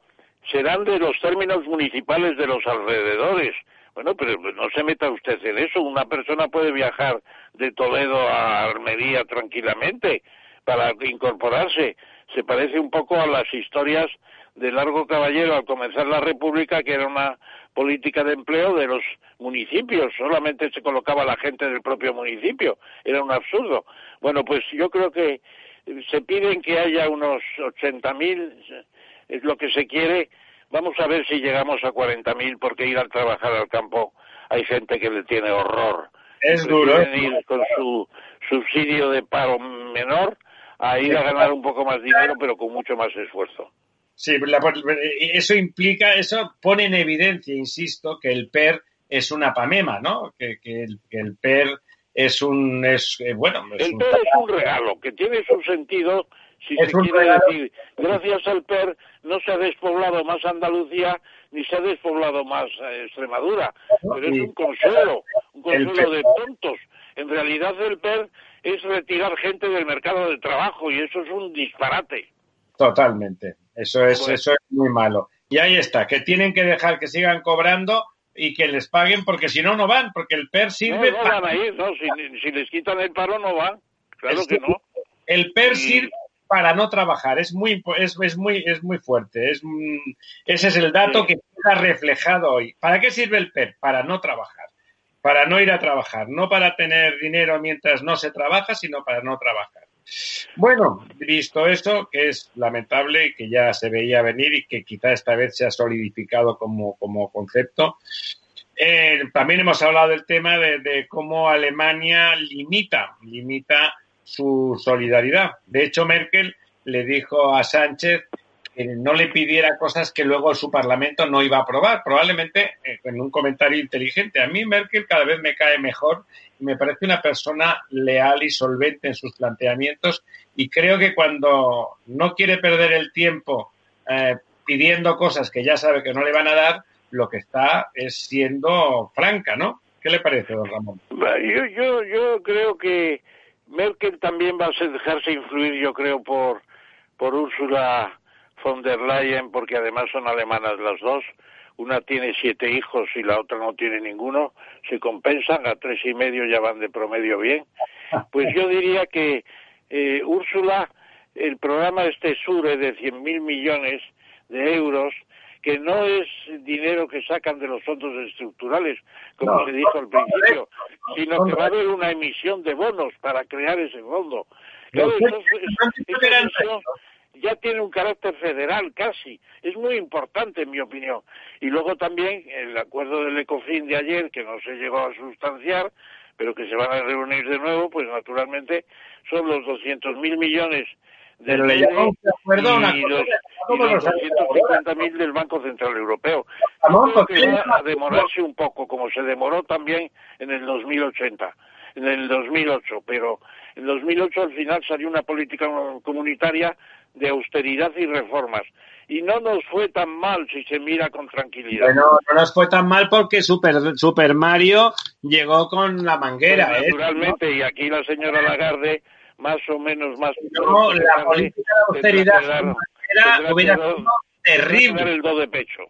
serán de los términos municipales de los alrededores. Bueno, pero no se meta usted en eso. Una persona puede viajar de Toledo a Almería tranquilamente para incorporarse. Se parece un poco a las historias de Largo Caballero al comenzar la República, que era una política de empleo de los municipios. Solamente se colocaba la gente del propio municipio. Era un absurdo. Bueno, pues yo creo que se piden que haya unos 80.000, es lo que se quiere, Vamos a ver si llegamos a 40.000 porque ir a trabajar al campo hay gente que le tiene horror. Es duro. ir con su subsidio de paro menor a ir a ganar un poco más dinero pero con mucho más esfuerzo. Sí, eso implica, eso pone en evidencia, insisto, que el PER es una pamema, ¿no? Que, el, PER es un, es, eh, bueno... el PER es un regalo, que tiene su sentido si se quiere decir, gracias al PER no se ha despoblado más Andalucía ni se ha despoblado más eh, Extremadura, pero es un consuelo, un consuelo de tontos. En realidad el PER es retirar gente del mercado de trabajo y eso es un disparate. Totalmente, eso es, eso es muy malo. Y ahí está, que tienen que dejar que sigan cobrando y que les paguen porque si no, no van, porque el PER sirve no, no van a ir, no, si, les quitan el paro no van, claro que no. El PER sirve para no trabajar. Es muy, es, es muy, es muy fuerte. Es, ese es el dato que queda reflejado hoy. ¿Para qué sirve el PER? Para no trabajar. Para no ir a trabajar. No para tener dinero mientras no se trabaja, sino para no trabajar. Bueno, visto esto, que es lamentable que ya se veía venir y que quizá esta vez se ha solidificado como, como concepto, eh, también hemos hablado del tema de, de, cómo Alemania limita, limita su solidaridad. De hecho, Merkel le dijo a Sánchez que no le pidiera cosas que luego su Parlamento no iba a aprobar. Probablemente eh, en un comentario inteligente. A mí Merkel cada vez me cae mejor y me parece una persona leal y solvente en sus planteamientos y creo que cuando no quiere perder el tiempo eh, pidiendo cosas que ya sabe que no le van a dar, lo que está es siendo franca, ¿no? ¿Qué le parece, don Ramón? Yo, yo, yo creo que Merkel también va a dejarse influir, yo creo, por, por Ursula von der Leyen, porque además son alemanas las dos. Una tiene siete hijos y la otra no tiene ninguno. Se compensan, a tres y medio ya van de promedio bien. Pues yo diría que eh, Úrsula, el programa este SURE de cien mil millones de euros, que no es dinero que sacan de los fondos estructurales, como se dijo al principio, sino que va a haber una emisión de bonos para crear ese fondo. Claro, ya tiene un carácter federal casi. Es muy importante, en mi opinión. Y luego también el acuerdo del ECOFIN de ayer, que no se llegó a sustanciar, pero que se van a reunir de nuevo, pues naturalmente son los 200.000 mil millones pero le llamamos de acuerdo una y los, y mil del Banco Central Europeo. Creo que va a demorarse un poco, como se demoró también en el 2080, en el 2008, pero en 2008 al final salió una política comunitaria de austeridad y reformas. Y no nos fue tan mal si se mira con tranquilidad. Bueno, no nos fue tan mal porque Super, Super Mario llegó con la manguera. Pues, ¿eh? naturalmente, y aquí la señora Lagarde más o menos más. No, la política de austeridad era, hubiera sido terrible. El do de pecho.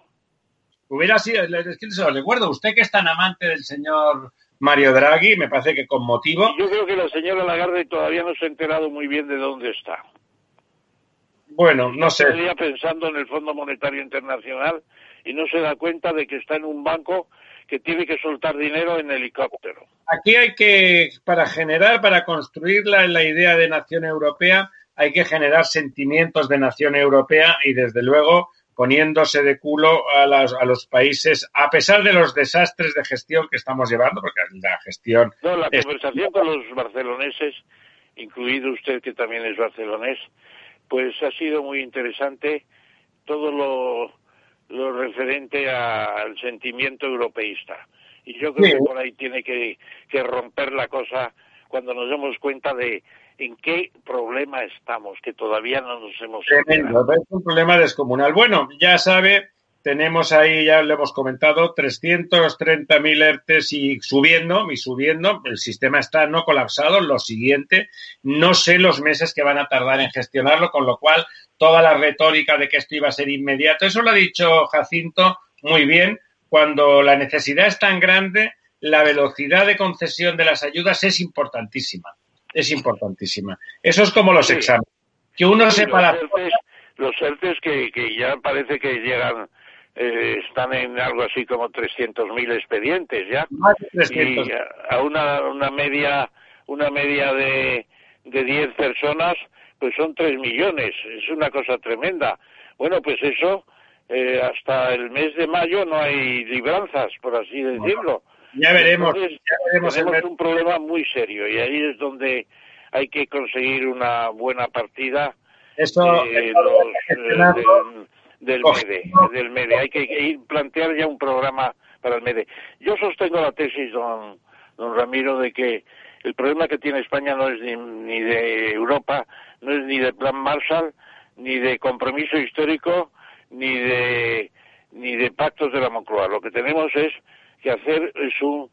Hubiera sido, es que se lo recuerdo, usted que es tan amante del señor Mario Draghi, me parece que con motivo. Yo creo que la señora Lagarde todavía no se ha enterado muy bien de dónde está. Bueno, no sé. Estaría pensando en el Fondo Monetario Internacional y no se da cuenta de que está en un banco que tiene que soltar dinero en helicóptero. Aquí hay que, para generar, para construir la, idea de nación europea, hay que generar sentimientos de nación europea y desde luego poniéndose de culo a, a los países, a pesar de los desastres de gestión que estamos llevando, porque la gestión... No, la conversación con los barceloneses, incluido usted que también es barcelonés, pues ha sido muy interesante todo lo, lo referente al sentimiento europeísta. Y yo creo que por ahí tiene que, que romper la cosa cuando nos demos cuenta de en qué problema estamos, que todavía no nos hemos... Tremendo, es un problema descomunal. Bueno, ya sabe, tenemos ahí, ya lo hemos comentado, 330.000 ERTES y subiendo, y subiendo, el sistema está no colapsado, lo siguiente, no sé los meses que van a tardar en gestionarlo, con lo cual toda la retórica de que esto iba a ser inmediato, eso lo ha dicho Jacinto muy bien, cuando la necesidad es tan grande, la velocidad de concesión de las ayudas es importantísima es importantísima. Eso es como los exámenes. Que uno sepa los ERTES, que, que ya parece que llegan, eh, están en algo así como 300.000 expedientes ya. Y a una, una media, una media de, de 10 personas, pues son 3 millones. Es una cosa tremenda. Bueno, pues eso, eh, hasta el mes de mayo no hay libranzas, por así decirlo. Ya veremos. ya veremos tenemos un problema muy serio y ahí es donde hay que conseguir una buena partida Eso, eh, del, del MEDE, del MEDE. Hay que, plantear ya un programa para el MEDE. Yo sostengo la tesis, don, don Ramiro, de que el problema que tiene España no es ni, ni de Europa, no es ni de Plan Marshall, ni de compromiso histórico, ni de ni de pactos de la Moncloa. Lo que tenemos es que hacer es un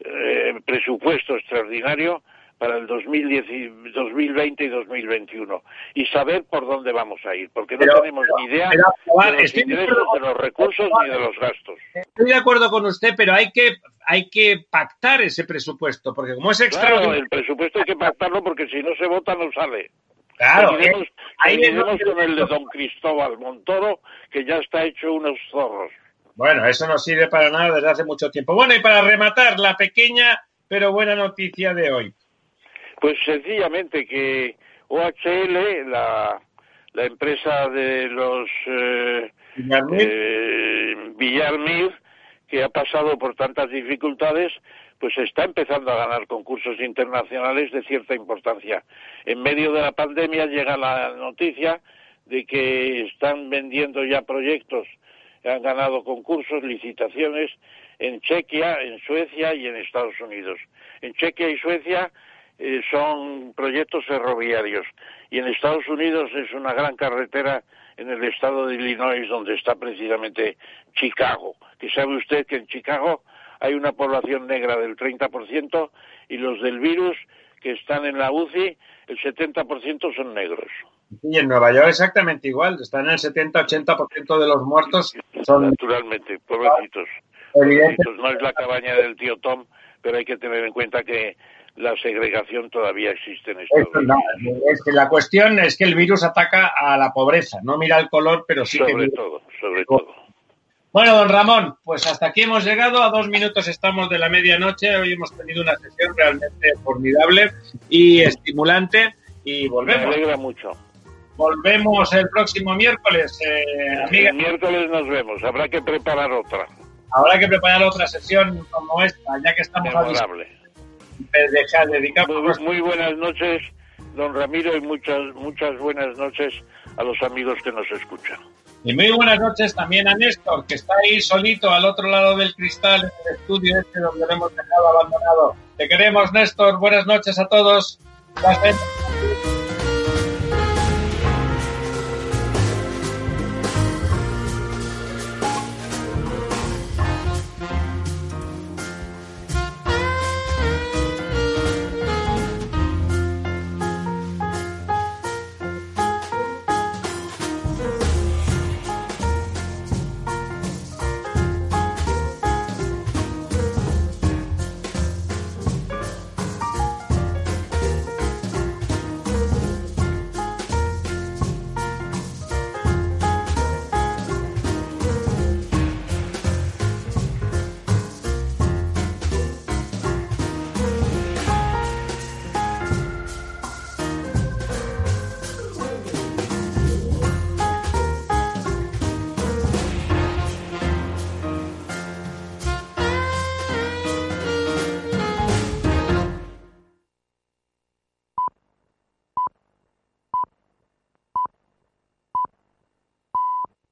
eh, presupuesto extraordinario para el 2010, 2020 y 2021 y saber por dónde vamos a ir, porque no tenemos ni idea de los ingresos, de los recursos ni de los gastos. Estoy de acuerdo con usted, pero hay que hay que pactar ese presupuesto, porque como es extraordinario... Claro, el presupuesto hay que pactarlo porque si no se vota no sale. Claro, eh, ahí con el de don Cristóbal Montoro, que ya está hecho unos zorros. Bueno, eso no sirve para nada desde hace mucho tiempo. Bueno, y para rematar, la pequeña pero buena noticia de hoy. Pues sencillamente que OHL, la, la empresa de los eh, Villarmir, eh, que ha pasado por tantas dificultades, pues está empezando a ganar concursos internacionales de cierta importancia. En medio de la pandemia llega la noticia de que están vendiendo ya proyectos han ganado concursos, licitaciones en Chequia, en Suecia y en Estados Unidos. En Chequia y Suecia eh, son proyectos ferroviarios y en Estados Unidos es una gran carretera en el estado de Illinois donde está precisamente Chicago. Que sabe usted que en Chicago hay una población negra del 30% y los del virus que están en la UCI, el 70% son negros. Y en Nueva York exactamente igual, están en el 70-80% de los muertos. Son... Naturalmente, pobrecitos. pobrecitos. No es la cabaña del tío Tom, pero hay que tener en cuenta que la segregación todavía existe en Estados Unidos. es que la cuestión es que el virus ataca a la pobreza, no mira el color, pero sí sobre que... todo, sobre todo. Bueno, don Ramón, pues hasta aquí hemos llegado, a dos minutos estamos de la medianoche, hoy hemos tenido una sesión realmente formidable y estimulante y volvemos. Me alegra mucho. Volvemos el próximo miércoles, eh, amiga. El miércoles nos vemos, habrá que preparar otra. Habrá que preparar otra sesión como esta, ya que estamos Memorable. Dedicamos... Muy, muy buenas noches, don Ramiro, y muchas, muchas buenas noches a los amigos que nos escuchan. Y muy buenas noches también a Néstor, que está ahí solito al otro lado del cristal en el estudio este donde lo hemos dejado abandonado. Te queremos, Néstor. Buenas noches a todos. Gracias.